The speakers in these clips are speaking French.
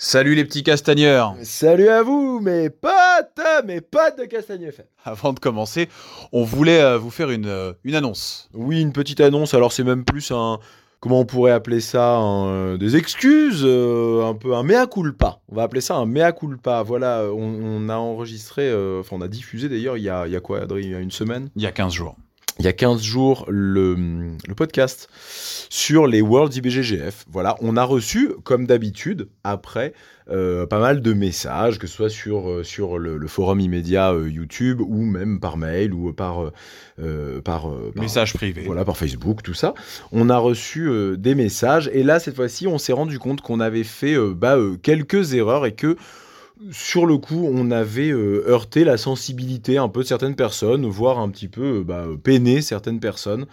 Salut les petits castagneurs Salut à vous, mes potes, mes potes de Castagne FM. Avant de commencer, on voulait euh, vous faire une, euh, une annonce. Oui, une petite annonce, alors c'est même plus un... Comment on pourrait appeler ça un, euh, Des excuses, un peu un mea culpa. On va appeler ça un mea culpa. Voilà, on, on a enregistré, euh, enfin on a diffusé d'ailleurs il y a, il y a quoi, Adrien Il y a une semaine? Il y a 15 jours. Il y a 15 jours le, le podcast sur les Worlds IBGGF. Voilà, on a reçu, comme d'habitude, après, euh, pas mal de messages, que ce soit sur, euh, sur le, le forum immédiat euh, YouTube ou même par mail ou par, euh, par, par- Message privé. voilà, par Facebook, tout ça. On a reçu des messages et là, cette fois-ci, on s'est rendu compte qu'on avait fait bah, quelques erreurs et que sur le coup, on avait euh, heurté la sensibilité un peu de certaines personnes, voire un petit peu euh, bah, peiné certaines personnes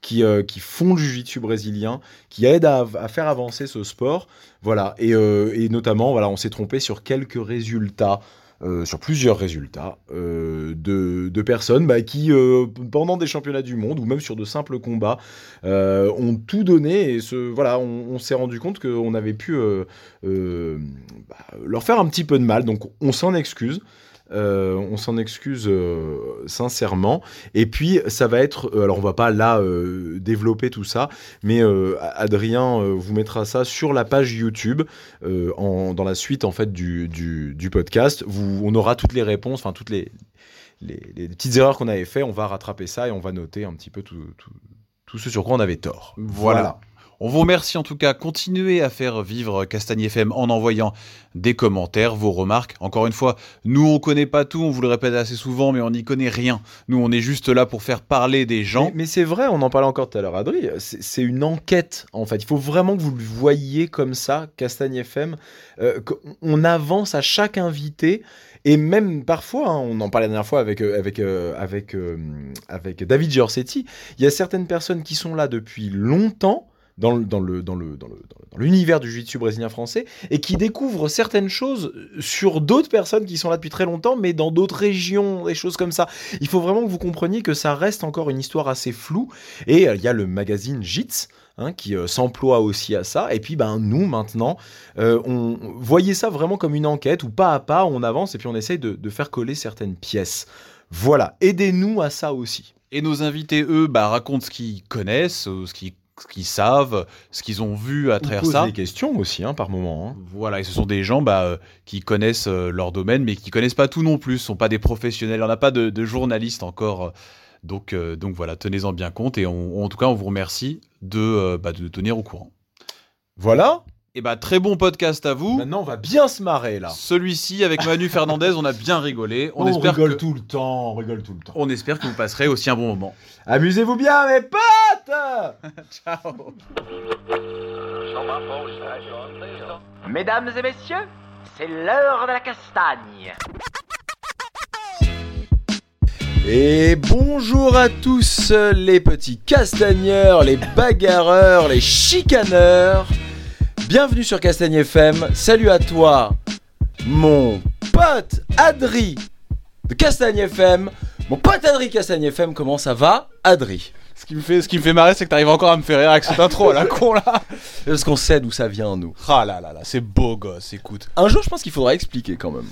qui, euh, qui font du jiu-jitsu brésilien, qui aident à, faire avancer ce sport. Voilà, et, et notamment, voilà, on s'est trompé sur quelques résultats. Euh, sur plusieurs résultats euh, de, de personnes bah, qui, euh, pendant des championnats du monde ou même sur de simples combats, ont tout donné et voilà, on, s'est rendu compte qu'on avait pu bah, leur faire un petit peu de mal. Donc on s'en excuse. Euh, on s'en excuse euh, sincèrement. Et puis ça va être, euh, alors on va pas là développer tout ça, mais Adrien vous mettra ça sur la page YouTube en, dans la suite en fait du, du, du podcast. Vous, on aura toutes les réponses, enfin toutes les, les, les petites erreurs qu'on avait fait. On va rattraper ça et on va noter un petit peu tout, tout, tout ce sur quoi on avait tort. Voilà. On vous remercie en tout cas. Continuez à faire vivre Castagne FM en envoyant des commentaires, vos remarques. Encore une fois, nous on connaît pas tout, on vous le répète assez souvent, mais on n'y connaît rien. Nous on est juste là pour faire parler des gens. Mais, c'est vrai, on en parlait encore tout à l'heure, Adri. C'est une enquête, en fait. Il faut vraiment que vous le voyiez comme ça, Castagne FM. Euh, on avance à chaque invité. Et même parfois, hein, on en parlait la dernière fois avec, euh, avec, euh, avec, avec David Giorsetti, il y a certaines personnes qui sont là depuis longtemps dans dans le- dans le- dans le- dans l'univers du jiu-jitsu brésilien français et qui découvrent certaines choses sur d'autres personnes qui sont là depuis très longtemps, mais dans d'autres régions, des choses comme ça. Il faut vraiment que vous compreniez que ça reste encore une histoire assez floue. Et euh, il y a le magazine JITS hein, qui euh, s'emploie aussi à ça. Et puis ben, nous, maintenant, euh, on voyez ça vraiment comme une enquête où pas à pas, on avance et puis on essaye de, faire coller certaines pièces. Voilà, aidez-nous à ça aussi. Et nos invités, eux, bah, racontent ce qu'ils connaissent, euh, ce qu'ils ce qu'ils savent, ce qu'ils ont vu à travers ça. des questions aussi, hein, par moment. hein. Voilà, et ce sont des gens bah, euh, qui connaissent euh, leur domaine, mais qui connaissent pas tout non plus. Ce sont pas des professionnels. On n'a pas de, de journalistes encore. euh, donc, euh, donc voilà, tenez-en bien compte. Et on- en tout cas, on vous remercie de, bah, de tenir au courant. Voilà, Et bah, très bon podcast à vous. maintenant on va bien se marrer là. Celui-ci, avec Manu Fernandez, on a bien rigolé. On, On, espère rigole que, tout le temps, on rigole tout le temps. on espère que vous passerez aussi un bon moment. Amusez-vous bien, mes potes Ciao Mesdames et messieurs, c'est l'heure de la castagne. Et bonjour à tous les petits castagneurs, les bagarreurs, les chicaneurs. Bienvenue sur Castagne FM. Salut à toi, mon pote Adri de Castagne FM. Mon pote Adri Castagne FM, comment ça va Adri? Ce qui, me fait, ce qui me fait marrer, c'est que t'arrives encore à me faire rire avec cette intro à la con là. Parce qu'on sait d'où ça vient, nous. Ah là là là, c'est beau gosse, écoute. Un jour, je pense qu'il faudra expliquer quand même.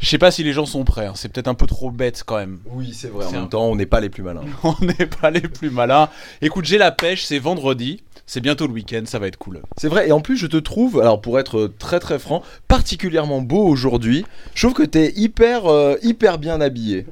Je sais pas si les gens sont prêts, hein. c'est peut-être un peu trop bête quand même. Oui, c'est vrai. En C'est un- même temps, on n'est pas les plus malins. On n'est pas les plus malins. Écoute, j'ai la pêche, c'est vendredi, c'est bientôt le week-end, ça va être cool. C'est vrai, et en plus je te trouve, alors pour être très très franc, particulièrement beau aujourd'hui. Je trouve que t'es hyper euh, hyper bien habillé.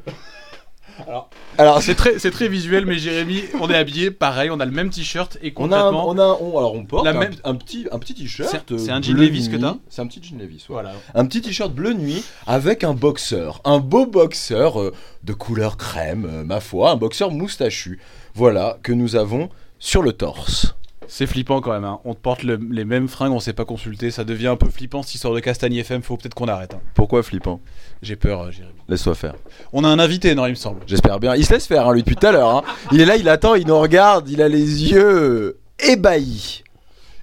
Alors, Alors C'est très, c'est très visuel, mais Jérémy, on est habillé pareil, on a le même t-shirt et on a, un, on a un- on- alors on porte La un, même- un petit un petit t-shirt. C'est- un euh, jean bleu Levi's que t'as C'est un petit jean Levi's. ouais. Voilà. Un petit t-shirt bleu nuit avec un boxeur, un beau boxeur euh, de couleur crème, euh, ma foi, un boxeur moustachu. Voilà que nous avons sur le torse. C'est flippant quand même, hein. on te porte le- les mêmes fringues, on s'est pas consulté, ça devient un peu flippant cette histoire de Castagne FM, faut peut-être qu'on arrête. hein. Pourquoi flippant? J'ai peur, euh, Jérémy. Laisse-toi faire. On a un invité, non, il me semble. J'espère bien. Il se laisse faire, hein, lui, depuis tout à l'heure. Il est là, il attend, il nous regarde, il a les yeux ébahis.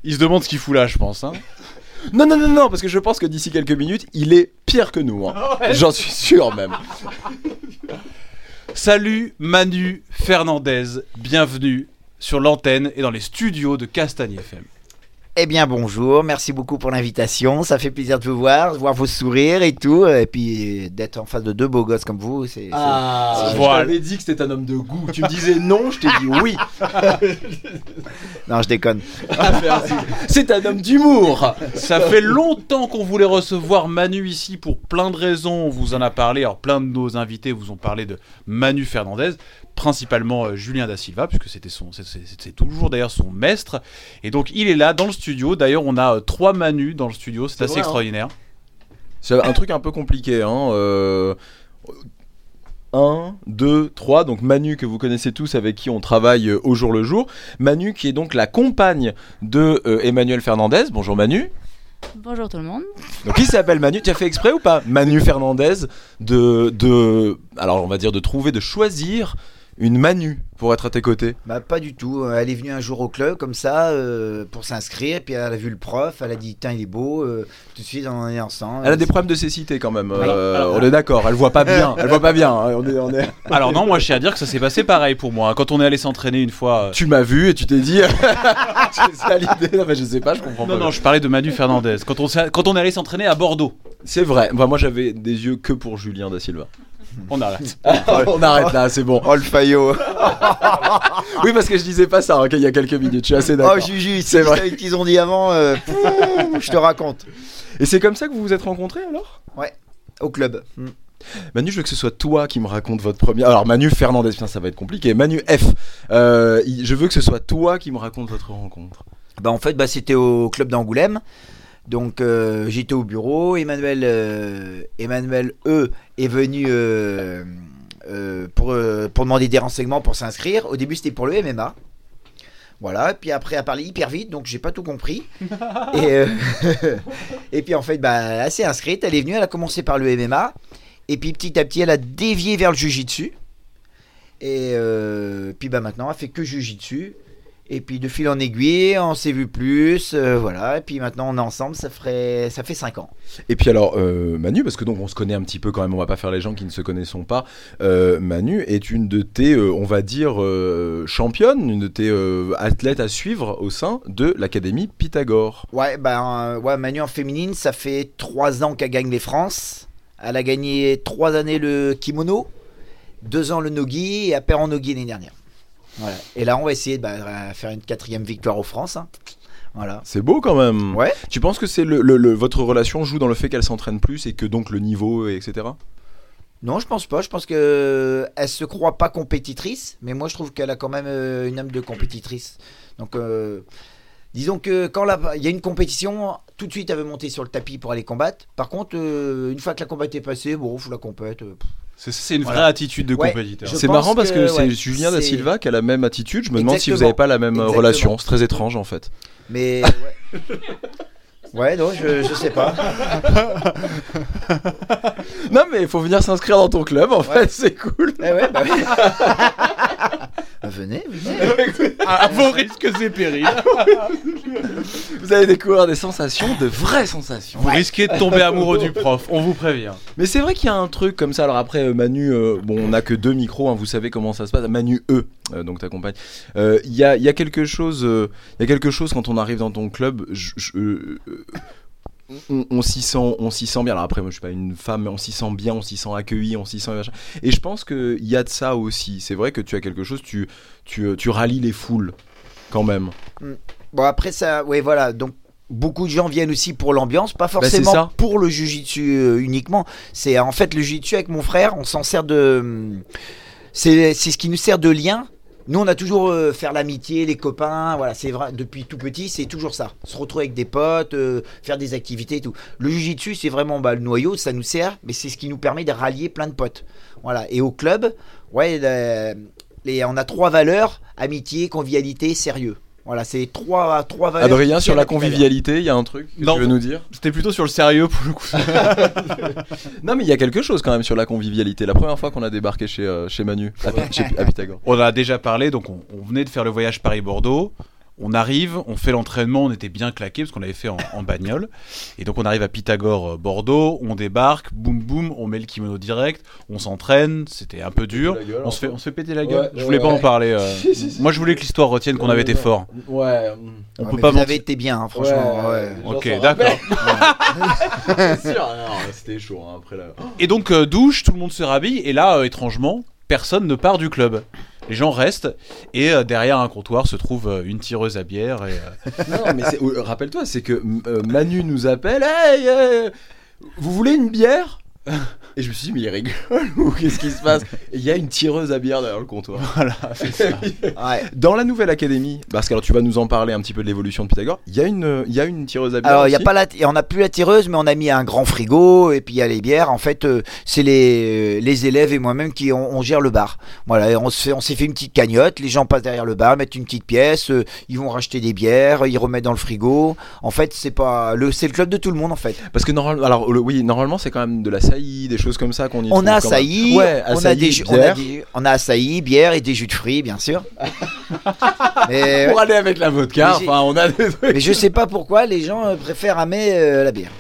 Il se demande ce qu'il fout là, je pense. Non, non, non, non, parce que je pense que d'ici quelques minutes, il est pire que nous. J'en suis sûr même. Salut Manu Fernandez, bienvenue sur l'antenne et dans les studios de Castagne FM. Eh bien bonjour, merci beaucoup pour l'invitation, ça fait plaisir de vous voir, de voir vos sourires et tout, et puis d'être en face de deux beaux gosses comme vous, c'est... Ah, je Voilà. t'avais dit que c'était un homme de goût. Tu me disais non, je t'ai dit oui. Non, je déconne. Ah. C'est un homme d'humour. Ça fait longtemps qu'on voulait recevoir Manu ici pour plein de raisons. On vous en a parlé. Alors, plein de nos invités vous ont parlé de Manu Fernandez, principalement euh, Julien Da Silva, puisque c'était son, c'est toujours d'ailleurs son maître. Et donc, il est là dans le studio. D'ailleurs, on a euh, trois Manu dans le studio. C'est assez vrai, hein. extraordinaire. C'est un truc un peu compliqué. Hein. euh, 1, 2, 3. Donc Manu que vous connaissez tous avec qui on travaille euh, au jour le jour. Manu qui est donc la compagne de euh, Emmanuel Fernandez. Bonjour Manu. Bonjour tout le monde. Donc il s'appelle Manu. Tu as fait exprès ou pas Manu Fernandez de, de... Alors on va dire de trouver, de choisir une Manu pour être à tes côtés. Bah pas du tout, elle est venue un jour au club comme ça, euh, pour s'inscrire, puis elle a vu le prof, elle a dit, tiens il est beau, euh, tout de suite on est ensemble. Elle a des problèmes de cécité quand même. euh, Alors- on est d'accord. Elle voit pas bien. Elle voit pas bien. hein, On est, on est... Alors, non, moi, je tiens à dire que ça s'est passé pareil pour moi. Quand on est allé s'entraîner une fois. euh, Tu m'as vu et tu t'es dit. c'est ça l'idée. Non mais je sais pas. Je comprends Non, pas. non, je parlais de Manu Fernandez. Quand on, s'est- quand on est allé s'entraîner à Bordeaux, C'est vrai. Moi j'avais des yeux que pour Julien da Silva. On arrête. on arrête là. C'est bon. Oh le faillot Oui parce que je disais pas ça hein, il y a quelques minutes. Je suis assez d'accord. Oh Juju, C'est c'est vrai. qu'ils ont dit avant, euh, je te raconte. Et c'est comme ça que vous vous êtes rencontrés alors? Au club. Hmm. Manu, je veux que ce soit toi qui me raconte votre première. Alors, Manu Fernandez, putain, ça va être compliqué. Manu F, euh, je veux que ce soit toi qui me raconte votre rencontre. Bah en fait bah, c'était au club d'Angoulême. Donc euh, j'étais au bureau, Emmanuel, euh, Emmanuel E est venu euh, pour, pour demander des renseignements pour s'inscrire. Au début c'était pour le MMA. Voilà, et puis après elle parlait hyper vite, donc j'ai pas tout compris. et, et puis en fait, bah, elle s'est inscrite, elle est venue, elle a commencé par le MMA, et puis petit à petit elle a dévié vers le Jujitsu. Et puis bah maintenant elle fait que Jujitsu. Et puis de fil en aiguille, on s'est vu plus, euh, voilà. Et puis maintenant on est ensemble, ça ferait, ça fait 5 ans. Et puis alors, euh, Manu, parce que donc on se connaît un petit peu quand même, on va pas faire les gens qui ne se connaissent pas. euh, Manu est une de tes, on va dire, championnes, une de tes athlètes à suivre au sein de l'Académie Pythagore. Ouais, ben, ouais, Manu en féminine, ça fait 3 ans qu'elle gagne les France. Elle a gagné 3 années le kimono, 2 ans le nogi et elle perd en nogi l'année dernière. Voilà. Et là on va essayer de bah, faire une quatrième victoire aux France. hein. Voilà. C'est beau quand même. Ouais. Tu penses que c'est le, le- le- votre relation joue dans le fait qu'elle s'entraîne plus et que donc le niveau, et etc. Non, je pense pas. Je pense que elle se croit pas compétitrice, mais moi je trouve qu'elle a quand même euh, une âme de compétitrice. Donc, euh, disons que quand il y a une compétition, tout de suite elle veut monter sur le tapis pour aller combattre. Par contre, euh, une fois que la combat est passée, bon, faut la compète. euh, C'est- une vraie attitude de Ouais, compétiteur. C'est marrant parce que, que, c'est ouais, Julien da Silva qui a la même attitude. Je me demande si vous n'avez pas la même euh, Exactement. relation. C'est très étrange en fait. Mais ouais. Ouais, non, je, je sais pas. Non mais il faut venir s'inscrire dans ton club en Ouais. fait, c'est cool. Eh ouais, bah oui. venez, venez. À vos risques et périls. Vous allez découvrir des sensations, de vraies sensations. Vous risquez de tomber amoureux du prof, on vous prévient. Mais c'est vrai qu'il y a un truc comme ça. Alors après, euh, Manu, euh, bon, on n'a que deux micros, hein, vous savez comment ça se passe. Manu E, euh, donc ta compagne. Euh, Il y, a, y a quelque chose, il y a quelque chose quand on arrive dans ton club. je- je- on, on s'y sent, on s'y sent bien. Alors après, moi, je suis pas une femme, mais on s'y sent bien, on s'y sent accueilli, on s'y sent. Et je pense qu'il y a de ça aussi. C'est vrai que tu as quelque chose, tu, tu, tu rallies les foules quand même. Bon, après ça, ouais, voilà. Donc, beaucoup de gens viennent aussi pour l'ambiance, pas Bah, forcément pour le jujitsu euh, uniquement. C'est en fait le jujitsu avec mon frère, on s'en sert de. C'est ce qui nous sert de lien. Nous, on a toujours euh, faire l'amitié, les copains, voilà, c'est vrai, depuis tout petit, c'est toujours ça. Se retrouver avec des potes, euh, faire des activités et tout. Le jujitsu, c'est vraiment bah, le noyau, ça nous sert, mais c'est ce qui nous permet de rallier plein de potes. Voilà, et au club, ouais, le- les, on a trois valeurs amitié, convivialité, sérieux. Voilà, c'est trois, trois valeurs. Adrien, sur la convivialité, il y a un truc que Non. tu veux nous dire C'était plutôt sur le sérieux pour le coup. Non, mais il y a quelque chose quand même sur la convivialité. La première fois qu'on a débarqué chez, euh, chez Manu, à, chez- à Pythagore. On en a déjà parlé, donc on, on venait de faire le voyage Paris-Bordeaux. On arrive, on fait l'entraînement, on était bien claqué parce qu'on l'avait fait en, en bagnole. Et donc on arrive à Pythagore euh, Bordeaux, on débarque, boum boum, on met le kimono direct, on s'entraîne, c'était un peu dur. gueule, On se fait, on se fait péter la gueule. Ouais, je voulais ouais, pas en parler. euh. Si, si, si. Moi je voulais que l'histoire retienne qu'on avait été fort. Ouais. On Ouais, peut mais pas vous mentir. avez été bien, hein, franchement. ouais. Ok, d'accord. c'était chaud hein, après la. Et donc euh, douche, tout le monde se rhabille et là euh, étrangement, personne ne part du club. Les gens restent et euh, derrière un comptoir se trouve euh, une tireuse à bière et euh, Non, mais rappelle-toi, c'est que Manu nous appelle. Hey, vous voulez une bière? Et je me suis dit, mais il rigole ou qu'est-ce qui se passe? Il y a une tireuse à bière derrière le comptoir. voilà, c'est ça. Ouais. Dans la nouvelle académie, parce que alors tu vas nous en parler un petit peu de l'évolution de Pythagore, il y, a une- euh, il y a une tireuse à bière. Alors, il y a pas la, on n'a plus la tireuse, mais on a mis un grand frigo et puis il y a les bières. En fait, euh, c'est les, les élèves et moi-même qui on, on gère le bar. Voilà, et on se fait, on s'est fait une petite cagnotte. Les gens passent derrière le bar, mettent une petite pièce, euh, ils vont racheter des bières, ils remettent dans le frigo. En fait, c'est pas le, c'est le club de tout le monde en fait. Parce que normalement, alors le- oui, normalement c'est quand même de la des choses comme ça qu'on y On trouve a açaï, on a açaï, des, jus- on a bière. des, on a açaï, bière et des jus de fruits, bien sûr. mais, Pour aller avec la vodka, enfin on a des trucs. mais je sais pas pourquoi les gens euh, préfèrent aimer euh, la bière.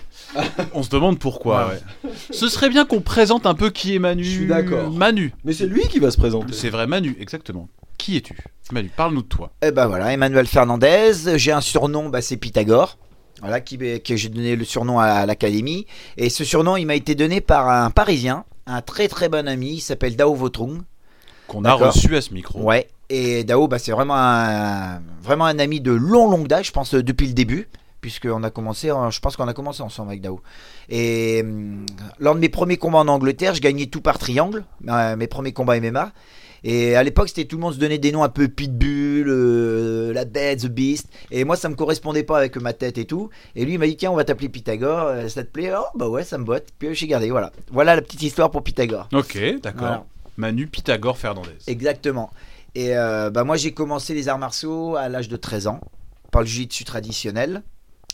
On se demande pourquoi. ouais. Ce serait bien qu'on présente un peu qui est Manu. Je suis d'accord. Manu. Mais c'est lui qui va se présenter. C'est vrai, Manu, exactement. Qui es-tu? Manu, parle-nous de toi. Eh ben voilà, Emmanuel Fernandez. J'ai un surnom, bah, c'est Pythagore. Voilà, qui, que j'ai donné le surnom à, l'académie. Et ce surnom, il m'a été donné par un Parisien, un très très bon ami, il s'appelle Dao Votrung. Qu'on a reçu à ce micro. Ouais. Et Dao, bah, c'est vraiment un, vraiment un ami de long long date, je pense, depuis le début. Puisqu'on a commencé, euh, je pense qu'on a commencé ensemble avec Dao. Et hum, lors de mes premiers combats en Angleterre, je gagnais tout par triangle, euh, mes premiers combats MMA. Et à l'époque, c'était tout le monde se donnait des noms un peu Pitbull, euh, la Bête, The Beast. Et moi, ça me correspondait pas avec ma tête et tout. Et lui, il m'a dit tiens, on va t'appeler Pythagore. euh, Ça te plaît? Oh bah ouais, ça me botte. Puis j'ai gardé. Voilà. Voilà la petite histoire pour Pythagore. Ok, d'accord. Voilà. Manu Pythagore Fernandez. Exactement. Et euh, bah moi, j'ai commencé les arts martiaux à l'âge de 13 ans par le jiu-jitsu traditionnel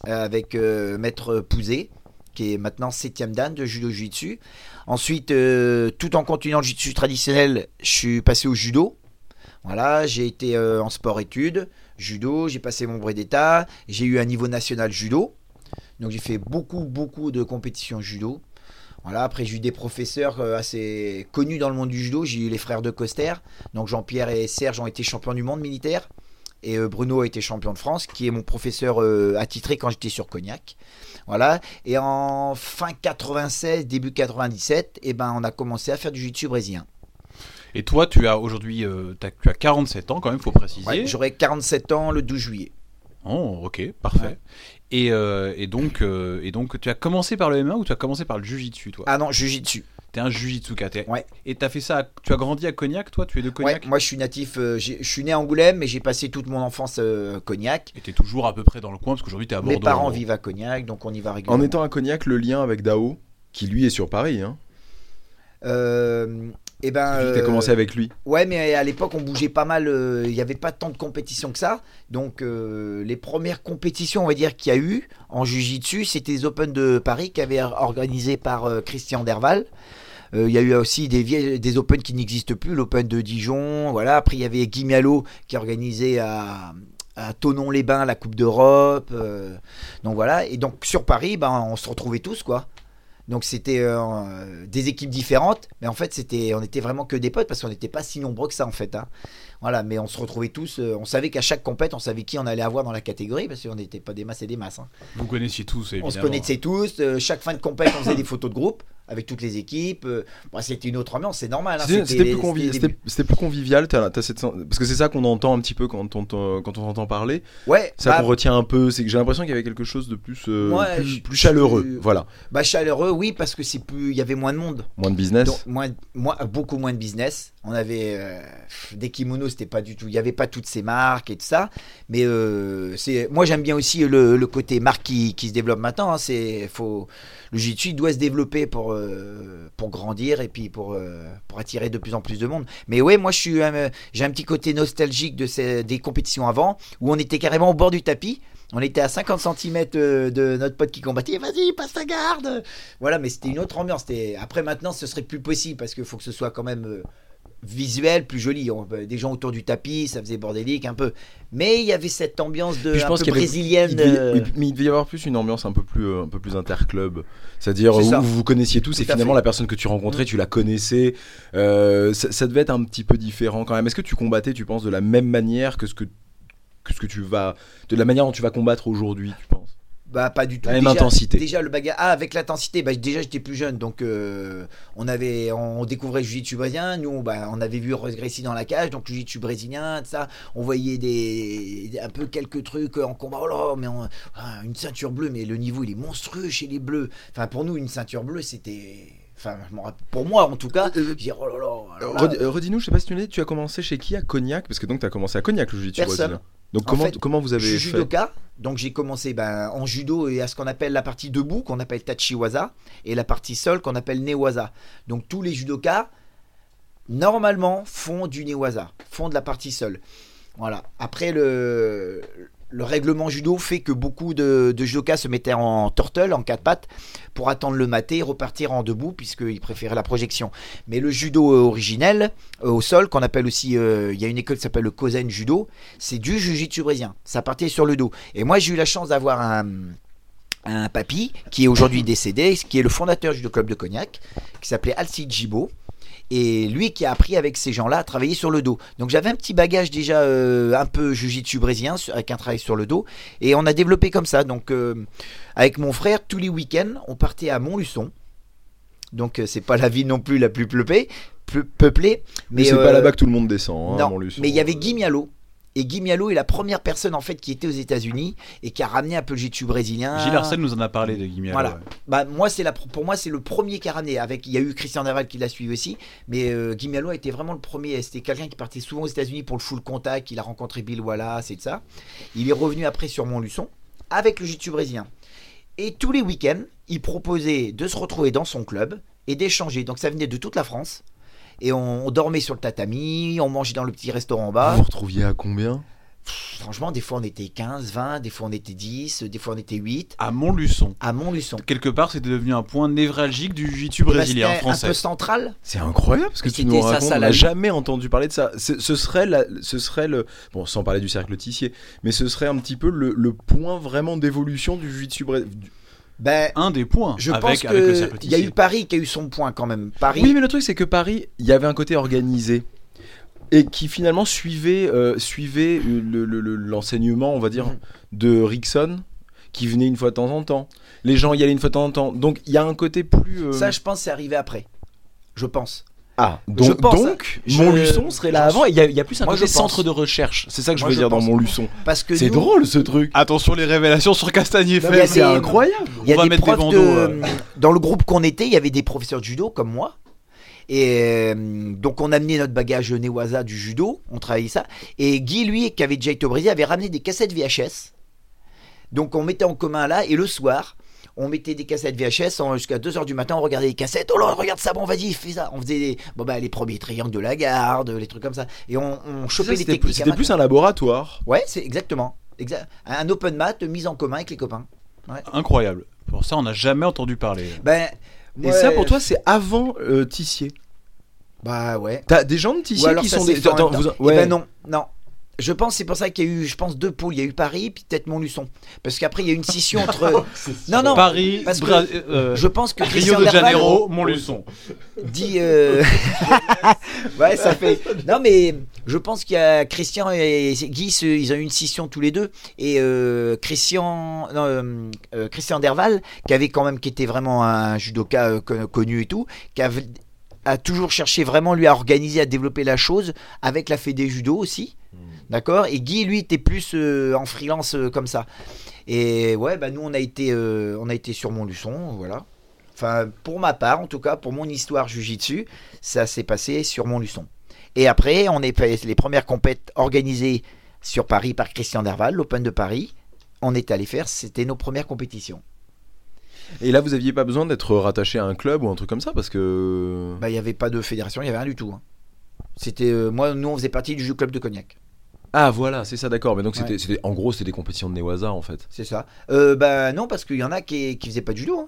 euh, avec euh, Maître Pouzé, qui est maintenant 7ème dan de judo jiu-jitsu. Ensuite, euh, tout en continuant le jiu-jitsu traditionnel, je suis passé au judo. Voilà, j'ai été euh, en sport-études, judo, j'ai passé mon brevet d'état, j'ai eu un niveau national judo. Donc j'ai fait beaucoup, beaucoup de compétitions judo. Voilà, après j'ai eu des professeurs euh, assez connus dans le monde du judo. J'ai eu les frères de Coster. Donc Jean-Pierre et Serge ont été champions du monde militaire. Et Bruno a été champion de France, qui est mon professeur attitré quand j'étais sur Cognac. Voilà. Et en fin 96, début 97, eh ben, on a commencé à faire du jiu-jitsu brésilien. Et toi, tu as aujourd'hui, euh, tu as 47 ans quand même, faut préciser. Ouais, J'aurai 47 ans le 12 juillet. Oh, ok, parfait. Ouais. Et, euh, et donc, euh, et donc, tu as commencé par le MMA ou tu as commencé par le Jiu-Jitsu, toi? Ah non, jiu-jitsu. T'es un Jiu-Jitsuka. t'es- Ouais. Et t'as fait ça, à- tu as grandi à Cognac, toi Tu es de Ouais, Cognac moi je suis natif, euh, j'ai- je suis né à Angoulême, mais j'ai passé toute mon enfance euh, à Cognac. Et t'es toujours à peu près dans le coin parce qu'aujourd'hui t'es à Bordeaux. Mes parents en vivent à Cognac, donc on y va En régulièrement. étant à Cognac, le lien avec Dao, qui lui est sur Paris, hein. Euh, eh ben, t'as euh, commencé avec lui. Ouais, mais à l'époque, on bougeait pas mal. euh, Il n'y avait pas tant de compétitions que ça. Donc, euh, les premières compétitions, on va dire, qu'il y a eu en Jiu-Jitsu, c'était les Open de Paris qui avaient organisé par euh, Christian Derval. Euh, Il y a eu aussi des, vieilles- des Open qui n'existent plus, l'Open de Dijon. Voilà. Après, il y avait Guy Mialo qui organisait à, à Tonon-les-Bains la Coupe d'Europe. euh, donc voilà. Et donc, sur Paris, ben, on se retrouvait tous, quoi. Donc c'était euh, des équipes différentes, mais en fait c'était, on était vraiment que des potes parce qu'on n'était pas si nombreux que ça en fait. hein. Voilà, mais on se retrouvait tous, euh, on savait qu'à chaque compète, on savait qui on allait avoir dans la catégorie parce qu'on n'était pas des masses et des masses. hein. Vous connaissiez tous, évidemment. On se connaissait tous, euh, chaque fin de compète, on faisait des photos de groupe avec toutes les équipes. bon, c'était une autre ambiance, c'est normal. hein, C'était plus, convi- convivial, cette parce que c'est ça qu'on entend un petit peu quand on, quand on entend parler. Ouais, ça bah, qu'on retient un peu, c'est que j'ai l'impression qu'il y avait quelque chose de plus, euh, Ouais, plus, je- plus chaleureux. je- Voilà, bah, chaleureux, oui, parce que c'est plus, il y avait moins de monde. moins de business. Donc, moins, moins- beaucoup moins de business. On avait euh, des kimonos, c'était pas du tout. Il n'y avait pas toutes ces marques et tout ça. Mais euh, c'est, moi, j'aime bien aussi le, le côté marque qui, qui se développe maintenant. hein. C'est, faut, le jiu-jitsu doit se développer pour, euh, grandir et puis pour, euh, pour attirer de plus en plus de monde. Mais ouais, moi, euh, j'ai un petit côté nostalgique de ces, des compétitions avant où on était carrément au bord du tapis. On était à 50 cm de notre pote qui combattait. Vas-y, passe ta garde. Voilà, mais c'était une autre ambiance. Après, maintenant, ce serait plus possible parce qu'il faut que ce soit quand même euh, visuel, plus joli. On- des gens autour du tapis, ça faisait bordélique un peu. Mais il y avait cette ambiance de je un pense peu avait- brésilienne. Il devait- euh, oui, mais il devait y avoir plus une ambiance un peu plus, euh, un peu plus interclub. C'est-à-dire C'est où ça. vous vous connaissiez tous Tout et finalement fait. la personne que tu rencontrais, tu la connaissais. Euh, ça, ça devait être un petit peu différent quand même. Est-ce que tu combattais, tu penses, de la même manière que ce que, que ce que tu vas. de la manière dont tu vas combattre aujourd'hui, tu penses? Bah pas du tout. La même déjà, intensité. Déjà le bagarre. Ah avec l'intensité. Bah déjà j'étais plus jeune donc euh, on avait on découvrait le jiu-jitsu brésilien. Nous bah, on avait vu Gracie dans la cage donc le jiu-jitsu brésilien tout ça. On voyait des un peu quelques trucs en combat. Oh là mais on- ah, une ceinture bleue mais le niveau il est monstrueux chez les bleus. Enfin pour nous une ceinture bleue c'était. Enfin pour moi en tout cas. Euh, Je dis oh là là. euh, Redis-nous, je sais pas si tu l'as dit, tu as commencé chez qui à Cognac? Parce que donc tu as commencé à Cognac le jiu-jitsu brésilien. Donc En comment, fait, comment vous Je avez fait judoka, donc j'ai commencé ben, en judo et à ce qu'on appelle la partie debout, qu'on appelle tachiwaza, et la partie sol qu'on appelle newaza. Donc tous les judokas, normalement, font du newaza, font de la partie sol. Voilà. Après, le, le règlement judo fait que beaucoup de, de judokas se mettaient en turtle, en quatre pattes, pour attendre le maté et repartir en debout, puisqu'ils préféraient la projection. Mais le judo euh, originel, euh, au sol, qu'on appelle aussi, euh, il y a une école qui s'appelle le Kozen Judo, c'est du jiu-jitsu brésilien. Ça partait sur le dos. Et moi, j'ai eu la chance d'avoir un, papy qui est aujourd'hui décédé, qui est le fondateur du club de Cognac, qui s'appelait Alcide Gibaud. Et lui qui a appris avec ces gens-là à travailler sur le dos. Donc j'avais un petit bagage déjà euh, un peu jiu-jitsu brésilien avec un travail sur le dos. Et on a développé comme ça. Donc euh, avec mon frère, tous les week-ends, on partait à Montluçon. Donc euh, c'est pas la ville non plus la plus peuplée. peu- peuplée Mais, mais c'est pas là-bas que tout le monde descend. hein, non, Montluçon. mais il y avait Guy Mialo. Et Guy Mialo est la première personne en fait qui était aux États-Unis et qui a ramené un peu le jiu-jitsu brésilien. Gilles Arsène nous en a parlé de Guimialo. Voilà. ouais. Bah moi c'est la pour moi c'est le premier qui a ramené avec il y a eu Christian Derval qui l'a suivi aussi mais euh, Guy Mialo a été vraiment le premier c'était quelqu'un qui partait souvent aux États-Unis pour le full contact il a rencontré Bill Wallace et de ça il est revenu après sur Montluçon avec le jiu-jitsu brésilien et tous les week-ends il proposait de se retrouver dans son club et d'échanger donc ça venait de toute la France et on, on dormait sur le tatami on mangeait dans le petit restaurant en bas Vous vous retrouviez à combien? Franchement des fois on était 15 20 des fois on était 10 des fois on était 8 À Montluçon. à Montluçon Quelque part, c'était devenu un point névralgique du jiu-jitsu brésilien français. un peu central C'est incroyable parce que tu c'était nous ça, racontes, ça, on la- n'a jamais entendu parler de ça. Ce ce serait, la- ce serait le, bon, sans parler du cercle tissier, mais ce serait un petit peu le, le point vraiment d'évolution du jiu-jitsu brésilien. Ben Un des points Je avec, pense qu'il y a eu Paris qui a eu son point quand même. Paris, Oui, mais le truc c'est que Paris, il y avait un côté organisé et qui finalement suivait, euh, suivait le- le- le- l'enseignement, on va dire, Mhm. de Rickson, qui venait une fois de temps en temps. Les gens y allaient une fois de temps en temps. Donc il y a un côté plus. euh, ça je pense c'est arrivé après. Je pense. Ah, Je donc, pense, donc je- Montluçon serait là avant. et Il y, a- il y a plus un Moi, côté centre pense. de recherche. C'est ça que je Moi, veux je dire dans pense. Montluçon. Parce que C'est nous, drôle ce truc. Attention les révélations sur a FM. C'est incroyable. Il y a On va des mettre des profs de... euh. Dans le groupe qu'on était, il y avait des professeurs de judo comme moi. Et euh, donc on amenait notre bagage Newaza du judo, on travaillait ça. Et Guy, lui, qui avait déjà été au Brésil, avait ramené des cassettes VHS. Donc on mettait en commun là, et le soir, on mettait des cassettes VHS en- jusqu'à 2h du matin, on regardait les cassettes. Oh là, regarde ça, bon vas-y, fais ça. On faisait des- bon, bah, les premiers triangles de la garde, les trucs comme ça. Et on, on chopait les C'était techniques. c'était plus un laboratoire. Ouais, c'est exactement. Exa- un open mat mise en commun avec les copains. Incroyable. Pour ça, on n'a jamais entendu parler. Ben, Et ouais, ça, pour toi, c'est avant euh, Tissier. Bah ouais. T'as des gens de Tissier qui sont des. Attends, même temps. vous- ouais. Eh ben non, non. Je pense c'est pour ça qu'il y a eu, je pense deux pôles. Il y a eu Paris, puis peut-être Montluçon. Parce qu'après il y a eu une scission entre. non non. Paris, parce que euh, Je pense que Rio Christian de Janeiro, Montluçon. dit. euh, ouais, ça fait. Non mais je pense qu'il y a Christian et Guy, se- ils ont eu une scission tous les deux. Et euh, Christian, non, euh, euh, Christian Derval, qui avait quand même, qui était vraiment un judoka euh, con- connu et tout, qui avait a toujours cherché vraiment lui à organiser, à développer la chose avec la Fédé Judo aussi. D'accord Et Guy, lui, était plus euh, en freelance euh, comme ça. Et ouais, bah nous, on a été, euh, on a été sur Montluçon, voilà. Enfin, pour ma part, en tout cas, pour mon histoire Jujitsu, ça s'est passé sur Montluçon. Et après, on est fait les premières compètes organisées sur Paris par Christian Derval, l'Open de Paris. On est allé faire, c'était nos premières compétitions. Et là, vous aviez pas besoin d'être rattaché à un club ou un truc comme ça parce que. Bah, il n'y avait pas de fédération, il n'y avait rien du tout. hein. C'était, euh, moi, nous, on faisait partie du jeu club de Cognac. Ah voilà, c'est ça, d'accord. Mais donc c'était, Ouais. c'était, en gros, c'était des compétitions de Newaza en fait. C'est ça. Euh, bah non, parce qu'il y en a qui, qui faisaient pas de judo. hein.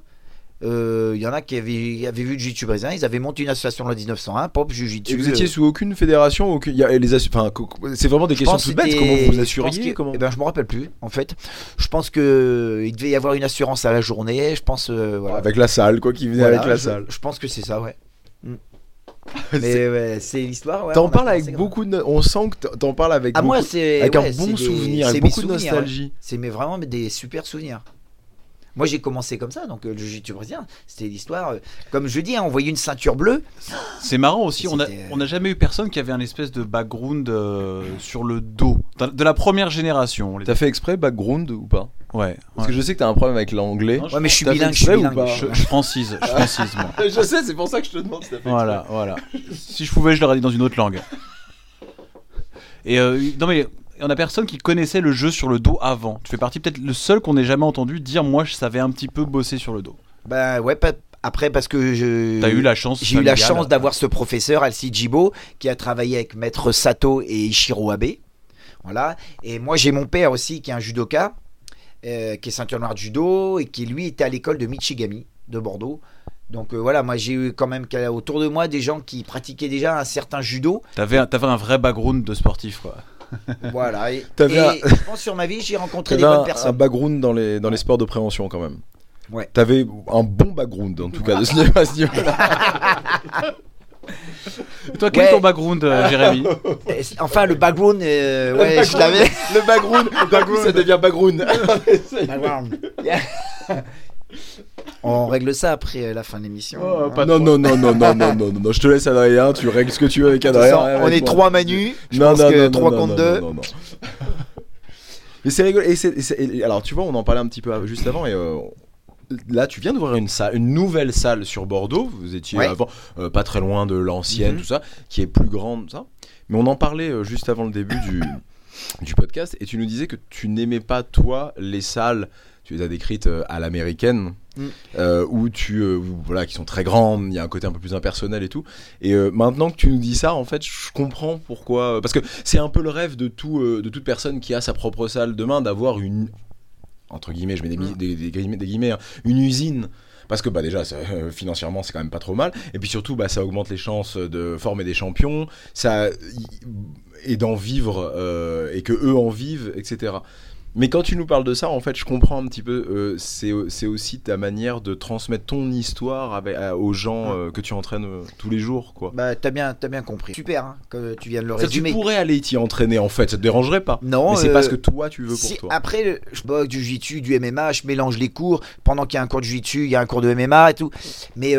Euh, Il y en a qui avaient, avaient vu le jiu-jitsu brésilien, ils avaient monté une association en 1901, Pop Jiu-Jitsu. Et vous étiez euh, sous aucune fédération aucune... il y a les assu- enfin, C'est vraiment des je questions toutes bêtes. Comment vous vous je assuriez que- comment... eh ben, je me rappelle plus, en fait. Je pense que il devait y avoir une assurance à la journée. Je pense, euh, voilà. Avec la salle, quoi, qui venait Voilà, avec la je, salle. Je pense que c'est ça, ouais. Mm. C'est- Mais ouais, c'est l'histoire. ouais, T'en a parles avec beaucoup de. On sent que t'en- parles avec Ah, beaucoup. moi, c'est. avec ouais, un bon des- souvenir, c'est avec beaucoup de nostalgie. C'est mes- vraiment des super souvenirs. Moi, j'ai commencé comme ça, donc euh, le jiu-jitsu brésilien, c'était l'histoire. euh, comme je dis, hein, on voyait une ceinture bleue. C'est marrant aussi, on a- C'était- on n'a jamais eu personne qui avait un espèce de background euh, sur le dos. De de la première génération. les- T'as fait exprès background ou pas? Ouais. Parce que je sais que t'as un problème avec l'anglais. Ouais, mais je suis bilingue, je suis bilingue. pas Je, je francise, je francise moi. je sais, c'est pour ça que je te demande si t'as fait Voilà, voilà. Si je pouvais, je l'aurais dit dans une autre langue. Et euh, non mais on a personne qui connaissait le jeu sur le dos avant. Tu fais partie peut-être le seul qu'on ait jamais entendu dire moi je savais un petit peu bosser sur le dos. Ben ouais, pas- après, parce que je. T'as eu la chance. J'ai eu la chance d'avoir ce professeur, Alci Jibo, qui a travaillé avec Maître Sato et Ishiro Abe. Voilà. Et moi, j'ai mon père aussi, qui est un judoka, euh, qui est ceinture noire de judo, et qui lui était à l'école de Michigami, de Bordeaux. Donc euh, voilà, moi j'ai eu quand même autour de moi des gens qui pratiquaient déjà un certain judo. T'avais un, t'avais un vrai background de sportif quoi. Voilà. Et, T'avais et un- je pense sur ma vie, j'ai rencontré des bonnes un, un personnes. background dans les, dans les sports de prévention quand même. Ouais. T'avais un bon background en tout cas de ce à ce niveau-là. Toi quel est Ouais. ton background euh, Jérémy Enfin, le background, euh, ouais, je l'avais. Le background, ça devient background. Background. On règle ça après la fin de l'émission. Oh, hein. non, non, non, non, non, non, non, non, non, je te laisse Adrien, tu règles ce que tu veux avec Adrien. ouais, on est trois Manu. Je Non, pense non, que non, 3 non, contre non, 2. non, non, non. Mais c'est rigolo. Et c'est- et c'est- et alors, tu vois, on en parlait un petit peu juste avant. Et euh, là, tu viens d'ouvrir une salle, une nouvelle salle sur Bordeaux. Vous étiez Ouais. avant, euh, pas très loin de l'ancienne, Mhm. tout ça, qui est plus grande, ça. Mais on en parlait euh, juste avant le début du, du podcast. Et tu nous disais que tu n'aimais pas, toi, les salles. Tu les as décrites euh, à l'américaine, Mm. euh, où tu, euh, où, voilà, qui sont très grandes. Il y a un côté un peu plus impersonnel et tout. Et maintenant que tu nous dis ça, en fait, je comprends pourquoi. Parce que c'est un peu le rêve de, tout, de toute personne qui a sa propre salle demain, d'avoir une. Entre guillemets, je mets des, des- des guillemets, des guillemets, hein, une usine. Parce que bah déjà, ça, euh, financièrement, c'est quand même pas trop mal. Et puis surtout, bah, ça augmente les chances de former des champions, ça et d'en vivre euh, et que eux en vivent, etc. Mais quand tu nous parles de ça, en fait, je comprends un petit peu. euh, c'est aussi ta manière de transmettre ton histoire avec- à- aux gens euh, que tu entraînes euh, tous les jours, quoi. Bah, t'as bien, t'as bien compris. Super, hein, que tu viens de le Ça, tu résumer. pourrais aller t'y entraîner, en fait. Ça te dérangerait pas. Non, Mais c'est pas ce que toi tu veux pour si- toi. Après, je boxe du jiu-jitsu, du MMA, je mélange les cours. Pendant qu'il y a un cours de jiu-jitsu, il y a un cours de MMA et tout. Mais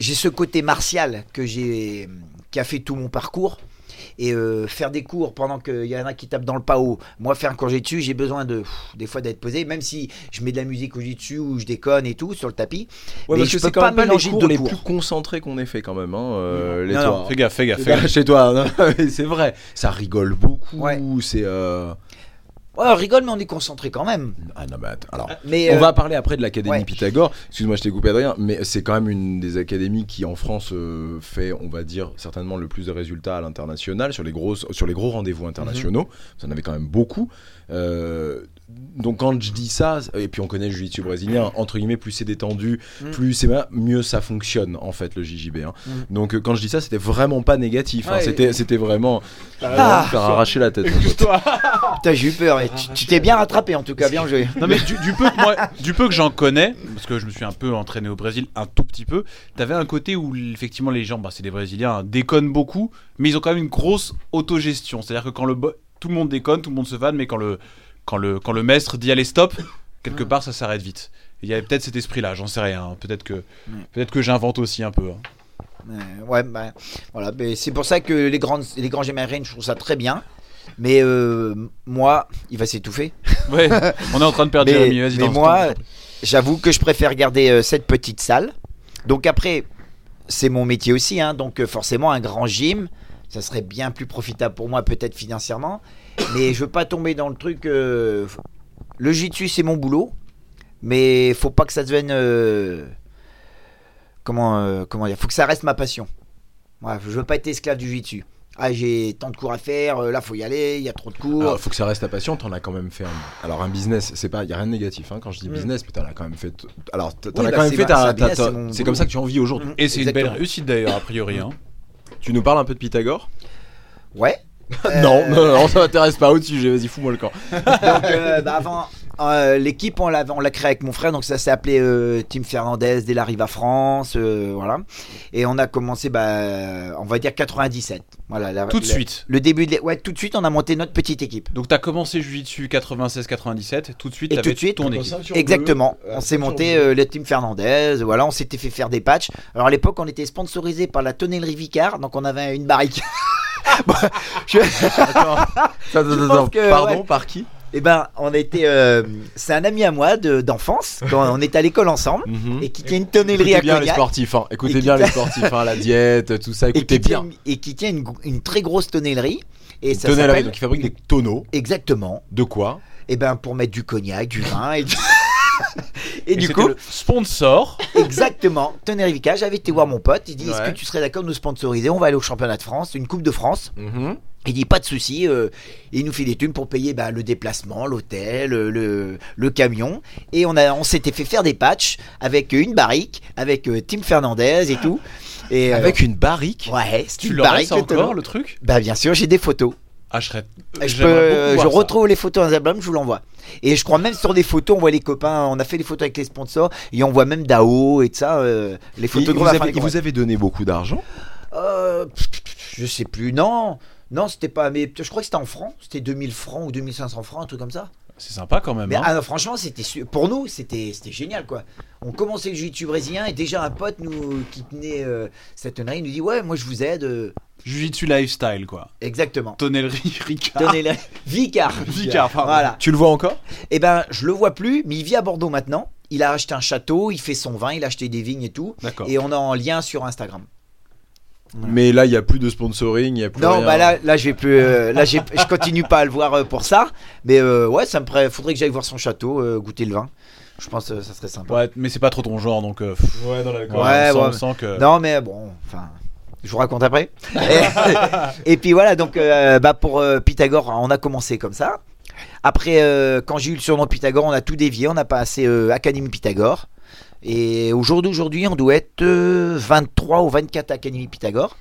j'ai ce côté martial que j'ai, qui a fait tout mon parcours. Et euh, faire des cours pendant qu'il y en a qui tapent dans le pao. Moi, faire un cours jiu-jitsu, j'ai besoin de, pff, des fois d'être posé, même si je mets de la musique au jiu-jitsu ou je déconne et tout sur le tapis. Ouais, mais parce je que peux c'est quand pas même pas les mélanger cours deux les cours. plus concentrés qu'on ait fait quand même, hein, euh, les Non, non, Fais gaffe, fais gaffe. Fais gaffe. chez toi, c'est vrai. Ça rigole beaucoup. Ouais. C'est. euh, Ouais, on rigole, mais on est concentré quand même. Ah non, mais attends. Alors, Mais on euh, va parler après de l'académie ouais. Pythagore. Excuse-moi, je t'ai coupé Adrien, mais c'est quand même une des académies qui en France euh, fait, on va dire, certainement le plus de résultats à l'international sur les grosses, sur les gros rendez-vous internationaux. Mhm. Vous en avez quand même beaucoup. Euh, donc quand je dis ça, et puis on connaît le jiu-jitsu brésilien, entre guillemets, plus c'est détendu, Mhm. plus c'est mieux ça fonctionne en fait le JJB. hein. Mhm. Donc euh, quand je dis ça, c'était vraiment pas négatif. hein. Ouais. C'était, c'était vraiment Ah. faire arracher la tête. Putain, j'ai eu peur. mais tu- t'es bien rattrapé en tout cas, bien joué. Non mais du, du peu que moi, du peu que j'en connais, parce que je me suis un peu entraîné au Brésil, un tout petit peu. T'avais un côté où effectivement les gens, bah, c'est des Brésiliens, hein, déconnent beaucoup, mais ils ont quand même une grosse autogestion. C'est-à-dire que quand le tout le monde déconne, tout le monde se vanne, mais quand le quand le quand le maître dit allez stop, quelque part ça s'arrête vite. Il y avait peut-être cet esprit-là, j'en sais rien. hein. Peut-être que peut-être que j'invente aussi un peu. hein. Euh, ouais, bah, voilà. mais c'est pour ça que les grandes, les grands GMRN, je trouve ça très bien. Mais euh, moi, il va s'étouffer. Ouais, on est en train de perdre Mais, Jérémy. Mais moi, j'avoue que je préfère garder euh, cette petite salle. Donc après, c'est mon métier aussi. hein, donc euh, forcément, un grand gym, ça serait bien plus profitable pour moi, peut-être financièrement. Mais je veux pas tomber dans le truc. euh, le jiu-jitsu, c'est mon boulot. Mais faut pas que ça devienne. euh, comment, euh, comment dire Faut que ça reste ma passion. Voilà, je veux pas être esclave du jiu-jitsu. Ah, j'ai tant de cours à faire, euh, là, faut y aller, il y a trop de cours. Alors, faut que ça reste ta passion. T'en as quand même fait un. Alors, un business, c'est pas. Il y a rien de négatif hein, quand je dis Mm. business, mais t'en as quand même fait. Alors, t'en Oui, as bah, quand même fait. ma- ta- c'est comme ça que tu en vis aujourd'hui. Mm. Et c'est une belle réussite d'ailleurs, a priori. hein. Tu nous parles un peu de Pythagore? Ouais. Non, non, non, ça m'intéresse pas au sujet. Vas-y, fous-moi le camp. Donc, euh, bah, avant, euh, l'équipe, on l'a, on l'a créé avec mon frère, donc ça s'est appelé euh, Team Fernandez dès l'arrivée à France, euh, voilà. Et on a commencé, bah, on va dire 97. Voilà. la- Tout de la- suite. Le début de, ouais, tout de suite, on a monté notre petite équipe. Donc t'as commencé Jiu-Jitsu 96-97, tout de suite Et tout de suite, ton équipe. Exactement. On s'est monté euh, le Team Fernandez, voilà, on s'était fait faire des patchs. Alors à l'époque, on était sponsorisé par la tonnellerie Vicard, donc on avait une barrique. Bon, je- Attends, attends, pense attends, que, Pardon, ouais. par qui Eh ben, on était. euh, c'est un ami à moi de- d'enfance, quand on était à l'école ensemble, Mhm. et qui tient une tonnellerie Écoutez à bien les Cognac. sportifs, hein. écoutez bien les sportifs, hein, la diète, tout ça, écoutez bien. tient, et qui tient une, une très grosse tonnellerie. Et ça s'appelle. donc ils fabriquent des tonneaux. Exactement. De quoi Et ben, pour mettre du cognac, du vin, et, du- et Et du coup, le sponsor. exactement, tonnerre Vicard, j'avais été voir mon pote, il dit Est-ce que tu serais d'accord de nous sponsoriser? On va aller au championnat de France, une Coupe de France. Mhm. Il dit pas de souci, euh, il nous fait des thunes pour payer bah, le déplacement, l'hôtel, euh, le, le camion. Et on, a, on s'était fait faire des patchs avec une barrique, avec euh, Tim Fernandez et tout. Et, euh, Avec une barrique? ouais, c'est Tu une barrique. ça encore le truc? Bah bien sûr, j'ai des photos. Ah je serais. Je, peux, retrouve les photos dans les albums, je vous l'envoie. Et je crois même sur des photos, on voit les copains, on a fait des photos avec les sponsors, et on voit même Dao et de ça, euh, les photos vous avez, vous avait donné beaucoup d'argent Euh, je sais plus, non. Non, c'était pas. Mais je crois que c'était en francs. C'était 2000 francs ou 2500 francs, un truc comme ça. C'est sympa quand même. Mais hein. ah, non, franchement, c'était pour nous, c'était génial quoi. On commençait le jiu-jitsu brésilien et déjà un pote nous qui tenait euh, cette tonnerie nous dit ouais, moi je vous aide. euh, Jiu-Jitsu lifestyle quoi. exactement. Tonnellerie Ricard. Donnez-le. Vicar. Vicard, pardon. Voilà. Tu le vois encore? Et ben, je le vois plus, mais il vit à Bordeaux maintenant. Il a acheté un château, il fait son vin, il a acheté des vignes et tout. D'accord. Et on est en lien sur Instagram. Voilà. Mais là, il n'y a plus de sponsoring, il n'y a plus Non, rien. bah là, là, je vais plus. euh, là, j'ai- je continue pas à le voir euh, pour ça. Mais euh, ouais, ça me ferait- faudrait que j'aille voir son château, euh, goûter le vin. Je pense que ça serait sympa. Ouais, mais c'est pas trop ton genre donc. euh, pff, Ouais, non, d'accord. Ouais, on sent- ouais. on sent que. Non, mais bon, enfin, je vous raconte après. et, puis voilà, donc euh, bah pour euh, Pythagore, on a commencé comme ça. Après, euh, quand j'ai eu le surnom Pythagore, on a tout dévié, on a passé euh, Académie Pythagore. Et au jour d'aujourd'hui, on doit être euh, 23 ou 24 Académie Pythagore.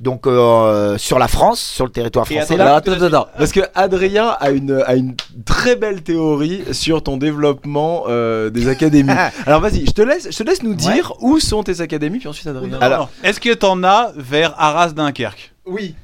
Donc euh, sur la France, sur le territoire français. attends, là. Attends, attends, attends. Parce que Adrien a une, a une très belle théorie sur ton développement euh, des académies. Alors vas-y, je te laisse, je te laisse nous dire où sont tes académies, puis ensuite Adrien. Non, Alors-. Est-ce que t'en as vers Arras Dunkerque Oui.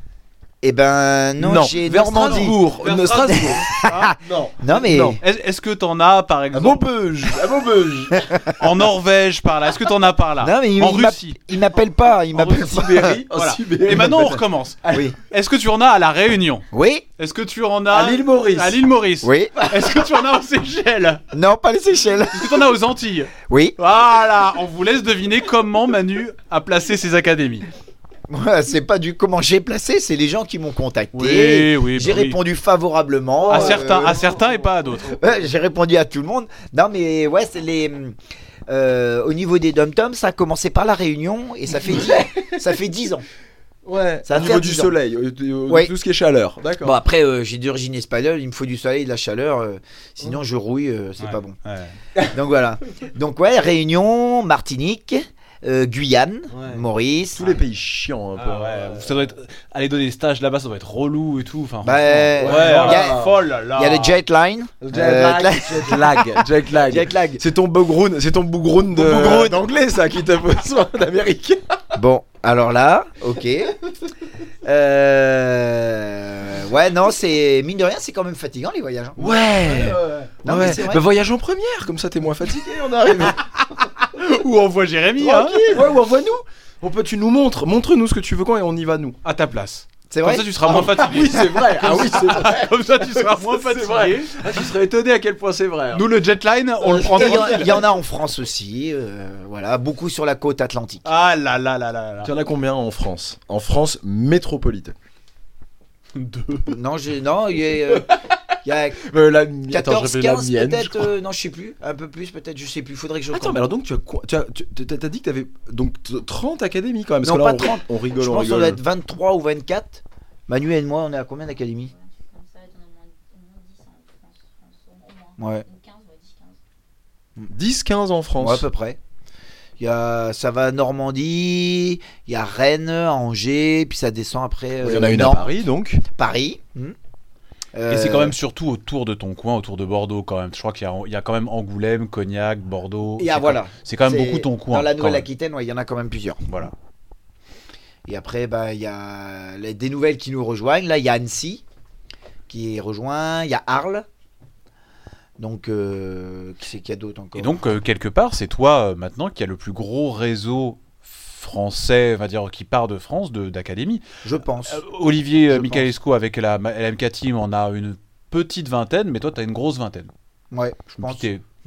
Eh ben non, j'ai vers Normandie. Strasbourg. Vers Strasbourg. Ah, non. Non mais Non. Est- Est-ce que t'en as par À exemple Maubeuge. À Maubeuge. en Norvège par là Est-ce que t'en as par là Non, mais il- En il m'a- Russie il m'appelle pas, il En m'appelle Russie. pas. Sibérie. En Voilà. Sibérie. Et maintenant on recommence. Oui. Est-ce que tu en as à La Réunion Oui, Est-ce que tu en as À l'île Maurice. à l'île Maurice oui. Est-ce que tu en as aux Seychelles Non, pas les Seychelles. Est-ce que tu en as aux Antilles Oui. Voilà, on vous laisse deviner comment Manu a placé ses académies. Ouais, c'est pas du comment j'ai placé, c'est les gens qui m'ont contacté. Oui, oui, J'ai bah oui. répondu favorablement. À euh, certains, à certains et pas à d'autres. j'ai répondu à tout le monde. Non, mais ouais, c'est les. euh, au niveau des dom-toms, ça a commencé par la Réunion et ça fait 10, ça fait 10 ans. Ouais. Ça Au niveau du 10 ans. soleil, euh, Ouais. tout ce qui est chaleur. D'accord. Bon, après, euh, j'ai d'origine espagnole, il me faut du soleil, de la chaleur, euh, sinon je rouille, euh, c'est Ouais, pas bon. ouais. Donc voilà. Donc ouais, Réunion, Martinique, euh, Guyane, Ouais. Maurice. Tous les pays chiants un peu. Ah ouais, ça doit être. Aller donner des stages là-bas, ça doit être relou et tout. Enfin, Bah, ouais, ouais, il y a- ah, folle là. Il y a le jet line. Jet Euh, lag, jet lag, jet lag. Jet lag. C'est ton bougroun, c'est ton bougroun de d'anglais ça qui t'a besoin d'américain. Bon, alors là, ok. Euh... Ouais, non, c'est mine de rien, c'est quand même fatigant les voyages. hein. Ouais. Non, mais c'est vrai. Bah, voyage en première, comme ça t'es moins fatigué, on arrive. Ou envoie Jérémy hein, Tranquille, ouais, ou envoie-nous. On peut, tu nous montres, montre-nous ce que tu veux quand et on y va nous. à ta place. C'est Comme vrai. ça, tu seras moins fatigué. oui, c'est vrai. Ah oui, c'est vrai. Comme ça, tu seras moins C'est vrai. fatigué. Ah, tu serais étonné à quel point c'est vrai. hein. Nous, le jetline, on le prend Et Il y, en- il y a en France aussi, euh, voilà, beaucoup sur la côte atlantique. Ah là là là là là. Tu en as combien en France? En France métropolitaine. Deux. Non, j'ai, non, il y a, euh, il y a Euh, la, attends, 14, je vais la 15 mienne, je peut-être, euh, non, je sais plus, un peu plus peut-être, je sais plus, faudrait que je Attends, compte. mais alors donc tu as quoi Tu as, tu- t'as dit que tu avais donc t- 30 académies quand même. Parce Non, que là, pas on, 30. on rigole, je on pense qu'on doit être 23 ou 24. Manu et moi, on est à combien d'académies? Comme ça, t'en as au moins, au moins 10 en France. France, au moins. Ouais. Ou 15, ouais, 10, 15. 10-15 en France. Ouais, à peu près. Il y a, ça va à Normandie, il y a Rennes, Angers, puis ça descend après. Il y en euh, a une à Paris, donc. Paris. Et c'est Euh, quand même surtout autour de ton coin, autour de Bordeaux quand même. Je crois qu'il y, a- il y a quand même Angoulême, Cognac, Bordeaux. Et ah, C'est voilà. quand- C'est quand même beaucoup ton coin. Dans la. Nouvelle-Aquitaine, ouais, il y en a quand même plusieurs. Voilà. Et après, bah, il y a les- des nouvelles qui nous rejoignent. Là, il y a Annecy qui est rejoint. Il y a Arles. Donc, euh, qui c'est qu'il y a d'autres encore? Et donc, euh, quelque part, c'est toi euh, maintenant qui a le plus gros réseau français, on va dire, qui part de France, de- d'académie. Je pense. Euh, Olivier Je euh, avec la LMK Team en a une petite vingtaine, mais toi, tu as une grosse vingtaine. ouais, je pense.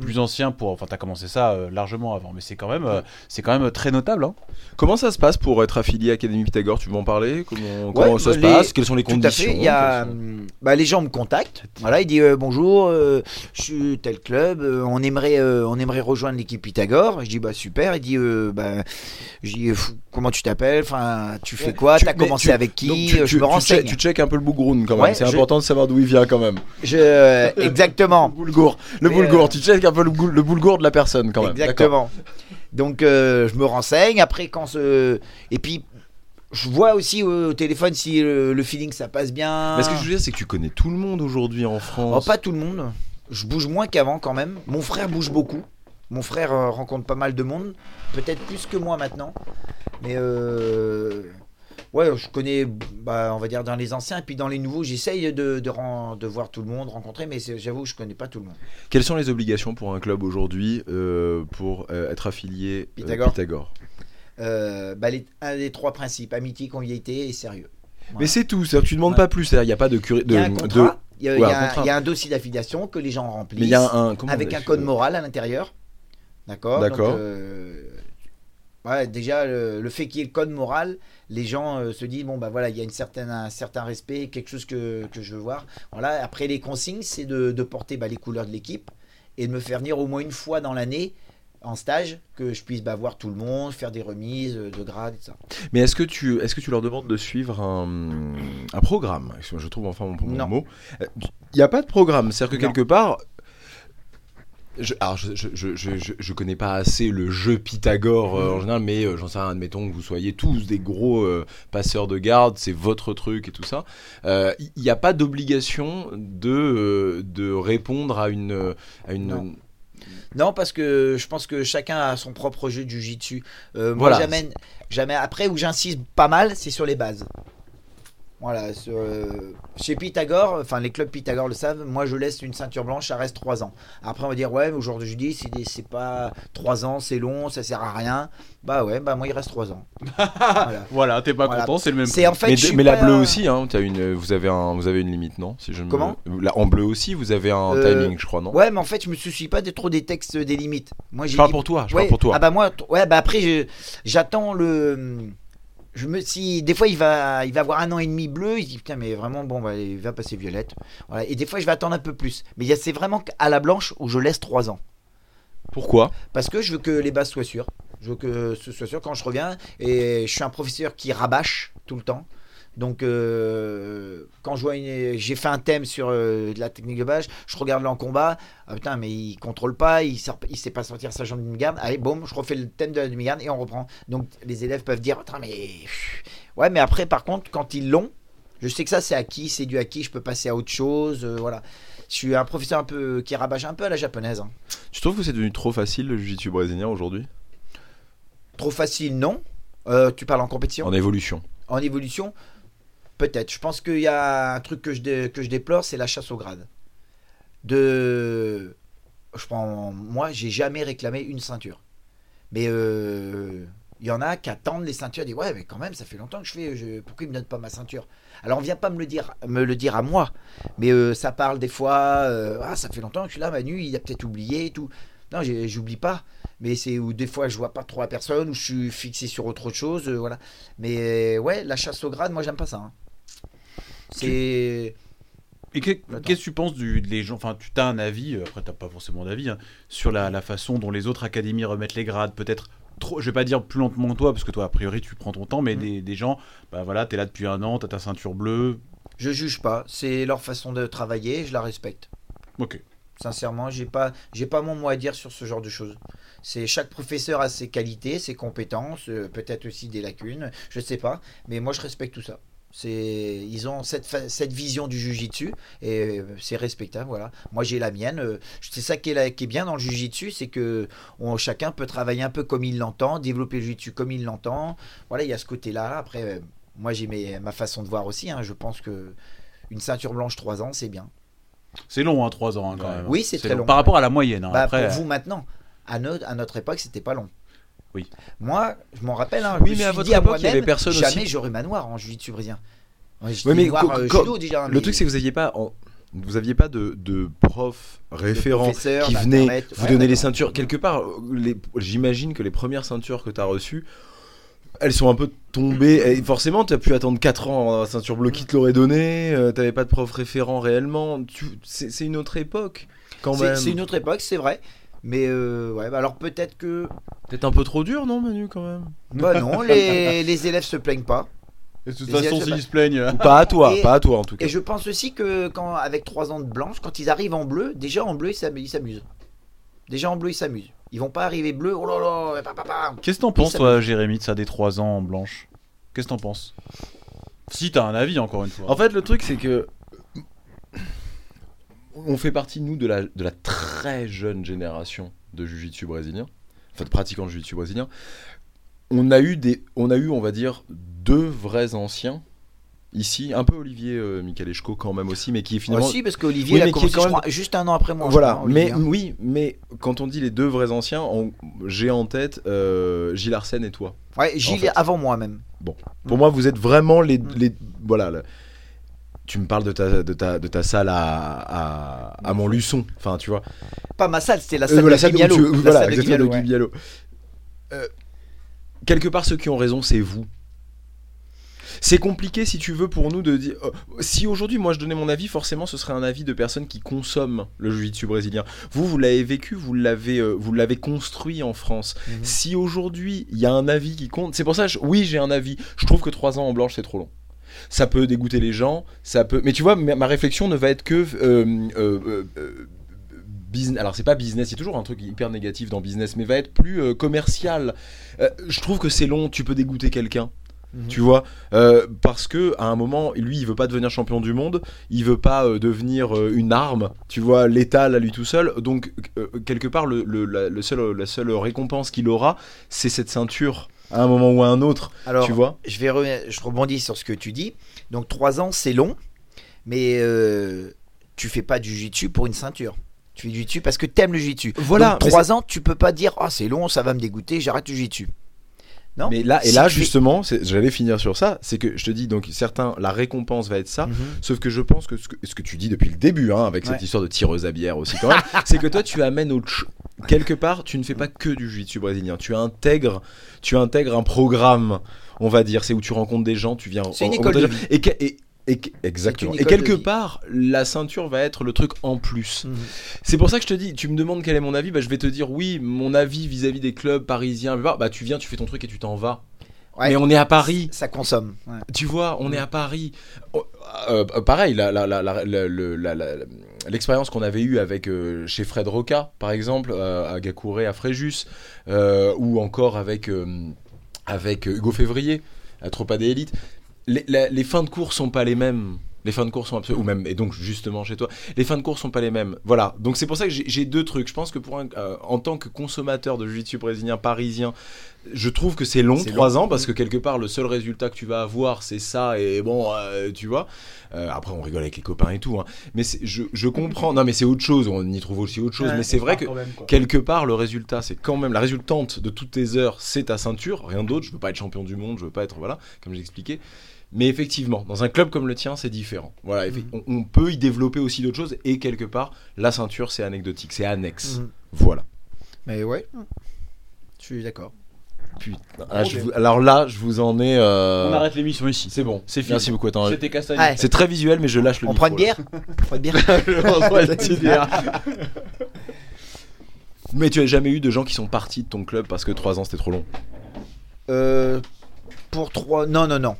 Plus ancien pour. Enfin, tu as commencé ça euh, largement avant, mais c'est quand même, euh, c'est quand même très notable. hein. Comment ça se passe pour être affilié à Académie Pythagore? Tu veux en parler? Comment, comment ça bah, se les- passe? Quelles sont les Tout à conditions? fait. Il y a, sont- hum, bah, les gens me contactent. Voilà, il dit euh, bonjour, euh, je suis tel club, euh, on aimerait, euh, on aimerait rejoindre l'équipe Pythagore. Je dis bah super. Il dit euh, bah, je dis, Fou, comment tu t'appelles? Enfin, tu fais quoi? Tu- T'as mais commencé tu- avec donc qui? tu, Je tu- me renseigne. check- tu check un peu le background quand même. Ouais, c'est je- important de savoir d'où il vient quand même. Je, euh, exactement. Le boulgour. Le boulgour. euh, Tu check un peu le, boul- le boulgour de la personne quand même. Exactement. Donc euh, je me renseigne. Après quand ce et puis je vois aussi euh, au téléphone si le, le feeling ça passe bien. Mais ce que je veux dire, c'est que tu connais tout le monde aujourd'hui en Oh, France. pas tout le monde. Je bouge moins qu'avant quand même. Mon frère bouge beaucoup. Mon frère euh, rencontre pas mal de monde, peut-être plus que moi maintenant. Mais euh, ouais, je connais, bah, on va dire dans les anciens et puis dans les nouveaux, j'essaye de, de, ren- de voir tout le monde, rencontrer, mais j'avoue, je connais pas tout le monde. Quelles sont les obligations pour un club aujourd'hui euh, pour euh, être affilié euh, Pythagore. Pythagore? Bah, les- un des trois principes amitié, convivialité et sérieux. Mais c'est tout. C'est-à-dire que tu demandes Ouais. pas plus. Il n'y a pas de curé. Il De, y a un de- contrat, il y a, il y a Ouais, un un- contrat. il y a un dossier d'affiliation que les gens remplissent. Mais il y a un. avec un code moral à l'intérieur. D'accord? D'accord. Donc, euh, ouais, déjà, le, le fait qu'il y ait le code moral, les gens euh, se disent bon, bah voilà, il y a une certaine, un certain respect, quelque chose que, que je veux voir. Voilà. Après, les consignes, c'est de, de porter bah, les couleurs de l'équipe et de me faire venir au moins une fois dans l'année en stage, que je puisse bah, voir tout le monde, faire des remises euh, de grades et tout ça. Mais est-ce que tu est-ce que tu leur demandes de suivre un, un programme? Je trouve enfin mon, mon mot. Euh, Il n'y a pas de programme. C'est-à-dire que Non. quelque part. Je, alors, je, je, je, je, connais pas assez le jeu Pythagore euh, en général, mais euh, j'en sais rien, admettons que vous soyez tous des gros euh, passeurs de garde, c'est votre truc et tout ça. Il n'y a pas d'obligation de, de répondre à une. À une Non. Non, parce que je pense que chacun a son propre jeu de jujitsu. Euh, moi, j'amène, après où j'insiste pas mal, c'est sur les bases. Voilà, sur, euh, chez Pythagore, enfin les clubs Pythagore le savent, moi je laisse une ceinture blanche, ça reste 3 ans. Après on va dire ouais, mais au jour de jeudi, c'est, des- c'est pas 3 ans, c'est long, ça sert à rien. Bah ouais, bah moi il reste 3 ans. Voilà. Voilà, t'es pas Voilà. content, c'est le même. C'est en fait, mais je la bleue aussi, hein, t'as une, vous, avez un, vous avez une limite, non si je me- Comment? La, En bleu aussi, vous avez un Euh, timing, je crois, non? Ouais, mais en fait, je me soucie pas de trop des textes des limites. Moi, Je parle dit- pour toi, je Ouais, parle pour toi. Ah bah moi, ouais, bah après, je- j'attends le. Je me si des fois il va il va avoir un an et demi bleu, il dit putain mais vraiment bon bah, il va passer violette. Voilà. Et des fois je vais attendre un peu plus. Mais il y a- c'est vraiment à la blanche où je laisse 3 ans Pourquoi? Parce que je veux que les bases soient sûres. Je veux que ce soit sûr quand je reviens et je suis un professeur qui rabâche tout le temps. Donc euh, quand j'ai fait un thème sur euh, de la technique de base, je regarde en combat, ah putain mais il contrôle pas, il sort, il sait pas sortir sa jambe de demi-garde. Allez boum, je refais le thème de la demi-garde et on reprend. Donc les élèves peuvent dire putain mais ouais mais après par contre quand ils l'ont, je sais que ça c'est acquis, c'est du acquis, je peux passer à autre chose, euh, voilà. Je suis un professeur un peu qui rabâche un peu à la japonaise. hein. Tu trouves que c'est devenu trop facile le jiu-jitsu brésilien aujourd'hui? Trop facile non. Euh, tu parles en compétition? En évolution. En évolution, peut-être. Je pense qu'il y a un truc que je, déplore, c'est la chasse au grade. De. Je prends. Moi, j'ai jamais réclamé une ceinture. Mais euh, il y en a qui attendent les ceintures, disent Ouais, mais quand même, ça fait longtemps que je fais. je- Pourquoi ils me donnent pas ma ceinture? Alors, on vient pas me le dire, me le dire à moi. Mais euh, ça parle des fois euh, Ah, ça fait longtemps que je suis là, Manu, il a peut-être oublié et tout. Non, j'oublie pas. Mais c'est où des fois je vois pas trop la personne, où je suis fixé sur autre chose, euh, voilà. Mais ouais, la chasse au grade, moi j'aime pas ça. hein. C'est. Et qu'est-ce que tu penses du, des gens Enfin, tu as un avis, euh, après, tu pas forcément d'avis, hein, sur la, la façon dont les autres académies remettent les grades, peut-être trop, je vais pas dire plus lentement que toi, parce que toi, a priori, tu prends ton temps, mais des, des gens, bah voilà, t'es là depuis un an, t'as ta ceinture bleue. Je juge pas, c'est leur façon de travailler, je la respecte. Ok. Sincèrement, j'ai pas, pas mon mot à dire sur ce genre de choses. C'est chaque professeur a ses qualités, ses compétences, euh, peut-être aussi des lacunes, je sais pas. Mais moi, je respecte tout ça. Ils ont cette, vision du jujitsu et euh, c'est respectable. Voilà. Moi, j'ai la mienne. euh, C'est ça qui est, bien dans le jujitsu, c'est que chacun peut travailler un peu comme il l'entend, développer le jujitsu comme il l'entend. Voilà, il y a ce côté-là. Après, moi, j'ai ma façon de voir aussi. hein. Je pense que une ceinture blanche 3 ans, c'est bien. C'est long, hein, 3 ans hein, quand Ouais. même. Oui, c'est très long. Par rapport à la moyenne. hein, Bah, après, pour vous maintenant. À notre, à notre époque, c'était pas long. Oui. Moi, je m'en rappelle. Hein, Oui, je mais à votre dit à époque, il y avait personne jamais aussi. j'aurai ma noire en. Ouais, j'étais Ouais, mais noir, co- euh, judo déjà. Le truc, c'est que vous aviez pas, en- vous aviez pas de, de prof référent qui venait vous donner les ceintures. Quelque part, les- j'imagine que les premières ceintures que tu as reçues, elles sont un peu tombées. Et forcément, tu as pu attendre 4 ans avant la ceinture bleue qui te l'aurait donnée. tu T'avais pas de prof référent réellement. Tu- C'est c'est une autre époque, quand même. C'est une autre époque, c'est vrai. Mais euh, ouais, bah alors peut-être que. Peut-être un peu trop dur, non, Manu, quand même? Bah non, les, les élèves se plaignent pas. de toute Les façon, s'ils se plaignent. euh, Pas à toi, Et- pas à toi en tout cas. Et je pense aussi que quand avec 3 ans de blanche, quand ils arrivent en bleu, déjà en bleu, ils s'amusent. Déjà en bleu, ils s'amusent. Ils vont pas arriver bleu, oh là là, pa, pa, pa. Qu'est-ce que t'en penses, toi, Jérémy, de ça des 3 ans en blanche? Qu'est-ce que t'en penses? Si t'as un avis, encore une fois. En fait, le truc, c'est que. On fait partie, nous, de la, de la très jeune génération de jiu-jitsu brésilien. Enfin, de pratiquants de jiu-jitsu brésilien. On a eu, des, on a eu, on va dire, deux vrais anciens. Ici, un peu Olivier euh, Michaleshko quand même aussi, mais qui est finalement. Aussi, parce qu'Olivier Oui, a commencé, quand je même- crois, juste un an après moi. Voilà, crois, mais hein. oui, mais quand on dit les deux vrais anciens, on- j'ai en tête euh, Gilles Arsène et toi. Ouais, Gilles fait. avant moi même. Pour moi, vous êtes vraiment les. Mm. les voilà. le- tu me parles de ta, de ta, de ta salle à, à, à Montluçon. Enfin, tu vois. Pas ma salle, c'était la Euh, salle la de salle tu- La voilà, salle de Guy exactement, de Mialo, Guy Bialo. Euh, quelque part, ceux qui ont raison, c'est vous. C'est compliqué, si tu veux, pour nous de dire. euh, si aujourd'hui, moi, je donnais mon avis, forcément, ce serait un avis de personnes qui consomment le jiu-jitsu brésilien. Vous, vous l'avez vécu, vous l'avez, euh, vous l'avez construit en France. Mhm. Si aujourd'hui, il y a un avis qui compte, c'est pour ça, je- oui, j'ai un avis. Je trouve que 3 ans en blanche, c'est trop long. Ça peut dégoûter les gens, ça peut. Mais tu vois, ma réflexion ne va être que. euh, euh, euh, euh, business. Alors, c'est pas business, il y a toujours un truc hyper négatif dans business, mais va être plus commercial. Je trouve que c'est long, tu peux dégoûter quelqu'un. Mhm. Tu vois, Euh, parce que à un moment, lui, il veut pas devenir champion du monde, il veut pas euh, devenir euh, une arme, tu vois, létale à lui tout seul. Donc quelque part, le, le- la, le seul, la seule récompense qu'il aura, c'est cette ceinture à un moment ou à un autre, Alors, tu vois. je, vais re- je rebondis sur ce que tu dis. Donc, 3 ans, c'est long, mais tu fais pas du jiu-jitsu pour une ceinture. Tu fais du jiu-jitsu parce que t'aimes le jiu-jitsu. Voilà, 3 ans, tu peux pas dire Oh, c'est long, ça va me dégoûter, j'arrête le jiu-jitsu. Non Mais là, et là, justement, j'allais finir sur ça, c'est que je te dis, donc certains, la récompense va être ça. Mhm. Sauf que je pense que ce que, ce que tu dis depuis le début, hein, avec cette histoire de tireuse à bière aussi quand même, c'est que toi tu amènes autre. Quelque part, tu ne fais pas que du jiu-jitsu brésilien. Tu intègres, tu intègres un programme, on va dire. C'est où tu rencontres des gens, tu viens. C'est une école de vie. Et- et exactement. Et quelque part, la ceinture va être le truc en plus. Mhm. C'est pour ça que je te dis, tu me demandes quel est mon avis, bah, je vais te dire oui, mon avis vis-à-vis des clubs parisiens. Bah tu viens, tu fais ton truc et tu t'en vas. Ouais. Mais on est à Paris. Ça consomme. ouais. Tu vois, on est à Paris. Oh, euh, euh, pareil, l'expérience qu'on avait eue avec euh, chez Fred Roca, par exemple, euh, à Gakure, à Fréjus, euh, ou encore avec, avec Hugo Février, à Tropa des Élites, les, la- les fins de cours sont pas les mêmes. Les fins de cours sont absolument, ou même, et donc justement chez toi, les fins de cours sont pas les mêmes. Voilà, donc c'est pour ça que j'ai deux trucs. Je pense que pour un, euh, en tant que consommateur de jiu-jitsu brésilien parisien, je trouve que c'est long, trois long. ans, parce que quelque part, le seul résultat que tu vas avoir, c'est ça, et bon, euh, tu vois. Euh, après, on rigole avec les copains et tout, hein. mais je, je comprends. Non, mais c'est autre chose, on y trouve aussi autre chose, mais c'est vrai que quelque part, le résultat, c'est quand même la résultante de toutes tes heures, c'est ta ceinture, rien d'autre. Je veux pas être champion du monde, je veux pas être, voilà, comme j'ai expliqué. Mais effectivement, dans un club comme le tien, c'est différent. Voilà, effe- on, on peut y développer aussi d'autres choses, et quelque part, la ceinture, c'est anecdotique, c'est annexe. Mhm. Voilà. Mais ouais, je suis d'accord. Putain. Ah, je vous- alors là, je vous en ai. euh, On arrête l'émission ici. C'est bon, C'est fini. Merci beaucoup. C'était. Ouais. c'est très visuel, mais je lâche le On micro. prend une bière? On prend une bière? là. On prend une petite bière. Mais tu as jamais eu de gens qui sont partis de ton club parce que 3 ans c'était trop long? Euh, pour trois. Non, non, non.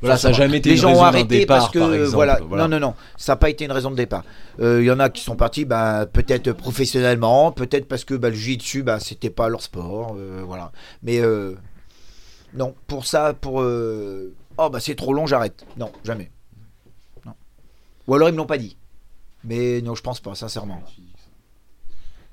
Voilà, ça a jamais été Les une gens raison ont arrêté départ, parce que par exemple, voilà. voilà. Non, non, non. Ça n'a pas été une raison de départ. Euh, Il y en a qui sont partis, bah, peut-être professionnellement, peut-être parce que bah, le jiu-jitsu, bah, c'était pas leur sport, euh, voilà. Mais euh, non, pour ça, pour euh, oh bah c'est trop long, j'arrête. Non, jamais. Non. Ou alors ils me l'ont pas dit. Mais non, je pense pas, sincèrement.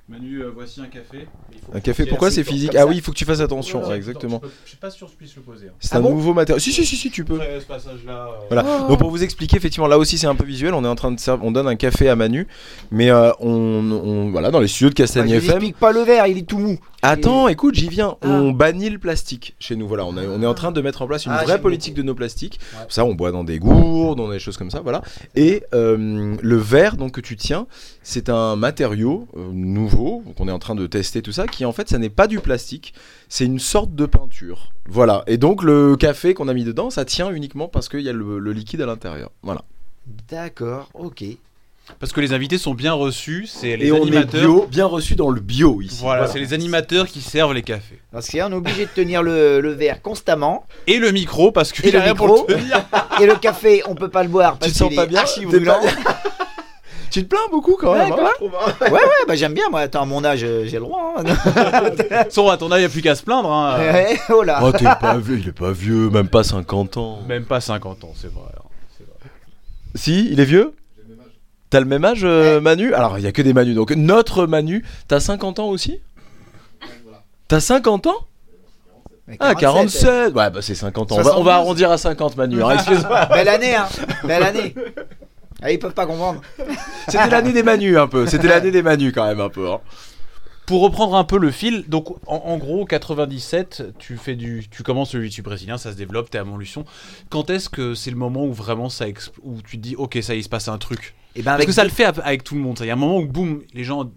Manu, euh, voici un café. Un café, pourquoi c'est physique Ah oui, il faut que tu fasses attention, ouais, exactement. Je suis pas sûr que je puisse le poser. hein. C'est Ah un bon nouveau matériau. Si, si, si, si, tu peux. Après ce passage-là. euh, Voilà. Donc pour vous expliquer, effectivement, là aussi c'est un peu visuel. On est en train de servir, on donne un café à Manu, mais euh, on, on- voilà dans les studios de Bah, Castagne FM. explique pas le verre, il est tout mou. Attends, écoute, j'y viens. Ah. On bannit le plastique chez nous. Voilà, on, est- on est en train de mettre en place une Ah, vraie politique de nos plastiques. Ouais. Ça, on boit dans des gourdes, dans des choses comme ça, voilà. Et euh, le verre donc que tu tiens, c'est un matériau euh, nouveau qu'on est en train de tester tout ça, qui en fait, ça n'est pas du plastique, c'est une sorte de peinture. Voilà. Et donc le café qu'on a mis dedans, ça tient uniquement parce qu'il y a le, le liquide à l'intérieur. Voilà. D'accord, ok. Parce que les invités sont bien reçus, c'est les Et on est animateurs. bio, bien reçu dans le bio ici. Voilà, c'est les animateurs qui servent les cafés. Parce qu'on est obligé de tenir le, le verre constamment. Et le micro, parce Et qu'il le a rien micro. pour le tenir. Et le café, on peut pas le boire parce te sens qu'il pas est bien archi brûlant. pas- Tu te plains beaucoup quand Ouais, même. hein, trouve, hein. Ouais, ouais, bah j'aime bien, moi. Attends, à mon âge, euh, j'ai le droit. hein. Son, à ton âge, il n'y a plus qu'à se plaindre. Hein. Ouais, oh là. Oh, t'es pas vieux, il est pas vieux, même pas 50 ans. Même pas 50 ans, c'est vrai. hein. C'est vrai. Si, il est vieux? T'as le même âge, euh, Manu? Alors, il y a que des Manu. Donc, notre Manu, t'as 50 ans aussi? T'as 50 ans? Ah, 47. 47 Ouais, bah c'est 50 ans. On va, on 72. va arrondir à 50, Manu. hein, excuse-moi. Belle année, hein. Belle année. Ah, ils peuvent pas comprendre. C'était l'année des Manu, un peu. C'était l'année des Manu, quand même, un peu. hein. Pour reprendre un peu le fil, donc en, en gros 97, tu fais du, tu commences le YouTube brésilien, ça se développe, t'es à Montluçon. Quand est-ce que c'est le moment où vraiment ça, où tu te dis ok ça il se passe un truc? Et ben Parce que ça le fait avec tout le monde. Il y a un moment où boum, les gens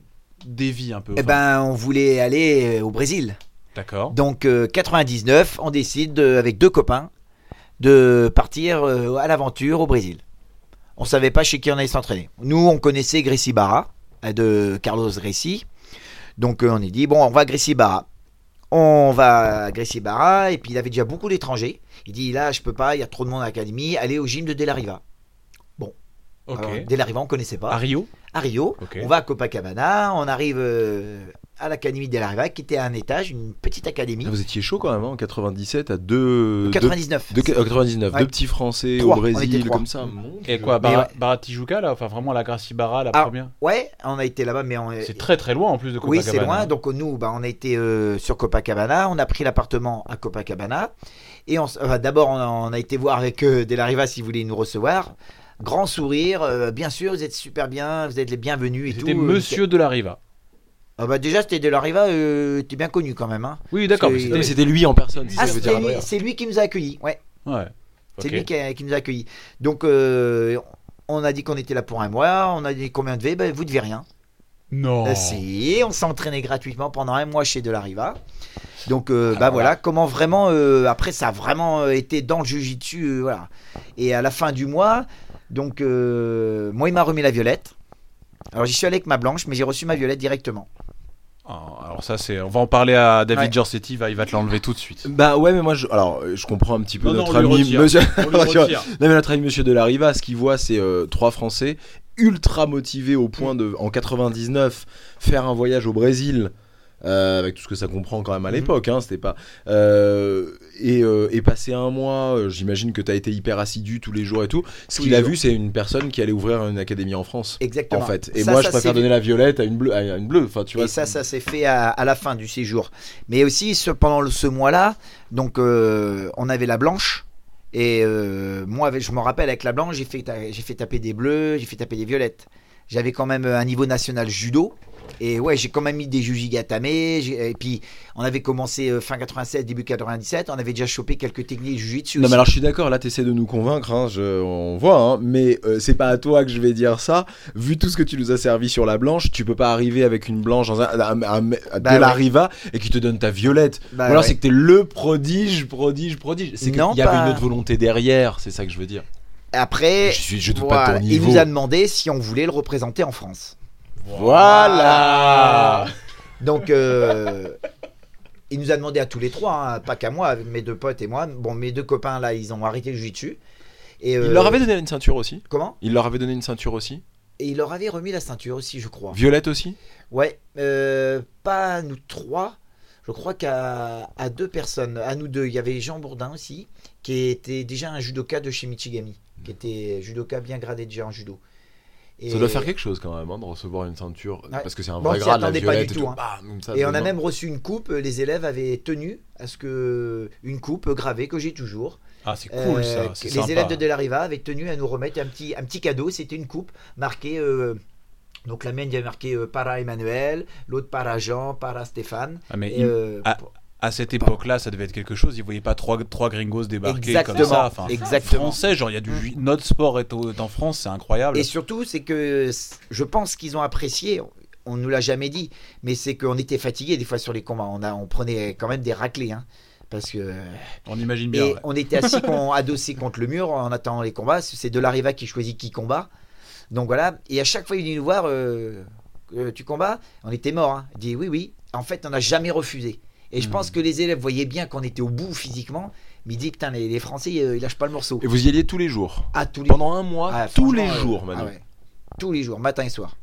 dévient un peu. Eh ben, on voulait aller euh, au Brésil. D'accord. Donc, euh, 99, on décide, de- avec deux copains, de partir euh, à l'aventure au Brésil. On savait pas chez qui on allait s'entraîner. Nous, on connaissait Gracie Barra, euh, de Carlos Gracie. Donc, euh, on est dit, bon, on va à Gracie Barra. On va à Gracie Barra, et puis il avait déjà beaucoup d'étrangers. Il dit, là, je peux pas, il y a trop de monde à l'académie, allez au gym de De La Riva. Ok. Alors, De La Riva, on connaissait pas. À Rio? à Rio. On va à Copacabana, on arrive euh, à l'académie de la Riva, qui était à un étage, une petite académie. Ah, Vous étiez chaud quand même, hein, en 97, à deux. 99. deux- deux- euh, 99, Ouais. deux petits Français Trois, au Brésil, comme ça. Et quoi, Bara- ouais. Baratijuca là, enfin vraiment la Gracie Barra, la Ah, première. Ouais, on a été là-bas, mais on, C'est très très loin en plus de Oui, Copacabana. c'est loin. Donc nous, bah, on a été euh, sur Copacabana, on a pris l'appartement à Copacabana. Et enfin, d'abord, on, a- on a été voir avec euh, De La Riva s'ils voulaient nous recevoir. Grand sourire, euh, bien sûr, vous êtes super bien, vous êtes les bienvenus et tout. C'était Monsieur de la Riva. Ah bah déjà, c'était De La Riva, euh, t'es bien connu quand même. Hein. Oui, d'accord. Mais c'était. lui en personne. si Ah, ça veut c'était dire lui- c'est lui qui nous a accueillis, ouais. Ouais. C'est Ok. lui qui, a- qui nous a accueillis. Donc, euh, on a dit qu'on était là pour un mois. On a dit combien on devait. Ben, vous devez rien. Non. Euh, si, on s'est entraîné gratuitement pendant un mois chez De La Riva. Donc, euh, bah voilà, comment vraiment. euh, après, ça a vraiment euh, été dans le jujitsu. euh, voilà. Et à la fin du mois, donc, euh, moi, il m'a remis la violette. Alors, j'y suis allé avec ma blanche, mais j'ai reçu ma violette directement. Ah, Alors ça c'est, on va en parler à David Ouais. Giorsetti, il va, il va te l'enlever tout de suite. Bah ouais, mais moi, je, alors, euh, je comprends un petit peu Non, notre ami, retire. monsieur. Non mais notre ami Monsieur de la Riva, ce qu'il voit, c'est euh, trois Français ultra motivés au point de, en 99, faire un voyage au Brésil. Euh, avec tout ce que ça comprend quand même Mhm. à l'époque, hein, c'était pas. euh, et, euh, et passer un mois, euh, j'imagine que tu as été hyper assidu tous les jours et tout. Ce qu'il a jours. vu, c'est une personne qui allait ouvrir une académie en France. Exactement. En fait. Et Ça, moi, ça, je préfère donner la violette à une bleue. À une bleue. Enfin, tu vois. et ça, ça s'est fait à, à la fin du séjour. Mais aussi, ce- pendant ce mois-là, donc on avait la blanche. Et moi, avec- je me rappelle, avec la blanche, j'ai fait, j'ai fait taper des bleus, j'ai fait taper des violettes. J'avais quand même un niveau national judo. Et ouais, j'ai quand même mis des jujigatame. Et puis, on avait commencé euh, fin 87, début 97. On avait déjà chopé quelques techniques jujitsu. Non aussi. mais alors je suis d'accord, là t'essaies de nous convaincre, hein, je- on voit, hein, mais euh, c'est pas à toi que je vais dire ça. Vu tout ce que tu nous as servi sur la blanche, tu peux pas arriver avec une blanche dans un, un- un- un- Bah de la riva et qui te donne ta violette. Bah Ou alors ouais. c'est que t'es le prodige, prodige, prodige. C'est qu'il y avait une autre volonté derrière, c'est ça que je veux dire. Après, Je suis, je doute pas de voilà, ton il nous a demandé si on voulait le représenter en France. Voilà. Donc, euh, il nous a demandé à tous les trois, hein, pas qu'à moi, avec mes deux potes et moi. Bon, mes deux copains là, ils ont arrêté le jiu-jitsu. Et, Il euh, leur avait donné une ceinture aussi Comment? Il leur avait donné une ceinture aussi Et il leur avait remis la ceinture aussi, je crois. Violette aussi? Ouais, euh, pas à nous trois. Je crois qu'à à deux personnes, à nous deux, il y avait Jean Bourdin aussi, qui était déjà un judoka de chez Michigami, qui était judoka bien gradé déjà en judo. Et, Ça doit faire quelque chose quand même hein, de recevoir une ceinture. Ouais. Parce que c'est un Bon, vrai s'y grade, la attendait pas violette du et tout, tout. hein. Bam, comme ça, Et on a même reçu une coupe, les élèves avaient tenu à ce que une coupe gravée que j'ai toujours. Ah, c'est cool Euh, ça. C'est les sympa. élèves de Delariva avaient tenu à nous remettre un petit, un petit cadeau. C'était une coupe marquée. euh, donc la mienne, il y avait marqué euh, para Emmanuel, l'autre para Jean, para Stéphane. Ah, mais Et, il- euh, ah, À cette époque-là, ça devait être quelque chose. Ils voyaient pas trois, trois gringos débarquer Exactement, comme ça. Enfin, exactement. Français, genre, il y a du ju- notre sport est, au- est en France, c'est incroyable. Et surtout, c'est que je pense qu'ils ont apprécié. On nous l'a jamais dit, mais c'est qu'on était fatigués des fois sur les combats. On, a, on prenait quand même des raclés, hein, parce que On imagine bien. et ouais. on était assis adossés contre le mur en attendant les combats. C'est de l'arriva qui choisit qui combat. Donc voilà. Et à chaque fois, il venait nous voir. euh, euh, tu combats? On était mort. Hein. Il dit oui, oui. En fait, on n'a jamais refusé. Et je Hmm. pense que les élèves voyaient bien qu'on était au bout physiquement. Mais il dit putain, les, les Français, euh, ils lâchent pas le morceau. Et vous y alliez tous les jours À tous les Pendant un mois, Ah, tous les euh, jours, ah ouais. Tous les jours, matin et soir.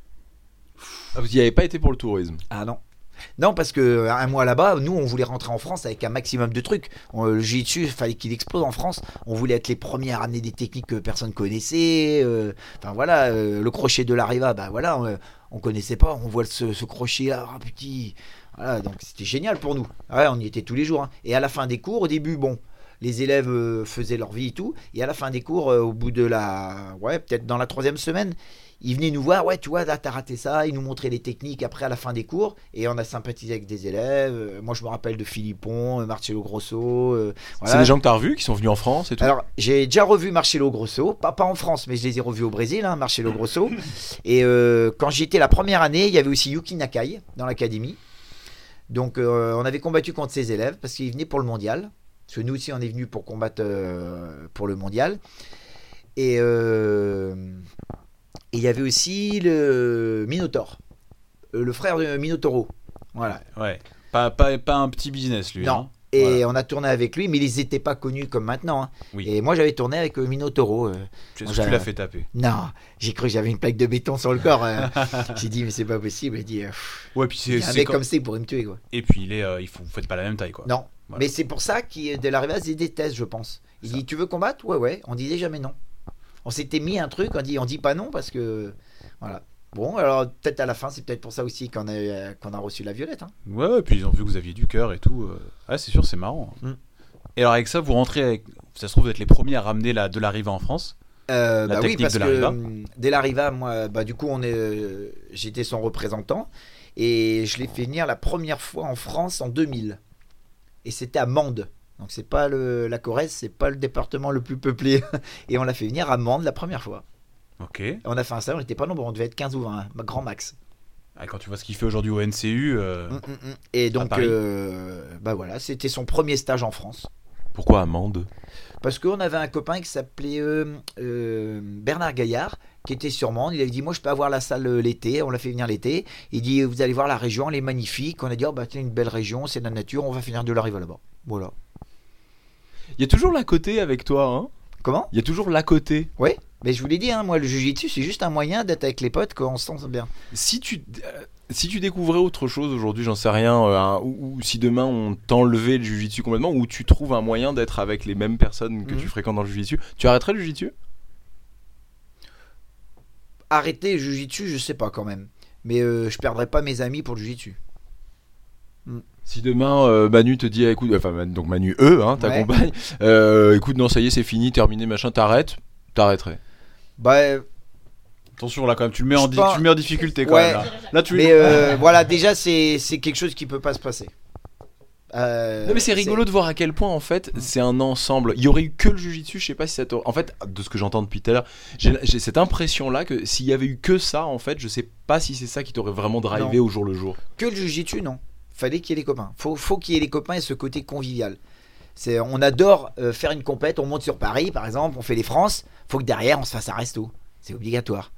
Ah, vous y avez pas été pour le tourisme? Ah non. Non, parce que euh, un mois là-bas, nous, on voulait rentrer en France avec un maximum de trucs. On, le jiu-jitsu, il fallait qu'il explose en France. On voulait être les premiers à ramener des techniques que personne connaissait. euh, Enfin voilà, euh, le crochet de l'Ariva, bah voilà, on, on connaissait pas. On voit ce, ce crochet là, ah, petit. Voilà, donc c'était génial pour nous. Ouais, on y était tous les jours. hein. Et à la fin des cours, au début, bon, les élèves euh, faisaient leur vie et tout. Et à la fin des cours, euh, au bout de la, ouais, peut-être dans la troisième semaine, ils venaient nous voir, ouais, tu vois, là, t'as raté ça. Ils nous montraient les techniques après à la fin des cours. Et on a sympathisé avec des élèves. Euh, Moi, je me rappelle de Philippon, Marcello Grosso. euh, voilà. C'est des gens que t'as revus qui sont venus en France et tout Alors, j'ai déjà revu Marcelo Grosso, pas, pas en France, mais je les ai revus au Brésil, hein, Marcelo Grosso. Et quand j'y étais la première année, il y avait aussi Yuki Nakai dans l'académie. Donc, euh, on avait combattu contre ses élèves parce qu'ils venaient pour le mondial. Parce que nous aussi, on est venus pour combattre euh, pour le mondial. Et euh, et il y avait aussi le Minotaur, le frère de Minotoro. Voilà. Ouais. Pas, pas, pas un petit business, lui. Non. hein. Et on a tourné avec lui, mais ils n'étaient pas connus comme maintenant. hein. Oui. Et moi, j'avais tourné avec euh, Minotoro. euh, Tu, l'as fait taper. Non, j'ai cru que j'avais une plaque de béton sur le corps. euh. j'ai dit, mais c'est pas possible. Il dit, euh, Ouais, puis c'est. un c'est mec comme ça, il pourrait me tuer. Quoi. Et puis, il est, il faut, vous faites pas la même taille, quoi. Non, Voilà. mais c'est pour ça qu'il de l'arrivée, c'est des tests, je pense. Il Ça. dit, tu veux combattre? Ouais, ouais. On disait jamais non. On s'était mis un truc, on dit, on dit pas non parce que. Voilà. Bon, alors peut-être à la fin, c'est peut-être pour ça aussi qu'on a, euh, qu'on a reçu la violette. hein. Ouais, ouais, puis ils ont vu que vous aviez du cœur et tout. euh. Ouais, c'est sûr, c'est marrant. Mm. Et alors, avec ça, vous rentrez avec. Ça se trouve, vous êtes les premiers à ramener la, de l'arrivée en France. Euh, La bah oui, technique parce de que hum, dès l'Arriva, moi, bah, du coup, on est, euh, j'étais son représentant et je l'ai fait venir la première fois en France en 2000. Et c'était à Mende. Donc c'est pas le, la Corrèze, c'est pas le département le plus peuplé. Et on l'a fait venir à Mende la première fois. Ok. On a fait un salon, on n'était pas nombreux, on devait être 15 ou 20, hein, grand max. Ah, quand tu vois ce qu'il fait aujourd'hui au NCU. euh, Hum, hum, hum. Et donc, Paris. euh, bah voilà, c'était son premier stage en France. Pourquoi Amande? Parce qu'on avait un copain qui s'appelait euh, euh, Bernard Gaillard, qui était sur Mende. Il avait dit Moi, je peux avoir la salle l'été. On l'a fait venir l'été. Il dit Vous allez voir la région, elle est magnifique. On a dit Oh, bah, c'est une belle région, c'est de la nature. On va finir de l'arriver là-bas. Voilà. Il y a toujours l'à côté avec toi, hein? Comment? Il y a toujours l'à côté. Oui. Mais je vous l'ai dit, hein, moi, le jujitsu, c'est juste un moyen d'être avec les potes quand on se sent bien. Si tu, euh, si tu découvrais autre chose aujourd'hui, j'en sais rien, euh, ou, ou si demain on t'enlevait le jujitsu complètement, ou tu trouves un moyen d'être avec les mêmes personnes que Mhm. tu fréquentes dans le jujitsu, tu arrêterais le jujitsu? Arrêter le jujitsu, je sais pas quand même. Mais euh, je perdrai pas mes amis pour le jujitsu. Si demain euh, Manu te dit, ah, écoute, enfin donc Manu E, hein, ta Ouais. compagne, euh, écoute, non, ça y est, c'est fini, terminé, machin, t'arrêtes, t'arrêterais. Bah, Attention, là, quand même, tu le mets, en, di- tu le mets en difficulté quand Ouais. même. Là, Là, tu mais euh, voilà, déjà, c'est c'est quelque chose qui peut pas se passer. Euh, Non mais c'est rigolo de voir à quel point en fait c'est un ensemble. Il y aurait eu que le jujitsu, je sais pas si ça t'aurait... En fait, de ce que j'entends depuis tout à l'heure, j'ai j'ai cette impression là que s'il y avait eu que ça en fait, je sais pas si c'est ça qui t'aurait vraiment drivé Non. au jour le jour. Que le jujitsu, non. Fallait qu'il y ait les copains. Faut, faut qu'il y ait les copains et ce côté convivial. C'est, on adore euh, faire une compète, on monte sur Paris par exemple, on fait les France. Faut que derrière on se fasse un resto. C'est obligatoire.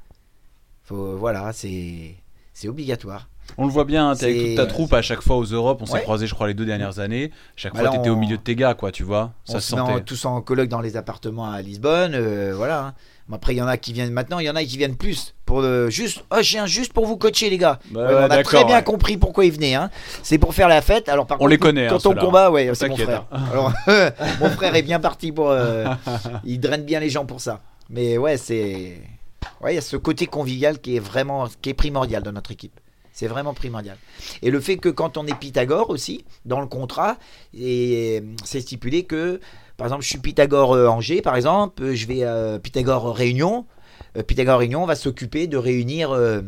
Faut, voilà, c'est, c'est obligatoire. On le voit bien, hein, t'es avec toute ta troupe à chaque fois aux Europes. On s'est Ouais. croisés, je crois, les deux dernières années. Chaque Bah fois, t'étais au on- milieu de tes gars, quoi, tu vois. Ça on se sentait. tous en coloc dans les appartements à Lisbonne, euh, voilà. Hein. Mais Après, il y en a qui viennent maintenant, il y en a qui viennent plus pour le juste. Oh, je viens juste pour vous coacher, les gars. Bah Ouais, on a très bien ouais. compris pourquoi ils venaient. Hein. C'est pour faire la fête. Alors par On contre, les connaît, hein, Quand on ceux-là. combat, ouais, c'est mon frère. Alors, mon frère est bien parti pour. euh, il draine bien les gens pour ça. Mais ouais, c'est. Ouais, il y a ce côté convivial qui est vraiment, qui est primordial dans notre équipe. C'est vraiment primordial. Et le fait que quand on est Pythagore aussi, dans le contrat, et c'est stipulé que, par exemple, je suis Pythagore euh, Angers, par exemple, euh, je vais à Pythagore Réunion. Euh, Pythagore Réunion va s'occuper de réunir, euh,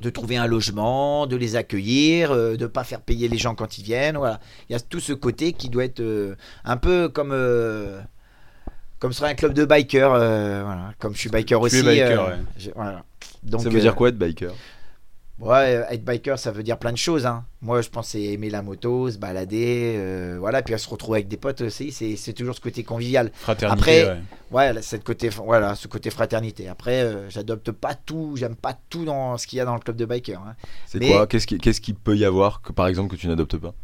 de trouver un logement, de les accueillir, euh, de pas faire payer les gens quand ils viennent. Voilà. Il y a tout ce côté qui doit être euh, un peu comme. euh, comme ce serait un club de bikers, euh, voilà. comme je suis biker Tu aussi. es biker, euh, ouais. j'ai- voilà. Donc, ça veut euh, dire quoi être biker? Ouais, être biker, ça veut dire plein de choses. Hein. Moi, je pense que c'est aimer la moto, se balader, euh, voilà, puis à se retrouver avec des potes aussi. C'est, c'est toujours ce côté convivial. Fraternité, Après- ouais. Ouais, cette côté, voilà, ce côté fraternité. Après, euh, j'adopte pas tout, j'aime pas tout dans ce qu'il y a dans le club de biker. hein. C'est Mais- quoi? Qu'est-ce qui- qu'est-ce qu'il peut y avoir que par exemple que tu n'adoptes pas?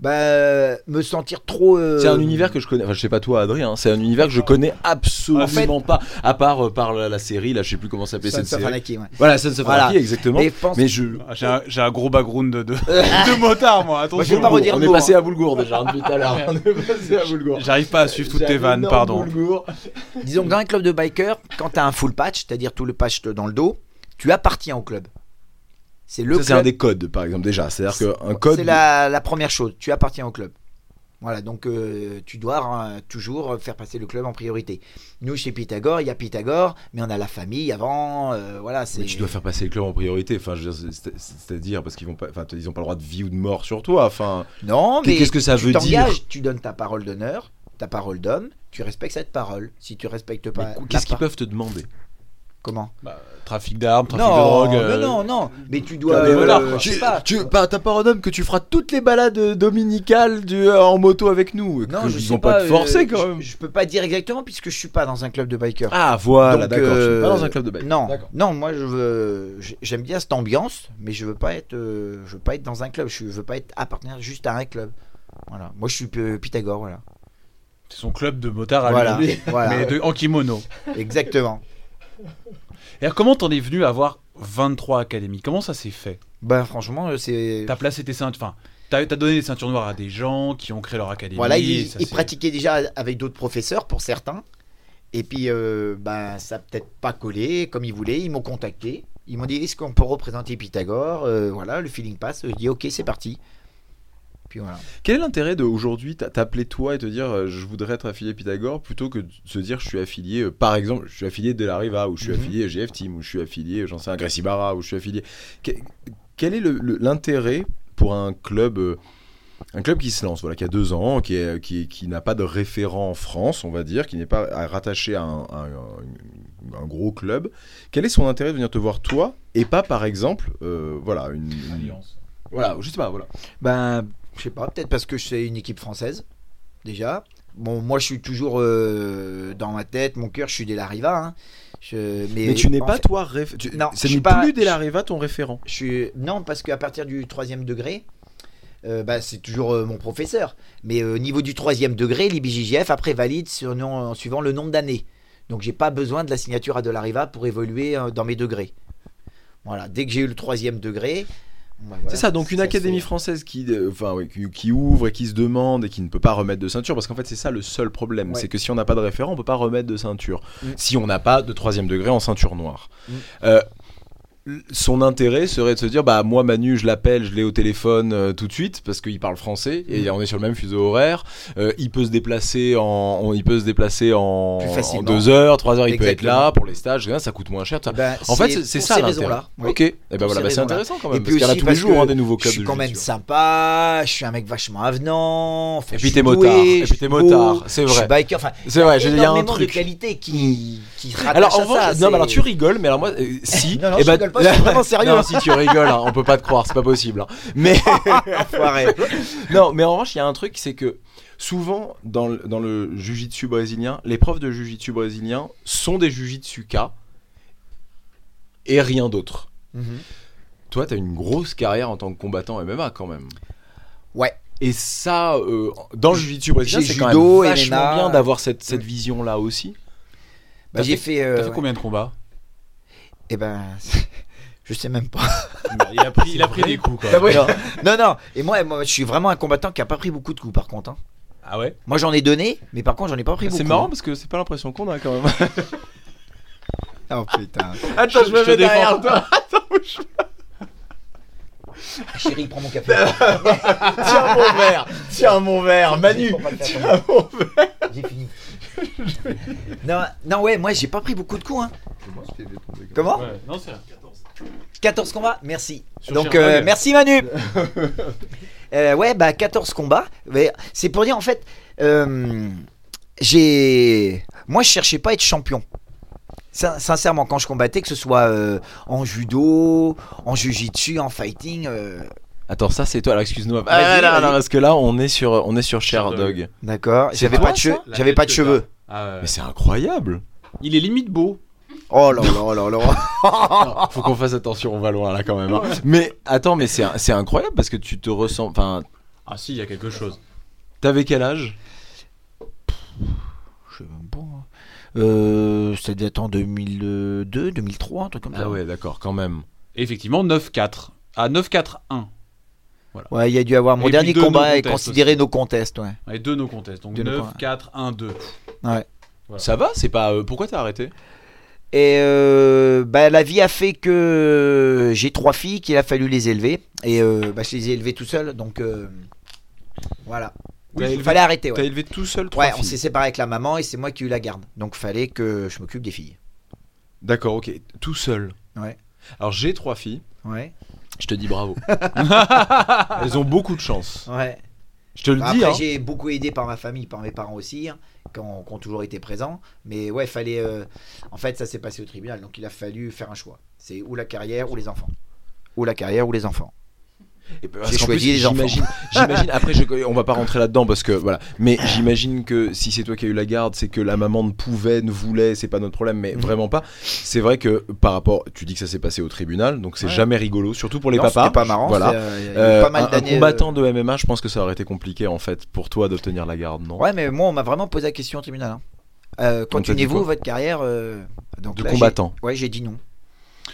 Bah, me sentir trop. euh, C'est un univers que je connais. Enfin, je sais pas toi, Adrien. hein, C'est un univers que je connais absolument pas. À part euh, par la, la série, là, je sais plus comment s'appelait cette série. Anarchy, ouais. Voilà, Sons of Voilà. Anarchy, exactement. Mais pense- Mais je. Ah, J'ai un, j'ai un gros background de, de, de motard, moi. Attention. Moi, je vais pas redire on est passé hein. à Boulgour déjà hein, depuis tout à l'heure. On est passé à Boulgour. J'arrive pas à suivre toutes tes vannes, pardon. Boulgour. Disons que dans un club de biker, quand tu as un full patch, c'est-à-dire tout le patch dans le dos, tu appartiens au club. C'est le Ça, c'est un des codes, par exemple, déjà. C'est-à-dire qu'un code. C'est la, la première chose. Tu appartiens au club. Voilà, donc euh, tu dois hein, toujours faire passer le club en priorité. Nous, chez Pythagore, il y a Pythagore, mais on a la famille avant. euh, voilà, c'est. Mais tu dois faire passer le club en priorité. Enfin, je veux dire, c'est- c'est- c'est-à-dire parce qu'ils vont pas, enfin, ils ont pas le droit de vie ou de mort sur toi. Enfin, Non, mais Qu'est-ce que ça tu veut dire Tu donnes ta parole d'honneur, ta parole d'homme. Tu respectes cette parole. Si tu respectes pas, qu'est-ce qu'ils peuvent te demander? Comment? Bah, trafic d'armes, trafic Non, de drogue. euh, non, non, non. Mais tu dois. euh, motards, quoi. je sais pas. Tu, bah, t'as pas un homme que tu feras toutes les balades dominicales du, euh, en moto avec nous. Non, que je ils sais vont pas, te euh, forcer quand je- même. Je, peux pas dire exactement puisque je suis pas dans un club de bikers. Ah voilà, d'accord. Tu euh, es pas dans un club de bike. Non, non, moi je veux, j'ai- j'aime bien cette ambiance, mais je veux pas être, euh, je veux pas être dans un club. Je veux pas être appartenir juste à un club. Voilà. Moi je suis Pythagore, voilà. C'est son club de motards à Voilà, lui. voilà. Mais de, en kimono. Exactement. Et alors, comment t'en es venu à avoir 23 académies? Comment ça s'est fait? Bah franchement, euh, c'est. T'as placé tes ceintures. Enfin, t'as t'as donné des ceintures noires à des gens qui ont créé leur académie. Voilà, ils, pratiquaient déjà avec d'autres professeurs pour certains. Et puis, euh, bah, ça a peut-être pas collé comme ils voulaient. Ils m'ont contacté. Ils m'ont dit est-ce qu'on peut représenter Pythagore? Euh, Voilà, le feeling passe. Je dis ok, c'est parti. Puis voilà. Quel est l'intérêt de aujourd'hui t'a- t'appeler toi et te dire euh, je voudrais être affilié Pythagore plutôt que de se dire je suis affilié euh, par exemple je suis affilié de la Riva ou je suis Mhm. affilié GF Team ou je suis affilié j'en sais Barra ou je suis affilié Que- quel est l'intérêt pour un club euh, un club qui se lance voilà qui a deux ans qui est, qui, qui n'a pas de référent en France on va dire qui n'est pas à- rattaché à un, à un- un gros club quel est son intérêt de venir te voir toi et pas par exemple euh, voilà une, une- Alliance. voilà je sais pas voilà Ben, je sais pas, peut-être parce que c'est une équipe française, déjà. Bon, moi, je suis toujours euh, dans ma tête, mon cœur, je suis des Lariva. Hein. Je- mais, Mais tu n'es pas fait, toi réf... tu... Non, ce je suis n'est pas- plus Delareva ton référent. je suis... Non, parce qu'à partir du troisième degré, euh, bah, c'est toujours euh, mon professeur. Mais au niveau du troisième degré, l'IBJJF après valide sur nom- en suivant le nombre d'années. Donc, j'ai pas besoin de la signature à de Lariva pour évoluer dans mes degrés. Voilà, dès que j'ai eu le troisième degré. Bah, voilà, c'est ça, donc une académie se- française qui, euh, enfin, oui, qui, qui ouvre et qui se demande et qui ne peut pas remettre de ceinture, parce qu'en fait c'est ça le seul problème, Ouais. c'est que si on n'a pas de référent, on peut pas remettre de ceinture. Mm. Si on n'a pas de troisième degré en ceinture noire. Mm. Euh, son intérêt serait de se dire bah moi Manu je l'appelle je l'ai au téléphone euh, tout de suite parce qu'il parle français et Mm. on est sur le même fuseau horaire Euh, il peut se déplacer en on- il peut se déplacer en, deux heures trois heures il peut être là pour les stages ça coûte moins cher. Ben, En fait, c'est- ça l'intérêt. oui. Ok, et ben Pour voilà, ces bah, c'est intéressant quand Et même, puis parce qu'il y en a tous les jours hein, des nouveaux clubs. Je suis quand même sympa, je suis un mec vachement avenant. Et puis t'es motard, et puis t'es motard, c'est Je suis vrai. biker, enfin, C'est vrai, il y a un énormément de truc. qualités qui, qui Alors en non, alors tu rigoles, mais alors moi, euh, si. Non, eh ben- pas, je suis vraiment sérieux. non, si tu rigoles, hein, on peut pas te croire, c'est pas possible. hein. Mais non, mais en revanche, il y a un truc, c'est que souvent dans le, dans le jujitsu brésilien, les profs de jujitsu brésilien sont des jujitsuka et rien d'autre. Mhm. Toi, t'as une grosse carrière en tant que combattant MMA quand même. Ouais. Et ça, euh, dans le jiu-jitsu brésilien, c'est quand judo, même vachement bien d'avoir cette, cette vision-là aussi. Bah, j'ai fait- fait. euh, T'as fait combien de combats? Eh ben, je sais même pas. Il a pris, il a pris des coups quoi. non, non, non. Et moi, moi, je suis vraiment un combattant qui a pas pris beaucoup de coups, par contre. hein. Ah ouais? Moi, j'en ai donné, mais par contre, j'en ai pas pris beaucoup. C'est marrant hein. parce que c'est pas l'impression qu'on a quand même. Oh putain. Attends, je me te mets derrière défends. toi. Attends, bouge Chérie, prends mon café. pas. Tiens mon verre. Tiens mon verre. Manu. Pas Tiens mon verre. J'ai fini. non, non, ouais, moi, j'ai pas pris beaucoup de coups. Hein. Comment Ouais, non, c'est 14 combats Merci. Sur Donc, euh, merci Manu. Euh, ouais, bah 14 combats. Mais C'est pour dire en fait, euh, j'ai. Moi, je cherchais pas à être champion. Sin- Sincèrement, quand je combattais, que ce soit euh, en judo, en jujitsu, en fighting, euh, Attends, ça c'est toi. Alors excuse-nous. Ah, non, non, parce que là on est sur on est sur Sherdog. Sherdog. d'accord. J'avais pas de cheveux. J'avais pas de. Ah ouais. Mais c'est incroyable. Il est limite beau. Oh là là là là. Faut qu'on fasse attention, on va loin là quand même. hein. Mais attends, mais c'est c'est incroyable parce que tu te ressens. Enfin, Ah si, il y a quelque chose. t'avais quel âge? Je sais même pas. hein. Euh, ça devait être en 2002, 2003, un truc comme ça. Ah ouais, d'accord, quand même. Effectivement, 9-4. Ah, 9-4-1. Ouais, il y a dû avoir mon Et dernier combat et no-contests considéré nos contests, ouais. Et deux no contests. Donc Deux no 9, 4, 1, 2. Ouais. Voilà. Ça va C'est pas. euh, pourquoi t'as arrêté? Et euh, bah, la vie a fait que j'ai trois filles qu'il a fallu les élever. Et euh, bah, je les ai élevées tout seul, donc euh, voilà. T'as il fallait arrêter. T'as Ouais, élevé tout seul trois ouais on s'est séparé avec la maman et c'est moi qui ai eu la garde. Donc fallait que je m'occupe des filles. D'accord, ok. Tout seul. Ouais. Alors j'ai trois filles. Ouais. Je te dis bravo. Elles ont beaucoup de chance. Ouais. Je te le dis. Après, hein. j'ai beaucoup aidé par ma famille, par mes parents aussi, hein, qui, ont, toujours été présents. Mais ouais, fallait. euh, en fait, ça s'est passé au tribunal, donc il a fallu faire un choix. C'est ou la carrière ou les enfants. Ou la carrière ou les enfants. Parce J'ai choisi les enfants. j'imagine. Après, je, on va pas rentrer là-dedans parce que voilà. Mais j'imagine que si c'est toi qui as eu la garde, c'est que la maman ne pouvait, ne voulait, c'est pas notre problème, mais Mhm. vraiment pas. C'est vrai que par rapport, tu dis que ça s'est passé au tribunal, donc c'est Ouais. jamais rigolo, surtout pour les Non, papas. pas marrant. Voilà. euh, y a Euh, pas mal un, un d'années. euh, combattant de MMA, je pense que ça aurait été compliqué en fait pour toi d'obtenir la garde, non? Ouais, mais moi, on m'a vraiment posé la question au tribunal. hein. Euh, Continuez-vous votre carrière donc De là, combattant. Ouais, j'ai dit non.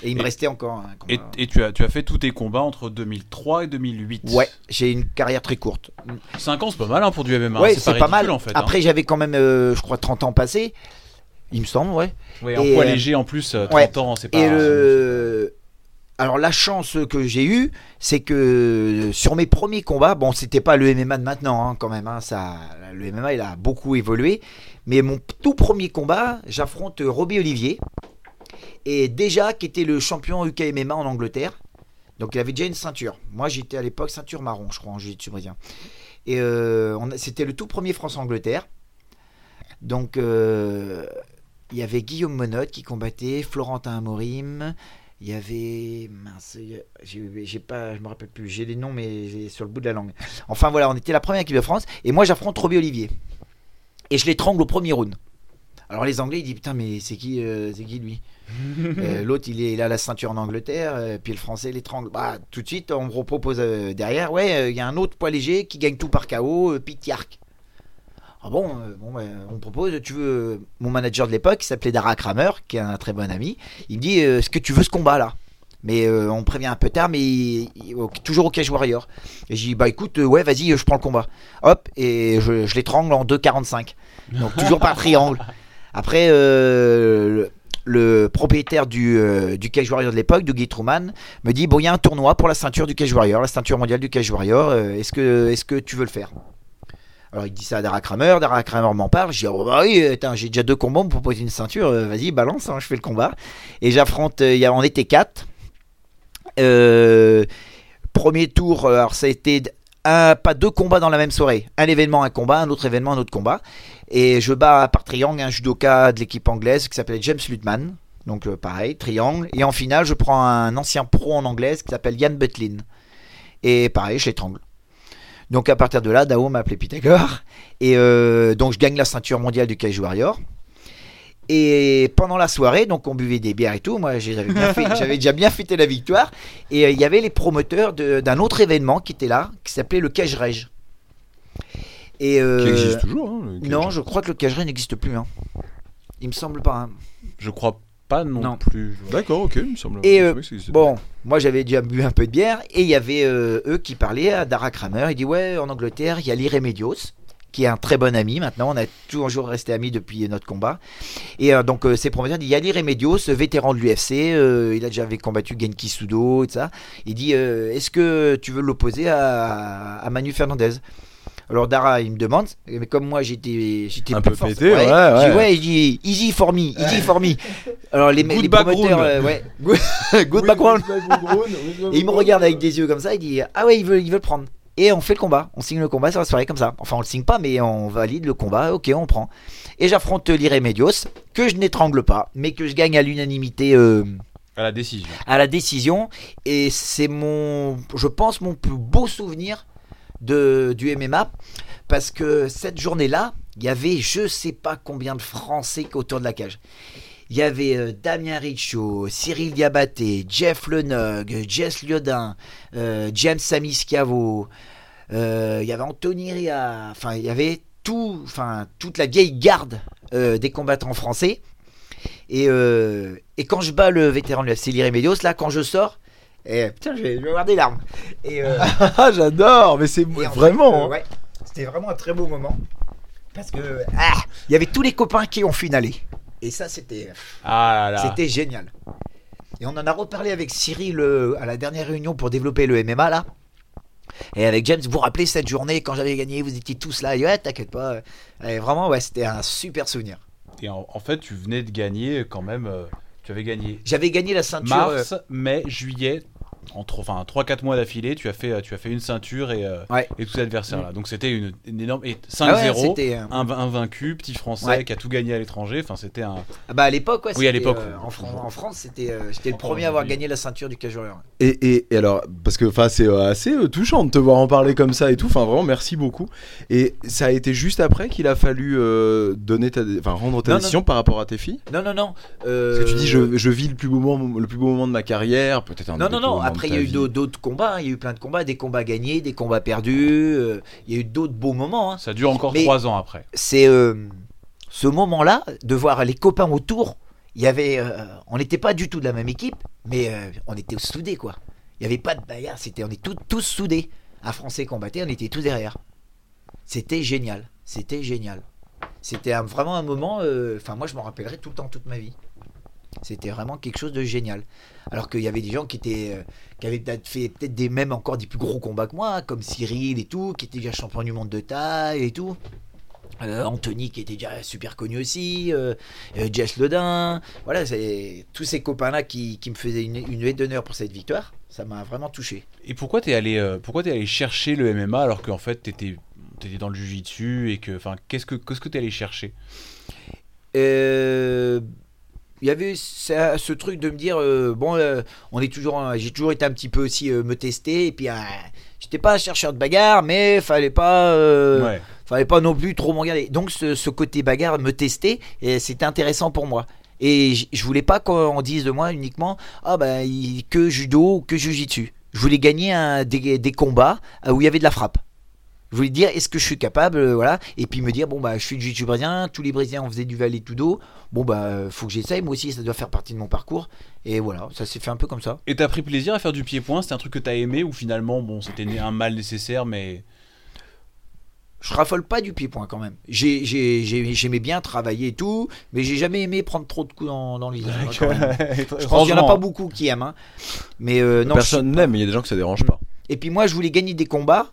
Et il me Et- restait encore un Et, combat. et tu, as, tu as fait tous tes combats entre 2003 et 2008. Ouais, j'ai une carrière très courte. 5 ans, c'est pas mal hein, pour du MMA. ouais, c'est pas, mal. en fait. hein. Après, j'avais quand même, euh, je crois, 30 ans passés. Il me semble, ouais. Ouais, en poids euh, léger en plus, euh, 30 ouais. ans, c'est pas. Et le... Alors la chance que j'ai eue, c'est que sur mes premiers combats, bon c'était pas le MMA de maintenant hein, quand même, hein, ça, le MMA il a beaucoup évolué, mais mon tout premier combat, j'affronte Robbie Olivier, et déjà qui était le champion UK MMA en Angleterre, donc il avait déjà une ceinture. Moi j'étais à l'époque ceinture marron, je crois, en jiu-jitsu brésilien. Et euh, c'était le tout premier France-Angleterre. Donc euh, il y avait Guillaume Monotte qui combattait, Florentin Amorim, il y avait mince, j'ai pas, je me rappelle plus, j'ai les noms mais sur le bout de la langue. Enfin voilà, on était la première équipe de France et moi j'affronte Robbie Olivier et je l'étrangle au premier round. Alors les Anglais ils disent putain mais c'est qui, euh, c'est qui lui? Euh, L'autre il, est, il a la ceinture en Angleterre, euh, puis le Français l'étrangle. Bah tout de suite on me propose derrière, ouais il y a un autre poids léger qui gagne tout par KO, Pete Yark. Ah bon, bon ouais, on me propose, tu veux mon manager de l'époque qui s'appelait Dara Kramer, qui est un très bon ami. Il me dit Est-ce que tu veux ce combat là? Mais euh, on prévient un peu tard, mais il- il- au- toujours au Cage Warrior. Et j'ai dit Bah écoute, euh, ouais, vas-y, je prends le combat. Hop, et je, je l'étrangle en 2,45. Donc toujours par triangle. Après, euh, le, propriétaire du, euh, du Cage Warrior de l'époque, Dougie Truman, me dit Bon, il y a un tournoi pour la ceinture du Cage Warrior, la ceinture mondiale du Cage Warrior. euh, Est-ce que, est que tu veux le faire? Alors il dit ça à Dara Kramer, Dara Kramer m'en parle, je dis oh bah oui, j'ai déjà deux combats, on me propose une ceinture, vas-y balance, hein, je fais le combat. Et j'affronte, on était quatre. Premier tour, alors ça a été un, pas deux combats dans la même soirée, un événement, un combat, un autre événement, un autre combat. Et je bats par triangle un judoka de l'équipe anglaise qui s'appelait James Lutman. Donc euh, pareil, triangle. Et en finale, je prends un ancien pro en anglaise qui s'appelle Yann Butlin. Et pareil, je l'étrangle. Donc à partir de là, Dao m'a appelé Pythagore. Et euh, donc je gagne la ceinture mondiale du Cage Warrior. Et pendant la soirée, donc on buvait des bières et tout. Moi, j'avais bien fait- j'avais déjà bien fêté la victoire. Et euh, il y avait les promoteurs de- d'un autre événement qui était là, qui s'appelait le Cage Rage. Et euh, Qui existe toujours. hein, le Non, je crois que le Cage Rage n'existe plus. Hein. Il me semble pas. hein. Je crois pas non, Non. plus. D'accord, ok, il me semble. Et, euh. Bon, moi j'avais déjà bu un peu de bière et il y avait euh, eux qui parlaient à Dara Kramer. Il dit ouais, en Angleterre, il y a l'Iremedios qui est un très bon ami maintenant. On a toujours resté amis depuis notre combat. Et euh, donc euh, ces promoteurs disent il y a l'Iremedios, vétéran de l'UFC, euh, il a déjà combattu Genki Sudo et ça. Il dit euh, est-ce que tu veux l'opposer à, à Manu Fernandez? Alors Dara, il me demande, mais comme moi j'étais j'étais Un peu fort, pété, ouais, ouais. ouais, il dit easy for me, easy for me. Alors les, Good les promoteurs, euh, ouais, good, good background. Et il me regarde avec des yeux comme ça, il dit Ah ouais, il veut, il veut le prendre. Et on fait le combat, on signe le combat sur la soirée comme ça. Enfin, on le signe pas, mais on valide le combat, ok, on prend. Et j'affronte l'Iremedios, que je n'étrangle pas, mais que je gagne à l'unanimité euh, À la décision. à la décision. Et c'est mon, je pense, mon plus beau souvenir de, du MMA. Parce que cette journée-là, il y avait je sais pas combien de Français autour de la cage. Il y avait euh, Damien Richaud, Cyril Diabaté, Jeff Lenog, Jess Liodin, euh, James Samiscavo, euh, il y avait Anthony Ria, enfin il y avait tout, enfin toute la vieille garde euh, des combattants français. Et, et quand je bats le vétéran de l'UFC Liremedios, là quand je sors, et, putain je vais, je vais avoir des larmes. Et, Ah, j'adore, mais c'est vraiment. fait, hein. ouais, c'était vraiment un très beau moment. Parce que ah, il y avait tous les copains qui ont allée. Et ça c'était Ah c'était génial. Et on en a reparlé avec Cyril euh, à la dernière réunion pour développer le MMA là. Et avec James, vous vous rappelez cette journée quand j'avais gagné, vous étiez tous là. Et ouais, t'inquiète pas. Et vraiment, ouais, c'était un super souvenir. Et en, en fait, tu venais de gagner quand même. euh, tu avais gagné J'avais gagné la ceinture. euh, mars, mai, juillet. En tro- enfin, 3-4 mois d'affilée, tu as fait, tu as fait une ceinture et, euh, Ouais. et tous les adversaires là. Donc c'était une, une énorme. Et ah ouais, 5-0, euh, un, un vaincu, petit français Ouais. qui a tout gagné à l'étranger. Enfin, c'était un. ah bah à l'époque, ouais. Oui, à l'époque, euh, en, Fran- en France, c'était, euh, j'étais le premier à avoir gagné la ceinture du cage warrior. Et, et, et alors, parce que enfin, c'est euh, assez euh, touchant de te voir en parler comme ça et tout. Enfin, vraiment, merci beaucoup. Et ça a été juste après qu'il a fallu euh, donner ta, enfin, rendre ta Non, non. décision par rapport à tes filles? Non, non, non. Parce que tu dis, je, je vis le plus beau moment, le plus beau moment de ma carrière, peut-être un Non, non, non. Après, il y a eu d'autres- combats. hein. Il y a eu plein de combats, des combats gagnés, des combats perdus. euh, Il y a eu d'autres beaux moments. hein. Ça dure encore Mais- 3 ans après. c'est euh, ce moment-là de voir les copains autour. Il y avait, euh, on n'était pas du tout de la même équipe, mais on était soudés quoi. Il n'y avait pas de bagarre, c'était, on est tous, tous soudés. Un Français combattait, on était tous derrière. C'était génial, c'était génial. C'était vraiment un moment. Enfin, moi, je m'en rappellerai tout le temps, toute ma vie. C'était vraiment quelque chose de génial. Alors qu'il y avait des gens qui étaient, euh, qui avaient fait peut-être des même encore des plus gros combats que moi, comme Cyril et tout, qui était déjà champion du monde de taille et tout. Euh, Anthony qui était déjà super connu aussi, euh, euh, Jess Ledin, voilà, c'est tous ces copains-là qui, qui me faisaient une, une d'honneur pour cette victoire, ça m'a vraiment touché. Et pourquoi t'es allé, pourquoi t'es allé chercher le MMA alors qu'en fait t'étais, t'étais dans le jujitsu et que, enfin, qu'est-ce que, qu'est-ce que t'es allé chercher? Euh, Il y avait ça- ce truc de me dire euh, bon, euh, on est toujours, j'ai toujours été un petit peu aussi euh, me tester et puis j'étais pas chercheur de bagarre, mais fallait pas. Ouais. fallait pas non plus trop m'en garder. Donc ce, ce côté bagarre me testait et c'était intéressant pour moi. Et je voulais pas qu'on dise de moi uniquement ah bah il- que judo ou que jujitsu. Je voulais gagner un, des, des combats où il y avait de la frappe. Je voulais dire est-ce que je suis capable euh, voilà et puis me dire bon bah je suis du jiu brésilien, tous les brésiliens on faisait du valet tudo. Bon bah faut que j'essaye moi aussi ça doit faire partie de mon parcours et voilà, ça s'est fait un peu comme ça. Et t'as pris plaisir à faire du pied-point? C'était un truc que t'as aimé ou finalement, bon, c'était un mal nécessaire, mais. je raffole pas du pied-point quand même. J'ai- j'ai- j'ai- J'aimais bien travailler et tout, mais j'ai jamais aimé prendre trop de coups dans, dans le visage. Je pense qu'il y en a pas beaucoup qui aiment. hein. Mais euh, non. Personne n'aime, mais il y a des gens que ça dérange pas. je- Et puis moi, je voulais gagner des combats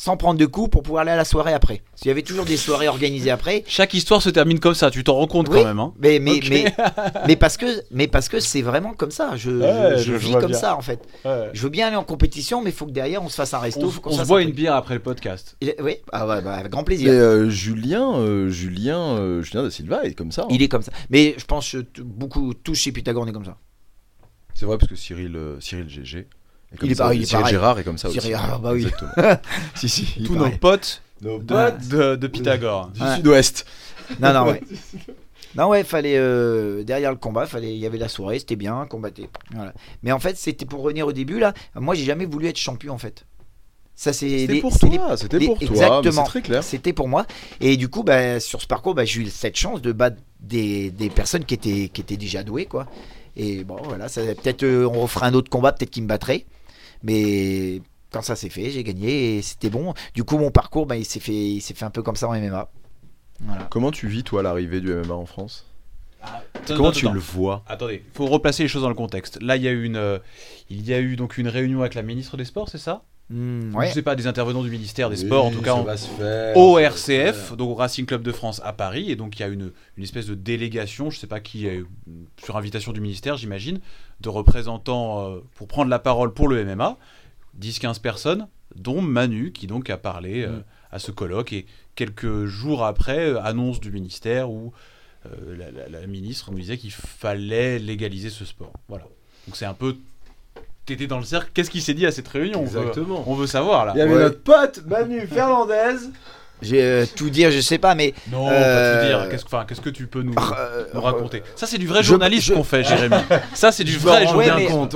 sans prendre de coups pour pouvoir aller à la soirée après. Parce qu'il y avait toujours des soirées organisées après. Chaque histoire se termine comme ça, tu t'en rends compte Oui. quand même. Hein Mais, mais, mais, mais parce que, mais parce que c'est vraiment comme ça. Je, Ouais, je, je- je vis comme bien. ça en fait. Je veux bien aller en compétition, mais il faut que derrière on se fasse un resto. on faut on se boit un une bière après le podcast. Oui, ah ouais, bah, avec grand Mais plaisir. euh, Julien, euh, Julien, euh, Julien da Silva est comme ça. hein. Il est comme ça. Mais je pense que beaucoup, tous chez Pythagore, on est comme ça. C'est vrai parce que Cyril, euh, Cyril GG. Est comme Il est ça. pareil, il est Cyril pareil. Gérard est comme ça Cyril- aussi. ah, bah oui. Si, si. Tous nos potes Nos de, potes de, de Pythagore. du Ouais. sud-ouest. Non, non, ouais. Non, ouais, fallait euh, derrière le combat, fallait, il y avait la soirée, c'était bien, combattre. Voilà. Mais en fait, c'était pour revenir au début là. Moi, j'ai jamais voulu être champion en fait. Ça, c'est C'était pour c'est les- toi, c'était les- pour toi, exactement. c'est très clair. C'était pour moi. Et du coup, bah, sur ce parcours, bah, j'ai eu cette chance de battre des, des personnes qui étaient, qui étaient déjà douées, quoi. Et bon, voilà, ça, peut-être euh, on refera un autre combat, peut-être qu'ils me battraient. Mais quand ça s'est fait, j'ai gagné et c'était bon. Du coup, mon parcours, bah, il s'est fait, il s'est fait un peu comme ça en MMA. Voilà. Comment tu vis, toi, l'arrivée du MMA en France? Attends, Comment tu le vois? Attendez, faut replacer les choses dans le contexte. Là, il y a eu une, euh, il y a eu donc une réunion avec la ministre des Sports, c'est ça? Hmm, Je ouais. sais pas, des intervenants du ministère des Sports, en tout cas, en- faire. au RCF, donc au Racing Club de France à Paris, et donc il y a une, une espèce de délégation, je sais pas qui, sur invitation du ministère, j'imagine, de représentants euh, pour prendre la parole pour le MMA, 10-15 personnes, dont Manu, qui donc a parlé euh, à ce colloque, et quelques jours après, euh, annonce du ministère où euh, la, la- la ministre nous disait qu'il fallait légaliser ce sport. Voilà. Donc c'est un peu... T'étais dans le cercle, qu'est-ce qui s'est dit à cette réunion on veut- Exactement. On veut savoir là. Il y avait Ouais. notre pote Manu Fernandez. J'ai euh, tout dire, je sais pas, mais Non, pas Euh, tout dire. Qu'est-ce qu'est-ce que tu peux nous, euh, nous raconter Ça, c'est du vrai je- qu'on fait, Jérémy. Ça, c'est du Je vrai Ouais, là, on,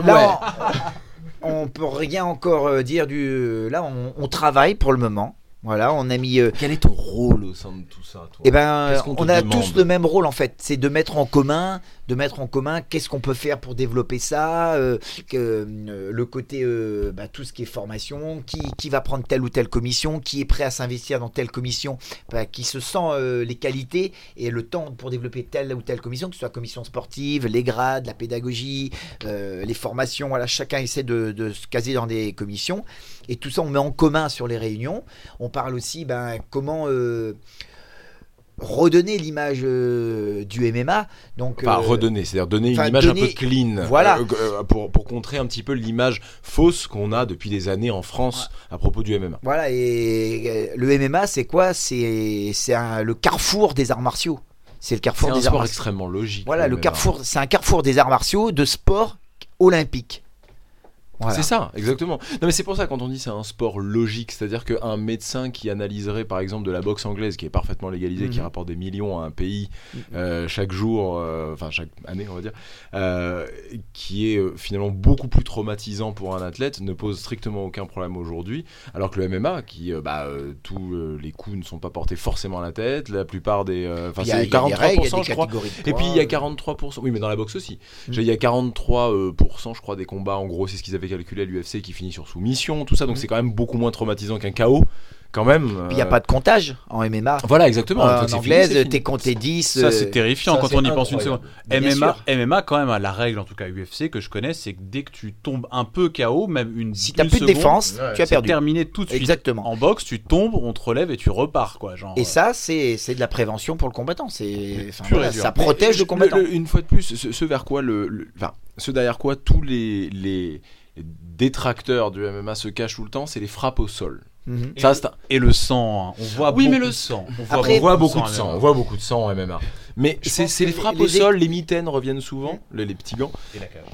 on peut rien encore euh, dire du. Là, on, on travaille pour le moment. Voilà, on a mis. euh, Quel est ton rôle au sein de tout ça, toi? Eh ben, on a tous le même rôle en fait. C'est de mettre en commun, de mettre en commun qu'est-ce qu'on peut faire pour développer ça, euh, que, euh, le côté, bah, tout ce qui est formation, qui, qui va prendre telle ou telle commission, qui est prêt à s'investir dans telle commission, bah, qui se sent les qualités et le temps pour développer telle ou telle commission, que ce soit commission sportive, les grades, la pédagogie, les formations. Voilà, chacun essaie de, de se caser dans des commissions et tout ça on met en commun sur les réunions. On parle aussi ben, comment euh, redonner l'image euh, du MMA. Donc, Enfin, euh, redonner, c'est-à-dire donner une image un peu clean. Voilà. euh, pour, pour contrer un petit peu l'image fausse qu'on a depuis des années en France à propos du MMA. Voilà, et le MMA, c'est quoi? C'est le carrefour des arts martiaux. C'est le carrefour un des arts sport martiaux. extrêmement logique. Voilà, le MMA. carrefour, c'est un carrefour des arts martiaux de sport olympique. Voilà. C'est ça, exactement. Non mais c'est pour ça quand on dit c'est un sport logique, c'est-à-dire qu'un médecin qui analyserait par exemple de la boxe anglaise qui est parfaitement légalisée, qui Mhm. rapporte des millions à un pays euh, chaque jour, euh, enfin chaque année on va dire, euh, qui est finalement beaucoup plus traumatisant pour un athlète, ne pose strictement aucun problème aujourd'hui, alors que le MMA, qui bah, tous les coups ne sont pas portés forcément à la tête, la plupart des, enfin c'est il y a des règles, il y a 43% des je crois. Et puis il y a poids, 43%, oui mais dans la boxe aussi, Mm. il y a 43%, euh, pourcent, je crois des combats, en gros c'est ce qu'ils avaient calculé à l'UFC qui finit sur soumission, tout ça, donc c'est quand même beaucoup moins traumatisant qu'un KO, quand même. Il n'y a euh, pas de comptage en MMA. Voilà exactement, fois en c'est anglaise, c'est t'es compté 10. Ça, c'est euh, terrifiant ça, quand c'est on y pense une seconde. MMA, sûr. MMA, quand même, à la règle, en tout cas UFC, que je connais, c'est que dès que tu tombes un peu KO, même une Si t'as plus de défense, ouais, tu as c'est perdu. terminé tout de suite. Exactement. En boxe, tu tombes, on te relève et tu repars, quoi. Genre, Et euh, ça, c'est c'est de la prévention pour le combattant. C'est enfin, voilà, ça Mais protège le combattant. le- une fois de plus, ce, ce vers quoi le, le- enfin, ce derrière quoi tous les, les détracteurs du MMA se cachent tout le temps, c'est les frappes au sol. Mhm. Ça, c'est un- Et le sang, hein. on voit Oui, beaucoup mais le de sang. On voit Après- on voit beaucoup beaucoup de de sang, on voit beaucoup de sang en MMA. Mais c'est les les- frappes les au sol, les mitaines reviennent souvent, les, les petits gants. Et la cage.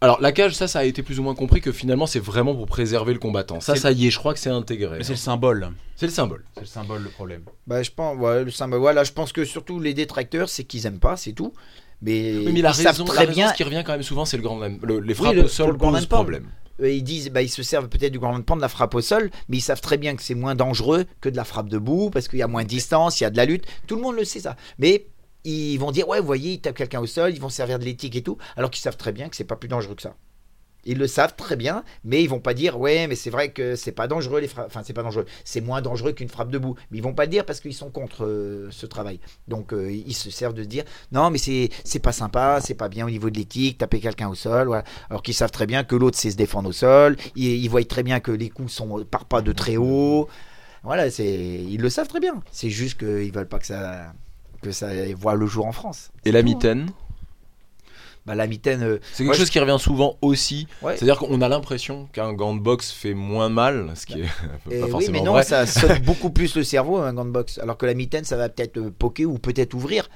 Alors la cage, ça, ça a été plus ou moins compris que finalement c'est vraiment pour préserver le combattant. Ça, ça y est, je crois que c'est intégré. Mais c'est le symbole. C'est le symbole. C'est le symbole, le problème. Bah, je pense, ouais, le symbole, voilà, je pense que surtout les détracteurs, c'est qu'ils aiment pas, c'est tout. Mais, Oui, mais la ils savent raison, très la bien. ce qui revient quand même souvent, c'est le grand le- les frappes le- au sol le grand problème. euh, Ils disent, bah, ils se servent peut-être du grand hand de la frappe au sol, mais ils savent très bien que c'est moins dangereux que de la frappe debout parce qu'il y a moins de distance, il y a de la lutte. Tout le monde le sait ça. Mais ils vont dire, ouais, vous voyez, ils tapent quelqu'un au sol, ils vont servir de l'éthique et tout, alors qu'ils savent très bien que c'est pas plus dangereux que ça. Ils le savent très bien, mais ils vont pas dire, ouais, mais c'est vrai que c'est pas dangereux les frappes. Enfin, c'est pas dangereux. C'est moins dangereux qu'une frappe debout. Mais ils vont pas le dire parce qu'ils sont contre euh, ce travail. Donc euh, ils se servent de se dire, non, mais c'est c'est pas sympa, c'est pas bien au niveau de l'éthique, taper quelqu'un au sol, voilà. Alors qu'ils savent très bien que l'autre sait se défendre au sol. Ils, ils voient très bien que les coups sont partent pas de très haut. Voilà, c'est ils le savent très bien. C'est juste qu'ils veulent pas que ça que ça voit le jour en France. Et la tout. mitaine, Bah la mitaine. euh, c'est quelque chose qui revient souvent aussi. Ouais. C'est-à-dire qu'on a l'impression qu'un gant de boxe fait moins mal, ce qui est Eh pas oui, forcément mais non, vrai. ça sonne beaucoup plus le cerveau un gant de boxe. Alors que la mitaine, ça va peut-être euh, poker ou peut-être ouvrir.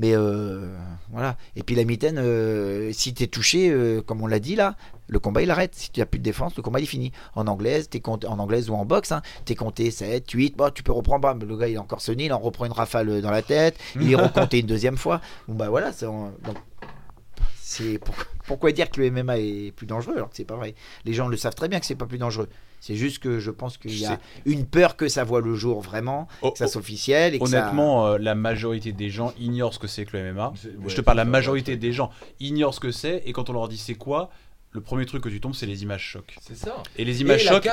Mais euh, voilà. Et puis la mitaine, euh, si t'es touché, euh, comme on l'a dit là, le combat il arrête. Si tu n'as plus de défense, le combat il est fini. En anglaise, t'es compté, en anglaise ou en boxe, hein, t'es compté 7, 8, bon, tu peux reprendre. bam, le gars il est encore sonné, il en reprend une rafale dans la tête, il est recompté une deuxième fois. Bon bah voilà, c'est donc, c'est pour- pourquoi dire que le MMA est plus dangereux alors que c'est pas vrai? Les gens le savent très bien que c'est pas plus dangereux. C'est juste que je pense qu'il y a une peur que ça voit le jour vraiment, Oh, que ça soit officiel et que ça- Honnêtement, euh, la majorité des gens ignorent ce que c'est que le MMA. Ouais, je te parle, la majorité des gens ignorent ce que c'est, et quand on leur dit c'est quoi, le premier truc que tu tombes, c'est les images chocs. C'est ça. Et les images chocs,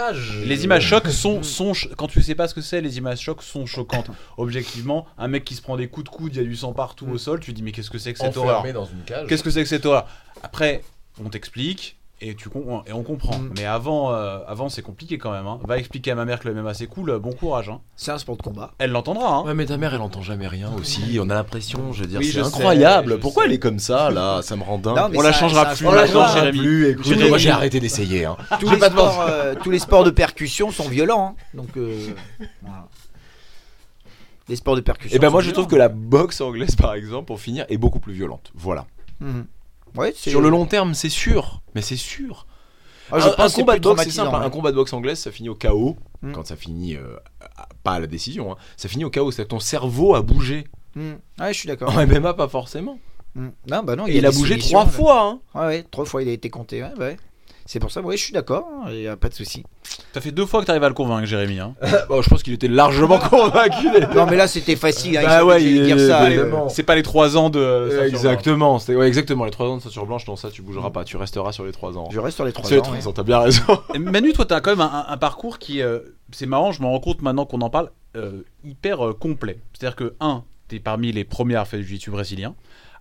les images chocs sont, sont quand tu sais pas ce que c'est, les images chocs sont choquantes. Objectivement, un mec qui se prend des coups de coude, il y a du sang partout au sol, tu dis mais qu'est-ce que c'est que cette horreur enfermé dans une cage. Qu'est-ce que c'est que cette horreur? Après, on t'explique et tu et on comprend. Mm. Mais avant, euh, avant c'est compliqué quand même. hein. Va expliquer à ma mère que le MMA c'est cool. euh, Bon courage. hein. c'est un sport de combat. Elle l'entendra. Hein. Ouais, mais ta mère, elle entend jamais rien aussi. On a l'impression, je veux dire, Oui, c'est sais, incroyable. Pourquoi sais. elle est comme ça, là? Ça me rend dingue. Non, On la ça- changera ça- plus, on on la changera plus. Écoute, moi, j'ai arrêté d'essayer. Hein. tous, les sports, euh, tous les sports de percussion sont violents. hein. Donc, euh, voilà. Les sports de percussion. Et ben sont moi, je trouve que la boxe anglaise, par exemple, pour finir, est beaucoup plus violente. Voilà. Mhm. Ouais, c'est- Sur le long terme, c'est sûr. Mais c'est sûr. Ah, je un, pense un que c'est combat de boxe, c'est traumatisant, simple. hein. ouais. Un combat de boxe anglaise, ça finit au chaos. Mm. Quand ça finit, euh, pas à la décision, hein. ça finit au chaos. C'est-à-dire que ton cerveau a bougé. Mhm. Ouais, je suis d'accord. En MMA, pas forcément. Mhm. Non, bah non, Et il a bougé trois fois. Hein. Ouais, ouais, trois fois il a été compté. Ouais, ouais. C'est pour ça, ouais, je suis d'accord. Il n'y a pas de souci. Ça fait deux fois que t'arrives à le convaincre, Jérémy. Hein. Bon, je pense qu'il était largement convaincu. Non, mais là c'était facile. Hein, il Bah ouais, il- dire ça. évidemment. C'est pas les trois ans de. Euh, ceinture exactement, c'était ouais, exactement les 3 ans de ceinture blanche, non ça tu bougeras pas, tu resteras sur les 3 ans. Je reste sur les trois Sur les ans. 3 ouais. ans, t'as bien raison. Manu, toi, t'as quand même un, un parcours qui. euh, c'est marrant, je me rends compte maintenant qu'on en parle, euh, hyper euh, complet. C'est-à-dire que, un, t'es parmi les premiers à faire du jiu-jitsu brésilien.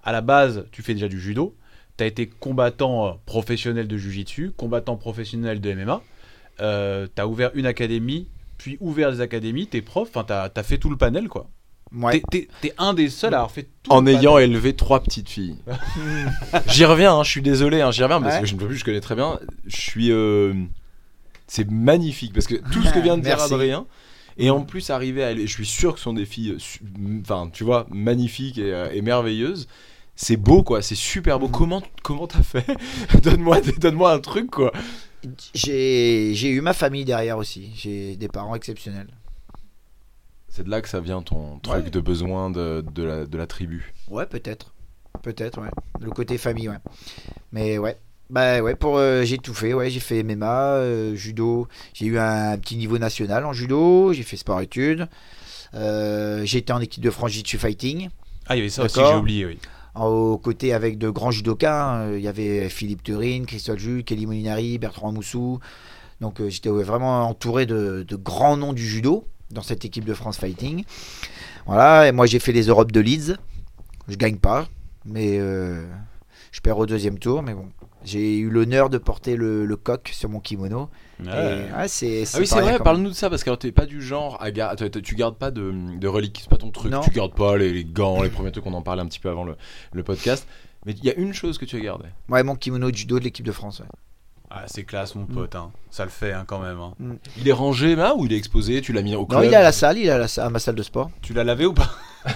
À la base, tu fais déjà du judo. T'as été combattant euh, professionnel de jiu-jitsu, combattant professionnel de MMA. Euh, t'as ouvert une académie, puis ouvert des académies, t'es prof, enfin, t'as as fait tout le panel, quoi. Ouais. T'es- un des seuls à avoir fait tout En ayant panel. élevé trois petites filles. j'y reviens, hein, je suis désolé, hein, j'y reviens parce Ouais. que je ne peux plus, je connais très bien. Je suis. euh, C'est magnifique parce que tout ce que vient de dire. Adrien. Et en plus, arriver à. Je suis sûr que ce sont des filles, enfin, tu vois, magnifiques et, euh, et merveilleuses. C'est beau, quoi, c'est super beau. Comment comment t'as fait? Donne-moi donne un truc, quoi. J'ai j'ai eu ma famille derrière aussi. J'ai des parents exceptionnels. C'est de là que ça vient ton truc Ouais. de besoin de, de, la, de la tribu. Ouais, peut-être. Peut-être, ouais. Le côté famille, ouais. Mais ouais. Bah ouais, pour euh, j'ai tout fait, ouais, j'ai fait MMA, euh, judo, j'ai eu un petit niveau national en judo, j'ai fait sport études. Euh, j'ai été en équipe de France Fighting, Ah, il y avait ça aussi, j'ai oublié, oui. En- aux côtés avec de grands judokas. hein. Euh, Il y avait Philippe Turine, Christophe Jules, Kelly Molinari, Bertrand Moussou. Donc euh, j'étais vraiment entouré de, grands noms du judo dans cette équipe de France Fighting. Voilà, et moi j'ai fait les Europes de Leeds. Je gagne pas, mais euh, je perds au deuxième tour. Mais bon, j'ai eu l'honneur de porter le coq sur mon kimono. Et, Ouais. ouais, c'est, Ah oui, c'est vrai, parle-nous de ça parce que alors, t'es pas du genre à gar- tu- gardes pas de, de reliques, c'est pas ton truc. Non. Tu gardes pas les, les gants, les premiers trucs, on en parlait un petit peu avant le, le podcast. Mais il y a une chose que tu as gardée. Ouais, mon kimono de judo de l'équipe de France. ouais. Ah, c'est classe, mon pote. hein. Ça le fait hein, quand même. hein. Il est rangé là ou il est exposé? Tu l'as mis au club Non, il est à la salle, il est à, la salle- à ma salle de sport. Tu l'as lavé ou pas?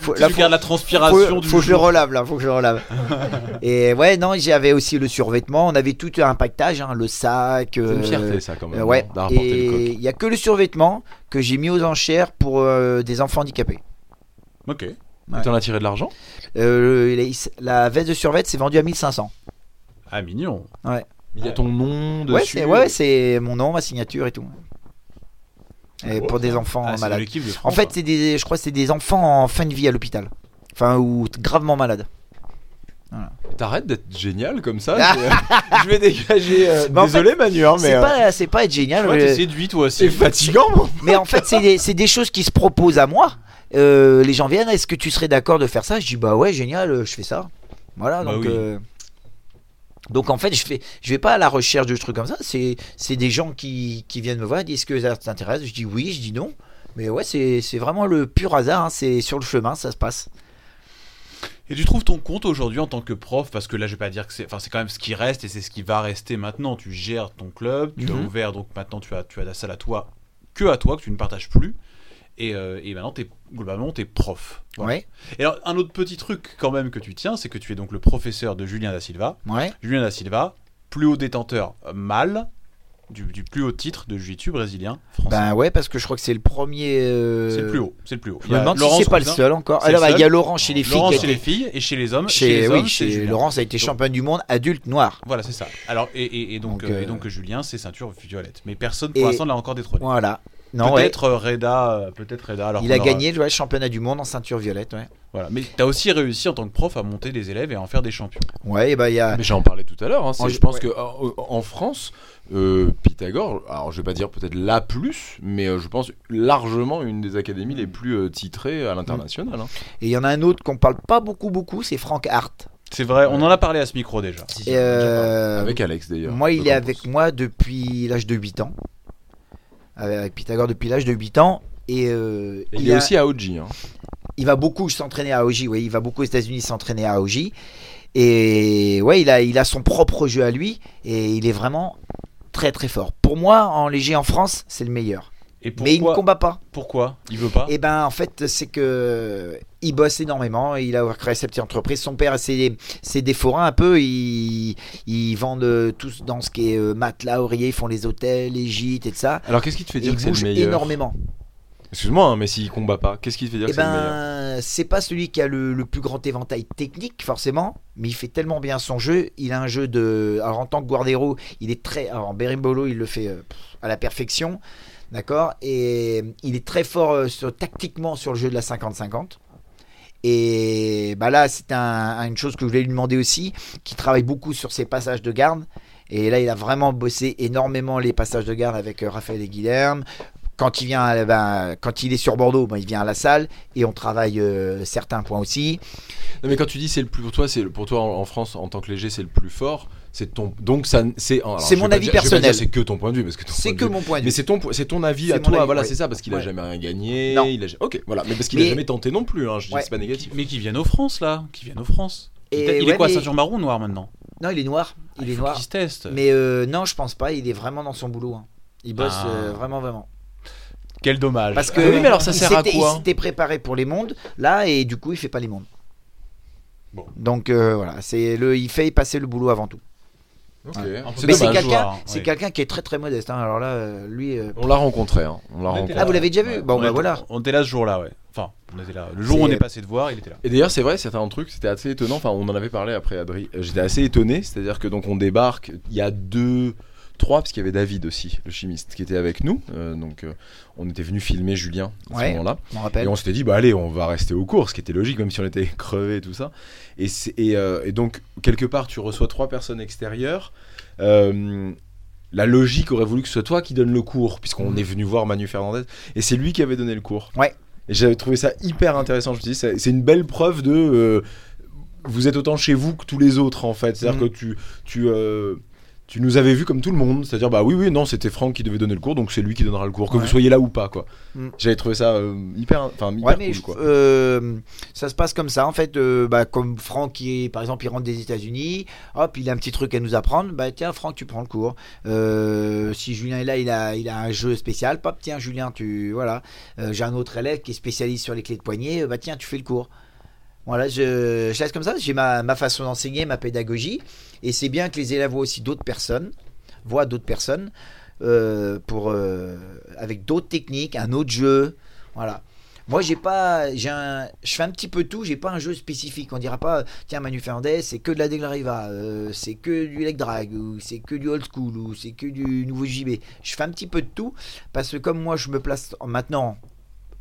Faut, Tu là, regardes la transpiration faut, du faut que je le relave là, faut que je le relave. et ouais, non, j'avais aussi le survêtement. On avait tout un pactage, hein, le sac. C'est une euh, fierté ça quand même. euh, ouais. Et il y a que le survêtement que j'ai mis aux enchères pour euh, des enfants handicapés. Ok. Et T'en as tiré de l'argent? Euh, la veste de survêt c'est vendu à 1500. Ah, mignon. Il y a ton nom Ouais, dessus. c'est ouais, c'est mon nom, ma signature et tout. Et Oh, pour des enfants Ah, de malades. En fait, c'est des, je crois que c'est des enfants en fin de vie à l'hôpital. Enfin, ou gravement malades. T'arrêtes d'être génial comme ça. je- vais dégager. euh, Mais en Désolé Manu, hein, mais C'est euh, pas, c'est pas être génial. Ouais, mais- t'es séduit, toi aussi. c'est fatigant. Mais en fait, c'est des, des choses qui se proposent à moi. Euh, les gens viennent, est-ce que tu serais d'accord de faire ça? Je dis bah ouais, génial, euh, je fais ça. Voilà, Bah donc. oui. Donc en fait, je fais, je vais pas à la recherche de trucs comme ça. C'est, c'est des gens qui, qui viennent me voir, disent que ça t'intéresse Je dis oui, je dis non. Mais ouais, c'est, c'est vraiment le pur hasard. hein, C'est sur le chemin, ça se passe. Et tu trouves ton compte aujourd'hui en tant que prof? Parce que là, je vais pas dire que c'est. Enfin, c'est quand même ce qui reste et c'est ce qui va rester maintenant. Tu gères ton club, tu as Mhm. ouvert, donc maintenant tu as, tu as la salle à toi, que à toi, que tu ne partages plus. Et, euh, et maintenant, globalement, t'es prof. Voilà. Ouais, Et alors, un autre petit truc quand même que tu tiens, c'est que tu es donc le professeur de Julien Da Silva. ouais. Julien Da Silva, plus haut détenteur mâle du, du plus haut titre de jiu-jitsu brésilien français. Ben ouais, parce que je crois que c'est le premier. euh, c'est le plus haut, c'est le plus haut. Je me demande si c'est pas le seul encore. Alors, bah, il y a. Laurent chez les filles. Laurent chez les filles et chez les hommes. chez- chez les oui, hommes, chez ça a été championne du monde adulte noir. Voilà, c'est ça. Alors, et, et- et donc, Donc, euh, et euh, donc Julien, c'est ceinture violette. Mais personne pour l'instant ne l'a encore détrôné. Voilà. Ouais. Peut-être euh, Reda, euh, peut-être Reda. Alors Il a aura- gagné le championnat du monde en ceinture violette. Ouais, Voilà. Mais t'as aussi réussi en tant que prof à monter des élèves et à en faire des champions. ouais et bah, il y a. Mais j'en parlais tout à l'heure. hein, je pense ouais. que euh, en France, euh, Pythagore, alors je vais pas dire peut-être la plus, mais euh, je pense largement une des académies les plus euh, titrées à l'international. hein. Et il y en a un autre qu'on parle pas beaucoup, beaucoup, c'est Frank Hart. C'est vrai, on en a parlé à ce micro déjà. Euh, Avec Alex d'ailleurs. Moi, il est pense. avec moi depuis l'âge de 8 ans. Avec Pythagore depuis l'âge de 8 ans. Et, euh, Et il, est a- aussi à OG. hein. il va beaucoup s'entraîner à Aoji. Oui, il va beaucoup aux États-Unis s'entraîner à Aoji. Et ouais, il a, il a son propre jeu à lui. Et il est vraiment très très fort. Pour moi, en léger en France, c'est le meilleur. Et Mais il ne combat pas. Pourquoi Il veut pas? Et ben en fait c'est que il bosse énormément, il a créé sa petite entreprise, son père c'est des forains un peu, ils, ils vendent tous dans ce qui est euh, matelas, oreiller, ils font les hôtels, les gîtes et de ça. Alors qu'est-ce qui te fait Et dire ils que c'est le meilleur? énormément. Excuse-moi, hein, mais s'il combat pas, qu'est-ce qui te fait dire Et que c'est le meilleur? ben c'est pas celui qui a le, le plus grand éventail technique forcément, mais il fait tellement bien son jeu, il a un jeu de alors en tant que Guardero, il est très alors en berimbolo, il le fait euh, à la perfection. D'accord? Et il est très fort euh, tactiquement sur le jeu de la 50-50. Et bah là, c'est un- une chose que je voulais lui demander aussi, qui travaille beaucoup sur ses passages de garde. Et là, il a vraiment bossé énormément les passages de garde avec euh, Raphaël et Guilherme. Quand il vient, euh, ben, quand il est sur Bordeaux, ben, il vient à la salle et on travaille euh, certains points aussi. Non, mais quand tu dis c'est le plus pour toi, c'est pour toi en France en tant que léger, c'est le plus fort. C'est ton donc ça c'est. mon avis dire- personnel. C'est que ton point de vue parce que ton C'est point de que vue- mon point de Mais vue. c'est ton c'est ton avis à toi, avis, voilà ouais. c'est ça parce qu'il a Ouais. jamais rien gagné. Non. Il a, ok voilà, mais parce qu'il Mais- a jamais tenté non plus. Hein, je dis Ouais. c'est pas négatif. Mais qui viennent aux France là Qui viennent aux France Et Il est quoi, mais- ceinture marron ou noir maintenant? Non, il est noir. Il est noir. se teste. Mais euh, non, je pense pas. Il est vraiment dans son boulot. hein. Il bosse Ah. euh, vraiment, vraiment. Quel dommage. Parce que Ah oui, mais alors ça il sert à s'était- quoi? Il s'était préparé pour les mondes là et du coup il fait pas les mondes. Bon. Donc euh, voilà, c'est le, il fait passer le boulot avant tout. Mais c'est quelqu'un, hein, c'est quelqu'un qui est très très modeste. hein. Alors là, euh, lui. euh, On l'a rencontré. Hein. On l'a rencontré. là. Ah, vous l'avez déjà vu? Ouais. Bon On bah était- voilà. On était là ce jour-là, ouais. Enfin, on était là. Le jour où on est passé de voir, il était là. Et d'ailleurs, c'est vrai, c'était un truc, c'était assez étonnant. Enfin, on en avait parlé après Adri. Euh, J'étais assez étonné, c'est-à-dire que donc on débarque. Il y a deux, trois, parce qu'il y avait David aussi, le chimiste, qui était avec nous. Euh, donc, euh, on était venu filmer Julien à ce moment-là. Et on s'était dit, bah allez, on va rester au cours, ce qui était logique, même si on était crevé et tout ça. Et, c'est- et, euh, et donc, quelque part, tu reçois trois personnes extérieures. La logique aurait voulu que ce soit toi qui donne le cours, puisqu'on Mhm. est venu voir Manu Fernandez, et c'est lui qui avait donné le cours. Ouais. Et j'avais trouvé ça hyper intéressant. Je me dit, c'est une belle preuve de. vous êtes autant chez vous que tous les autres, en fait. C'est-à-dire Mhm. que tu. tu euh, tu nous avais vu comme tout le monde, c'est-à-dire bah oui oui non c'était Franck qui devait donner le cours donc c'est lui qui donnera le cours que Ouais. vous soyez là ou pas quoi. Mm. J'avais trouvé ça euh, hyper enfin hyper Ouais, cool je- quoi. euh, ça se passe comme ça. En fait, euh, bah, comme Franck, qui, par exemple, il rentre des États-Unis, hop, il a un petit truc à nous apprendre. Bah, tiens, Franck, tu prends le cours. Si Julien est là, il a, il a un jeu spécial. Pop, tiens, Julien, tu. Voilà. J'ai un autre élève qui est spécialiste sur les clés de poignet. Bah, tiens, tu fais le cours. Voilà, je, je laisse comme ça. J'ai ma, ma façon d'enseigner, ma pédagogie. Et c'est bien que les élèves voient aussi d'autres personnes, voient d'autres personnes, euh, pour, euh, avec d'autres techniques, un autre jeu. Voilà. Moi, j'ai pas, j'ai un, je fais un petit peu tout. J'ai pas un jeu spécifique. On dira pas, tiens, Manu Fernandez, c'est que de la Deglariva, euh, c'est que du leg drag, ou c'est que du old school, ou c'est que du nouveau JB. Je fais un petit peu de tout parce que comme moi, je me place en- maintenant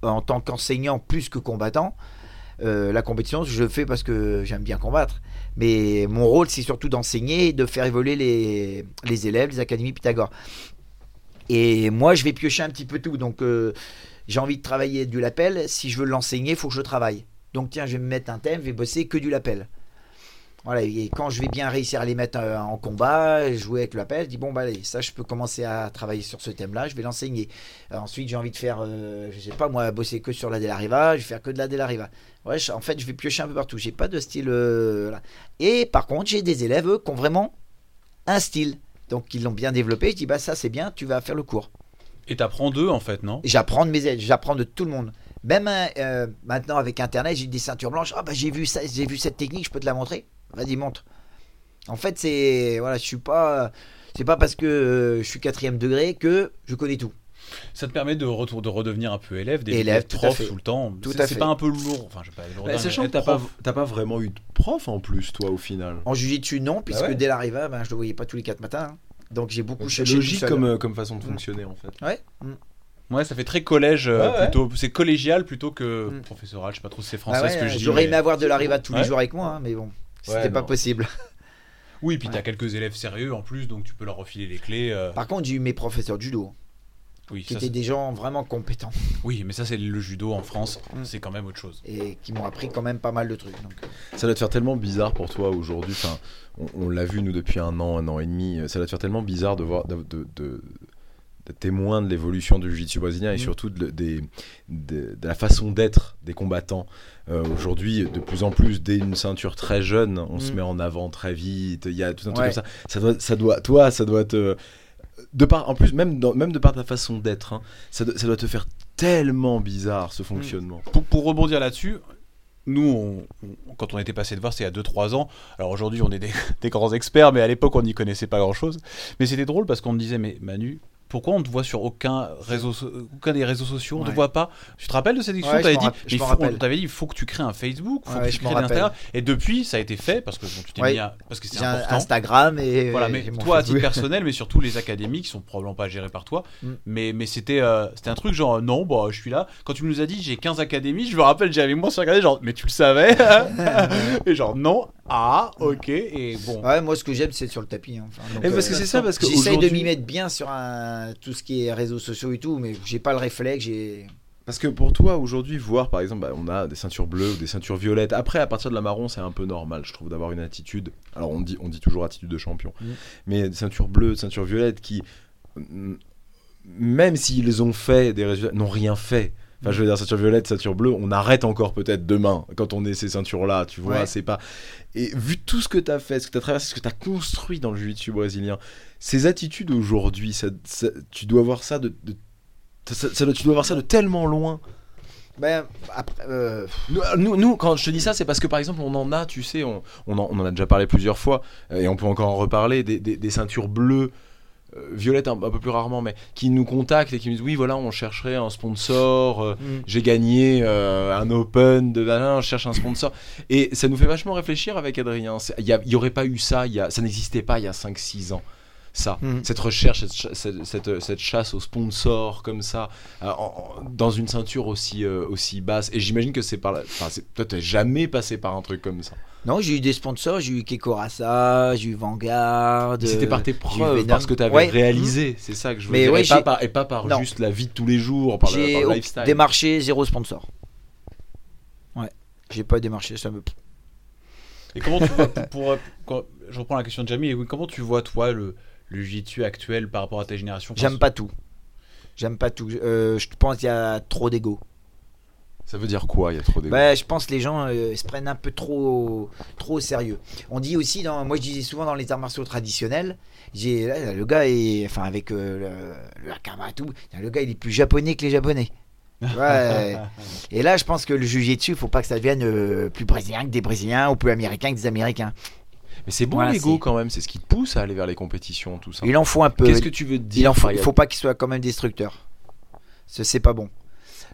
en tant qu'enseignant plus que combattant. Euh, la compétition, je le fais parce que j'aime bien combattre. Mais mon rôle, c'est surtout d'enseigner et de faire évoluer les, élèves, les académies Pythagore. Et moi, je vais piocher un petit peu tout. Donc, euh, j'ai envie de travailler du lapel. Si je veux l'enseigner, il faut que je travaille. Donc, tiens, je vais me mettre un thème, je vais bosser que du lapel. Voilà, et quand je vais bien réussir à les mettre euh, en combat, jouer avec le lapel, je dis bon, bah allez, ça, je peux commencer à travailler sur ce thème-là, je vais l'enseigner. Euh, ensuite, j'ai envie de faire, euh, je sais pas moi, bosser que sur la Delariva, je vais faire que de la Delariva. Ouais, je- en fait, je vais piocher un peu partout. J'ai pas de style. euh. Et par contre, j'ai des élèves eux, qui ont vraiment un style. Donc, ils l'ont bien développé. Je dis bah ça, c'est bien, tu vas faire le cours. Et t'apprends d'eux en fait, non? J'apprends de mes élèves, j'apprends de tout le monde. Même euh, maintenant avec Internet, j'ai des ceintures blanches. Ah bah j'ai vu ça, j'ai vu cette technique, je peux te la montrer. Vas-y montre. En fait, c'est voilà, je suis pas, c'est pas parce que euh, je suis quatrième degré que je connais tout. Ça te permet de, retour, de redevenir un peu élève, des Élève, tout à prof fait. tout le temps. Tout C'est- à C'est fait. pas un peu lourd. Enfin, je sais pas, lourd. Bah, sachant que t'as pas, t'as pas vraiment eu de prof en plus, toi, au final. En jujitsu non, puisque ouais. dès l'arrivée, ben, je le voyais pas tous les quatre matins. hein. Donc j'ai beaucoup C'est cherché tout logique comme, euh, comme façon de Mm. fonctionner, en fait. Ouais. mm. Ouais, ça fait très collège euh, Ouais, ouais. plutôt. C'est collégial plutôt que Mm. professoral. Je sais pas trop si c'est Ah français ouais, ce que je dis. J'aurais mais- aimé avoir de l'arrivée tous les jours avec moi, hein, mais bon, c'était Ouais, pas non. possible. Oui, puis t'as Ouais. quelques élèves sérieux en plus, donc tu peux leur refiler les clés. euh, Par contre, j'ai eu mes professeurs de judo, Oui, qui ça, étaient des gens vraiment compétents oui, mais ça c'est le judo en France. Mm. C'est quand même autre chose. et qui m'ont appris quand même pas mal de trucs. Donc, Ça doit te faire tellement bizarre pour toi aujourd'hui. Enfin, on, on l'a vu nous depuis un an, un an et demi. Ça doit te faire tellement bizarre de voir, de, de, témoin de l'évolution du jiu-jitsu brésilien et Mhm. surtout de, des- de- de la façon d'être des combattants. Euh, aujourd'hui, de plus en plus, dès une ceinture très jeune, on se Mhm. met en avant très vite. Il y a tout un truc Ouais. comme ça. Ça doit, ça doit, toi, ça doit te de par, en plus, même, dans- même de par ta façon d'être, hein, ça, doit- ça doit te faire tellement bizarre ce fonctionnement. Pour, pour rebondir là-dessus, nous, on- on- quand on était passé de voir, c'était il y a 2-3 ans. Alors aujourd'hui, on est des, des grands experts, mais à l'époque, on n'y connaissait pas grand-chose. Mais c'était drôle parce qu'on me disait, mais Manu, pourquoi on ne te voit sur aucun, réseau, aucun des réseaux sociaux On ne te voit pas Tu te rappelles de cette discussion? Ouais, dit, mais faut- on t'avait dit, il faut que tu crées un Facebook, il faut Ouais, que tu crées rappelle. l'Instagram. Et depuis, ça a été fait parce que bon, tu t'es mis à- parce que c'est j'ai un important. Instagram et Voilà, mais toi, à titre personnel, mais surtout les académies qui sont probablement pas gérées par toi. Mm. Mais, mais c'était euh, c'était un truc genre, non, bah, je suis là. Quand tu nous as dit j'ai 15 académies, je me rappelle, j'avais moi sur regardé, genre, mais tu le savais Et genre, non, ah, ok, et bon. Ouais, moi ce que j'aime c'est sur le tapis. hein. Enfin, donc, Et parce euh, que c'est ça, parce que J'essaye de m'y mettre bien sur un, tout ce qui est réseaux sociaux et tout, mais j'ai pas le réflexe. J'ai Parce que pour toi, aujourd'hui, voir par exemple, bah, on a des ceintures bleues ou des ceintures violettes. Après, à partir de la marron, c'est un peu normal, je trouve, d'avoir une attitude. Alors, on dit, on dit toujours attitude de champion. Mhm. Mais des ceintures bleues, des ceintures violettes qui, mm, même s'ils ont fait des résultats, n'ont rien fait. Enfin, je veux dire, ceinture violette, ceinture bleue, on arrête encore peut-être demain quand on est ces ceintures-là, tu vois. Ouais. C'est pas. Et vu tout ce que tu as fait, ce que tu as traversé, ce que tu as construit dans le jiu-jitsu brésilien, ces attitudes aujourd'hui, ça, ça- tu dois voir ça de. de- ça- tu dois voir ça de tellement loin. ben, après, euh, Nous, quand je te dis ça, c'est parce que par exemple, on en a, tu sais, on, on, en, on en a déjà parlé plusieurs fois, euh, et on peut encore en reparler, des, des- des ceintures bleues, euh, violettes un, un peu plus rarement, mais qui nous contactent et qui nous disent Oui, voilà, on chercherait un sponsor, euh, mm. j'ai gagné euh, un open de Valin, je cherche un sponsor. Et ça nous fait vachement réfléchir avec Adrien. Il n'y aurait pas eu ça, il y a, ça n'existait pas il y a 5-6 ans. Ça, Mhm. cette recherche, cette, cette, cette- cette chasse aux sponsors comme ça, euh, en- en- dans une ceinture aussi, euh, aussi basse. Et j'imagine que c'est par là. Enfin, toi, t'es jamais passé par un truc comme ça. non, j'ai eu des sponsors, j'ai eu Keko Rasa, j'ai eu Vanguard. C'était par tes j'ai eu preuves, parce que tu avais Ouais. réalisé. C'est ça que je veux Mais dire. ouais, et, pas j'ai- par, et pas par Non. juste la vie de tous les jours, par le, J'ai par le lifestyle. démarché zéro sponsor. Ouais, j'ai pas démarché, ça me. Et comment tu vois, pour, pour- quand- je reprends la question de Jamie, et oui, comment tu vois toi le, le jiu-jitsu actuel par rapport à ta génération J'aime pas tout. J'aime pas tout. Euh, je pense qu'il y a trop d'ego. Ça veut dire quoi Il y a trop d'égo. Bah, je pense que les gens euh, se prennent un peu trop, trop au sérieux. On dit aussi, dans, moi je disais souvent dans les arts martiaux traditionnels, j'ai là, le gars est, enfin avec euh, le, le tout, le gars il est plus japonais que les japonais. Ouais. et là, je pense que le juger dessus, faut pas que ça devienne euh, plus brésilien que des brésiliens ou plus américain que des américains. Mais c'est bon Voilà, l'ego c'est- quand même, c'est ce qui te pousse à aller vers les compétitions, tout ça. Il en faut un peu. Qu'est-ce que tu veux te dire Il en faut, faut pas qu'il soit quand même destructeur. Ce- C'est pas bon.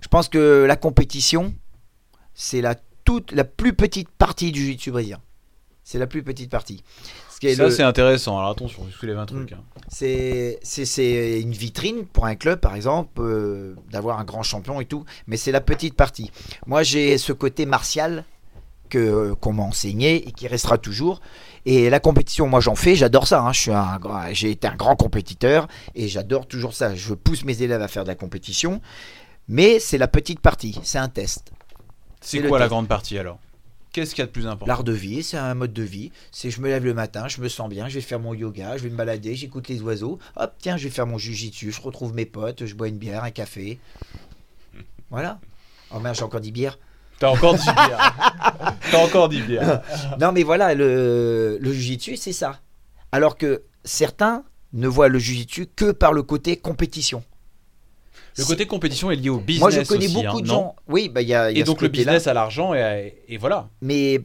Je pense que la compétition, c'est la toute la plus petite partie du jiu-jitsu brésilien. C'est la plus petite partie. Ce qui est Ça le- c'est intéressant, alors attention, je soulève un truc. Mm. hein. c'est c'est- c'est une vitrine pour un club, par exemple, euh, d'avoir un grand champion et tout. Mais c'est la petite partie. Moi, j'ai ce côté martial que qu'on m'a enseigné et qui restera toujours. Et la compétition, moi, j'en fais. J'adore ça. hein. Je suis un, j'ai été un grand compétiteur et j'adore toujours ça. Je pousse mes élèves à faire de la compétition. Mais c'est la petite partie. C'est un test. C'est quoi la test. grande partie alors? Qu'est-ce qu'il y a de plus important? L'art de vie, c'est un mode de vie. C'est je me lève le matin, je me sens bien, je vais faire mon yoga, je vais me balader, j'écoute les oiseaux. Hop, tiens, je vais faire mon jujitsu, je retrouve mes potes, je bois une bière, un café. Voilà. Oh merde, j'ai encore dit bière. T'as encore dit bière. T'as encore dit bière. Non, mais voilà, le, le jujitsu, c'est ça. Alors que certains ne voient le jujitsu que par le côté compétition. Le côté compétition est lié au business. Moi, je connais aussi, beaucoup hein, de gens. Oui, bah il y a. y Et a donc ce le business a l'argent et, et voilà. Mais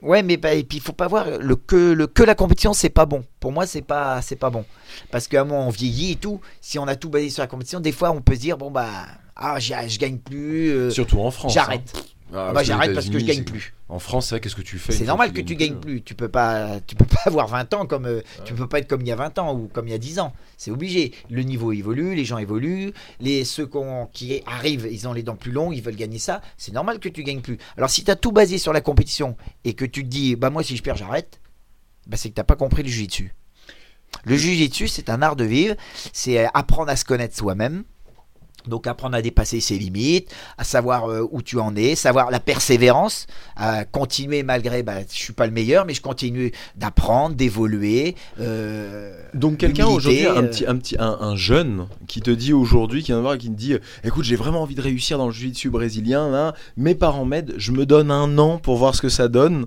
ouais, mais bah, et puis il faut pas voir le que le que la compétition c'est pas bon. Pour moi c'est pas c'est pas bon parce qu'à moment on vieillit et tout. Si on a tout basé sur la compétition, des fois on peut se dire bon bah ah j'y- je gagne plus, euh, Surtout en France. j'arrête. hein. Ah, Ah, bah, j'arrête parce que je gagne plus. En France, c'est qu'est-ce que tu fais? C'est normal que tu gagnes plus. Tu peux pas tu peux pas avoir 20 ans comme euh, tu peux pas être comme il y a 20 ans ou comme il y a 10 ans. C'est obligé. Le niveau évolue, les gens évoluent, les ceux qui arrivent, ils ont les dents plus longues, ils veulent gagner ça. C'est normal que tu gagnes plus. Alors si tu as tout basé sur la compétition et que tu te dis bah moi si je perds j'arrête, bah c'est que t'as pas compris le jiu-jitsu. Le jiu-jitsu c'est un art de vivre, c'est apprendre à se connaître soi-même. Donc apprendre à dépasser ses limites, à savoir euh, où tu en es, savoir la persévérance, à continuer malgré, bah, je suis pas le meilleur, mais je continue d'apprendre, d'évoluer. euh, Donc quelqu'un aujourd'hui, un euh, petit, un petit, un, un jeune qui te dit aujourd'hui, qui vient voir qui te dit, écoute, j'ai vraiment envie de réussir dans le jiu-jitsu brésilien. Là, mes parents m'aident, je me donne un an pour voir ce que ça donne.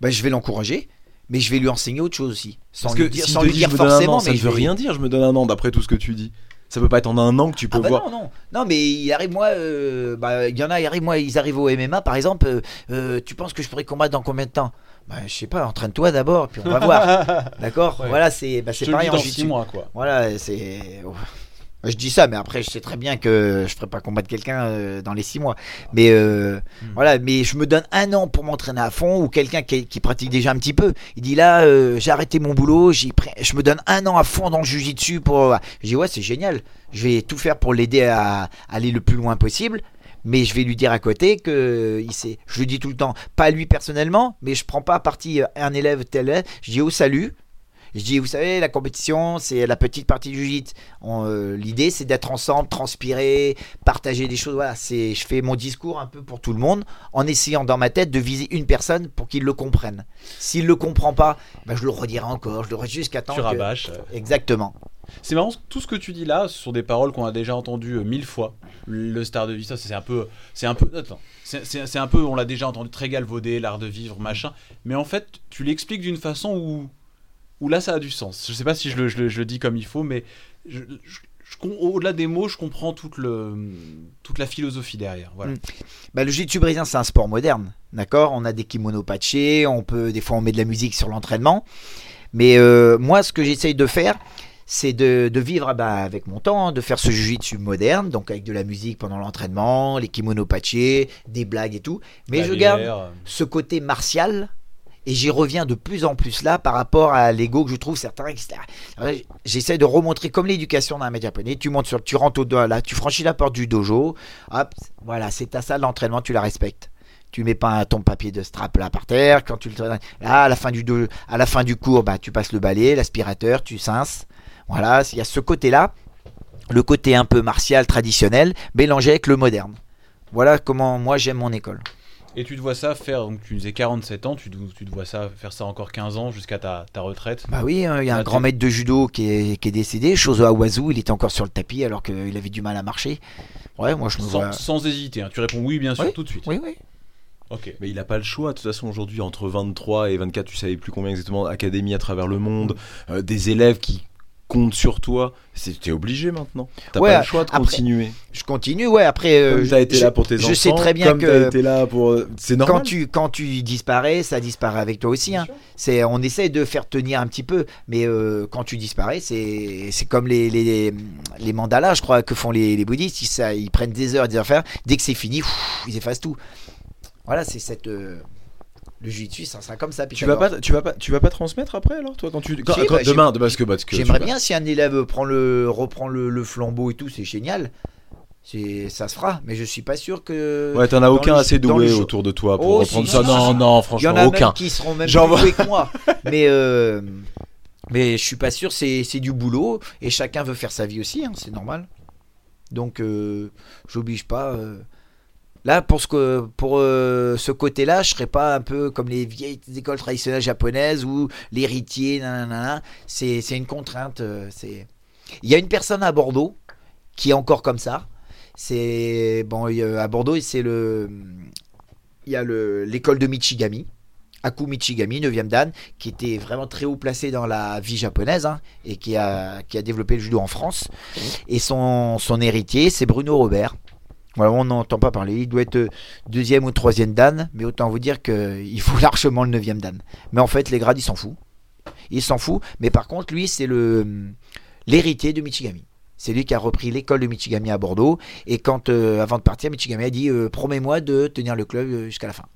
bah, je vais l'encourager, mais je vais lui enseigner autre chose aussi, sans Parce lui dire, sans lui dit, forcément, an, ça mais ne veut vais- rien dire. Je me donne un an d'après tout ce que tu dis. Ça peut pas être en un an que tu peux Ah bah voir. non, non, non, mais il arrive moi, euh, bah, il y en a, ils arrivent moi, ils arrivent au MMA par exemple. euh, euh, tu penses que je pourrais combattre dans combien de temps? Bah, je sais pas, entraîne-toi d'abord, puis on va voir. D'accord? Ouais. Voilà, c'est, bah, pareil en jiu-jitsu. 6 mois quoi. Voilà, c'est. Je dis ça, mais après, je sais très bien que je ferai pas combattre quelqu'un euh, dans les six mois. Mais euh, Hmm. voilà, mais je me donne un an pour m'entraîner à fond, ou quelqu'un qui, qui pratique déjà un petit peu. Il dit là, euh, j'ai arrêté mon boulot, j'ai je me donne un an à fond dans le jujitsu pour. Je dis ouais, c'est génial. Je vais tout faire pour l'aider à aller le plus loin possible. Mais je vais lui dire à côté que il sait. Je lui dis tout le temps, pas lui personnellement, mais je prends pas parti euh, un élève tel. Je dis au salut. Je dis, vous savez, la compétition, c'est la petite partie du jiu L'idée, c'est d'être ensemble, transpirer, partager des choses. Voilà, c'est, je fais mon discours un peu pour tout le monde, en essayant dans ma tête de viser une personne pour qu'il le comprenne. S'il le comprend pas, ben, je le redirai encore, je le redirai jusqu'à temps Tu que- rabâches. Exactement. C'est marrant, tout ce que tu dis là, ce sont des paroles qu'on a déjà entendues euh, mille fois. Le star de vie, ça c'est un peu, c'est un peu, attends, c'est un peu, on l'a déjà entendu très galvaudé, l'art de vivre, machin. Mais en fait, tu l'expliques d'une façon où, où là ça a du sens. Je sais pas si je le, je le- je le dis comme il faut, mais je- je- je com- au-delà des mots, je comprends toute le, toute la philosophie derrière. Voilà. Mm. Bah, le jiu-jitsu brésilien, c'est un sport moderne. D'accord? On a des kimonos patchés, on peut, des fois, on met de la musique sur l'entraînement. Mais euh, moi, ce que j'essaye de faire, c'est de, de vivre ah bah, avec mon temps, de faire ce jiu-jitsu moderne, donc avec de la musique pendant l'entraînement, les kimonos patchés, des blagues et tout. Mais La je bière, garde euh, ce côté martial. Et j'y reviens de plus en plus là par rapport à l'ego que je trouve certains, etc. J'essaie de remontrer comme l'éducation d'un maître japonais. Tu montes sur, tu rentres au là, tu franchis la porte du dojo. Hop, voilà, c'est ta salle d'entraînement, tu la respectes. Tu mets pas ton papier de strap là par terre. Quand tu le là, à la fin du à la fin du cours, bah tu passes le balai, l'aspirateur, tu cinces. Voilà, il y a ce côté-là, le côté un peu martial traditionnel, mélangé avec le moderne. Voilà comment moi j'aime mon école. Et tu te vois ça faire, donc tu faisais 47 ans, tu te, tu te vois ça faire ça encore 15 ans jusqu'à ta, ta retraite? Bah oui, hein, il y a un grand maître de judo qui est, qui est décédé, Shozo Awazu, il était encore sur le tapis alors qu'il avait du mal à marcher. Ouais, moi je me Sans, vois. sans hésiter, hein. tu réponds oui bien sûr Oui. tout de suite. Oui, oui. Ok. Mais il n'a pas le choix. De toute façon, aujourd'hui, entre 23 et 24, tu savais plus combien exactement d'académies à travers le monde, euh, des élèves qui comptent sur toi. C'est- T'es obligé maintenant. T'as Ouais, pas le choix de après, continuer. Je continue, ouais, après. euh, t'as été je- là pour tes je enfants. sais très bien comme que- t'as été là pour. C'est normal. Quand tu, quand tu disparais, ça disparaît avec toi aussi. Hein. C'est, on essaie de faire tenir un petit peu, mais euh, quand tu disparais, c'est, c'est comme les, les, les mandalas, je crois, que font les, les bouddhistes. Ils, ça, ils prennent des heures, des heures à faire. Dès que c'est fini, pff, ils effacent tout. Voilà, c'est cette. euh, le jiu-jitsu, ça sera comme ça. Tu vas pas, tu vas pas, tu vas pas transmettre après alors toi quand tu quand- Si, quand- bah, demain, parce que que J'aimerais bien si un élève prend le, reprend le, le flambeau et tout, c'est génial. Ça se fera, mais je suis pas sûr que. Ouais, t'en as aucun le- assez doué autour de toi pour Oh, reprendre si, ça. non, non, Il y en franchement, a aucun. même qui seront même plus doués que moi. Mais, euh, mais je suis pas sûr, c'est, c'est du boulot et chacun veut faire sa vie aussi, hein, c'est normal. Donc euh, j'oblige pas. euh. Là, pour ce, que, pour, euh, ce côté-là, je serais pas un peu comme les vieilles écoles traditionnelles japonaises où l'héritier, nanana, c'est, c'est une contrainte. euh, c'est... Il y a une personne à Bordeaux qui est encore comme ça. C'est bon à Bordeaux, c'est le il y a le l'école de Michigami. Aku Michigami, 9e dan, qui était vraiment très haut placé dans la vie japonaise hein, et qui a, qui a développé le judo en France. Et son, son héritier, c'est Bruno Robert. Voilà, on n'entend pas parler. Il doit être euh, deuxième ou troisième dan, mais autant vous dire qu'il faut largement le neuvième dan. Mais en fait, les grades, il s'en fout. Il s'en fout. Mais par contre, lui, c'est le l'héritier de Michigami. C'est lui qui a repris l'école de Michigami à Bordeaux. Et quand, euh, avant de partir, Michigami a dit euh, Promets-moi de tenir le club jusqu'à la fin.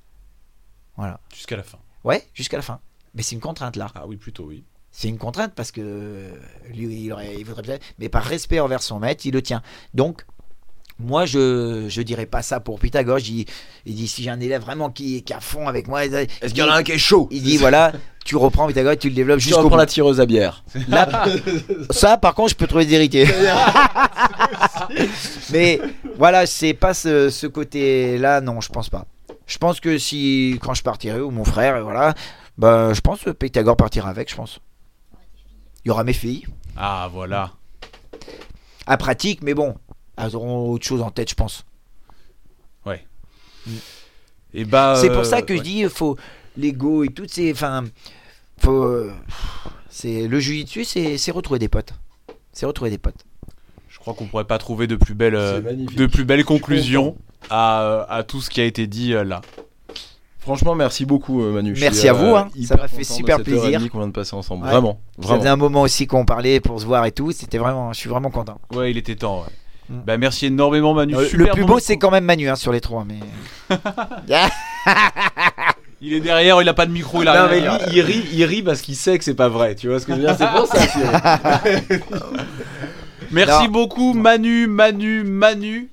Voilà. Jusqu'à la fin. Ouais, jusqu'à la fin. Mais c'est une contrainte là. Ah oui, plutôt oui. C'est une contrainte parce que lui, il, aurait, il voudrait peut-être. Mais par respect envers son maître, il le tient. Donc, moi, je je dirais pas ça pour Pythagore. Il, il dit si j'ai un élève vraiment qui, qui est à fond avec moi. Est-ce qu'il y en a un qui est chaud? Il dit voilà, tu reprends Pythagore et tu le développes Tu jusqu'au reprends bout. la tireuse à bière. Là, ça, par contre, je peux trouver des héritiers. Mais voilà, c'est pas ce, ce côté-là, non, je pense pas. Je pense que si, quand je partirai, ou mon frère, voilà, bah, je pense que Pythagore partira avec, je pense. Il y aura mes filles. Ah voilà. À pratique, mais bon, elles auront autre chose en tête, je pense. Et bah. c'est pour euh, ça que je ouais. dis, faut l'ego et tout, c'est, enfin, faut, euh, c'est le dessus, c'est, c'est retrouver des potes. C'est retrouver des potes. Je crois qu'on pourrait pas trouver de plus belles, euh, de plus belles conclusions à, à tout ce qui a été dit euh, là. Franchement, merci beaucoup, euh, Manu. Merci suis, à vous, hein. Ça m'a fait super plaisir. qu'on vient de passer ensemble. Ouais. Vraiment, Ça vraiment. faisait un moment aussi qu'on parlait pour se voir et tout. C'était vraiment, je suis vraiment content. Ouais, il était temps. ouais. Mm. Bah merci énormément Manu. Euh, Super le plus beau, c'est quand même Manu hein, sur les trois. Mais Il est derrière, il a pas de micro, il a Non, rien mais à lui, dire. il rit, il rit parce qu'il sait que c'est pas vrai. Tu vois ce que je veux dire C'est pour ça. Merci Non. beaucoup Manu, Manu, Manu.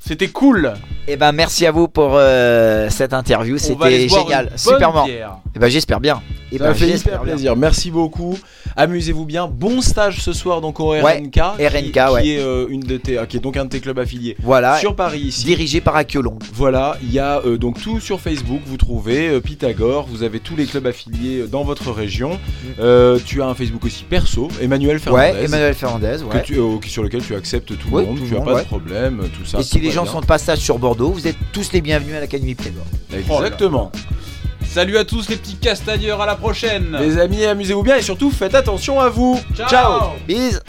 C'était cool. Eh ben, merci à vous pour euh, cette interview. C'était génial, super. Eh ben, j'espère bien. Eh Ça ben, m'a fait bien. Merci beaucoup. Amusez-vous bien. Bon stage ce soir donc au RNK. Ouais, qui- RNK, qui, ouais. est euh, une de tes, ah, qui est donc un de tes clubs affiliés Voilà, sur Paris ici. dirigé par Akiolong. Voilà, il y a euh, donc tout sur Facebook, vous trouvez euh, Pythagore, vous avez tous les clubs affiliés euh, dans votre région. Euh, tu as un Facebook aussi perso, Emmanuel Fernandez, Ouais, Emmanuel Fernandez. que Ouais. tu- euh, sur lequel tu acceptes tout le monde, tout tu n'as pas ouais. de problème, tout ça. Et si les gens bien. sont de passage sur Bordeaux, vous êtes tous les bienvenus à l'Académie Playboy. Exactement. Salut à tous les petits castagneurs, à la prochaine. Les amis, amusez-vous bien et surtout faites attention à vous. Ciao. Bis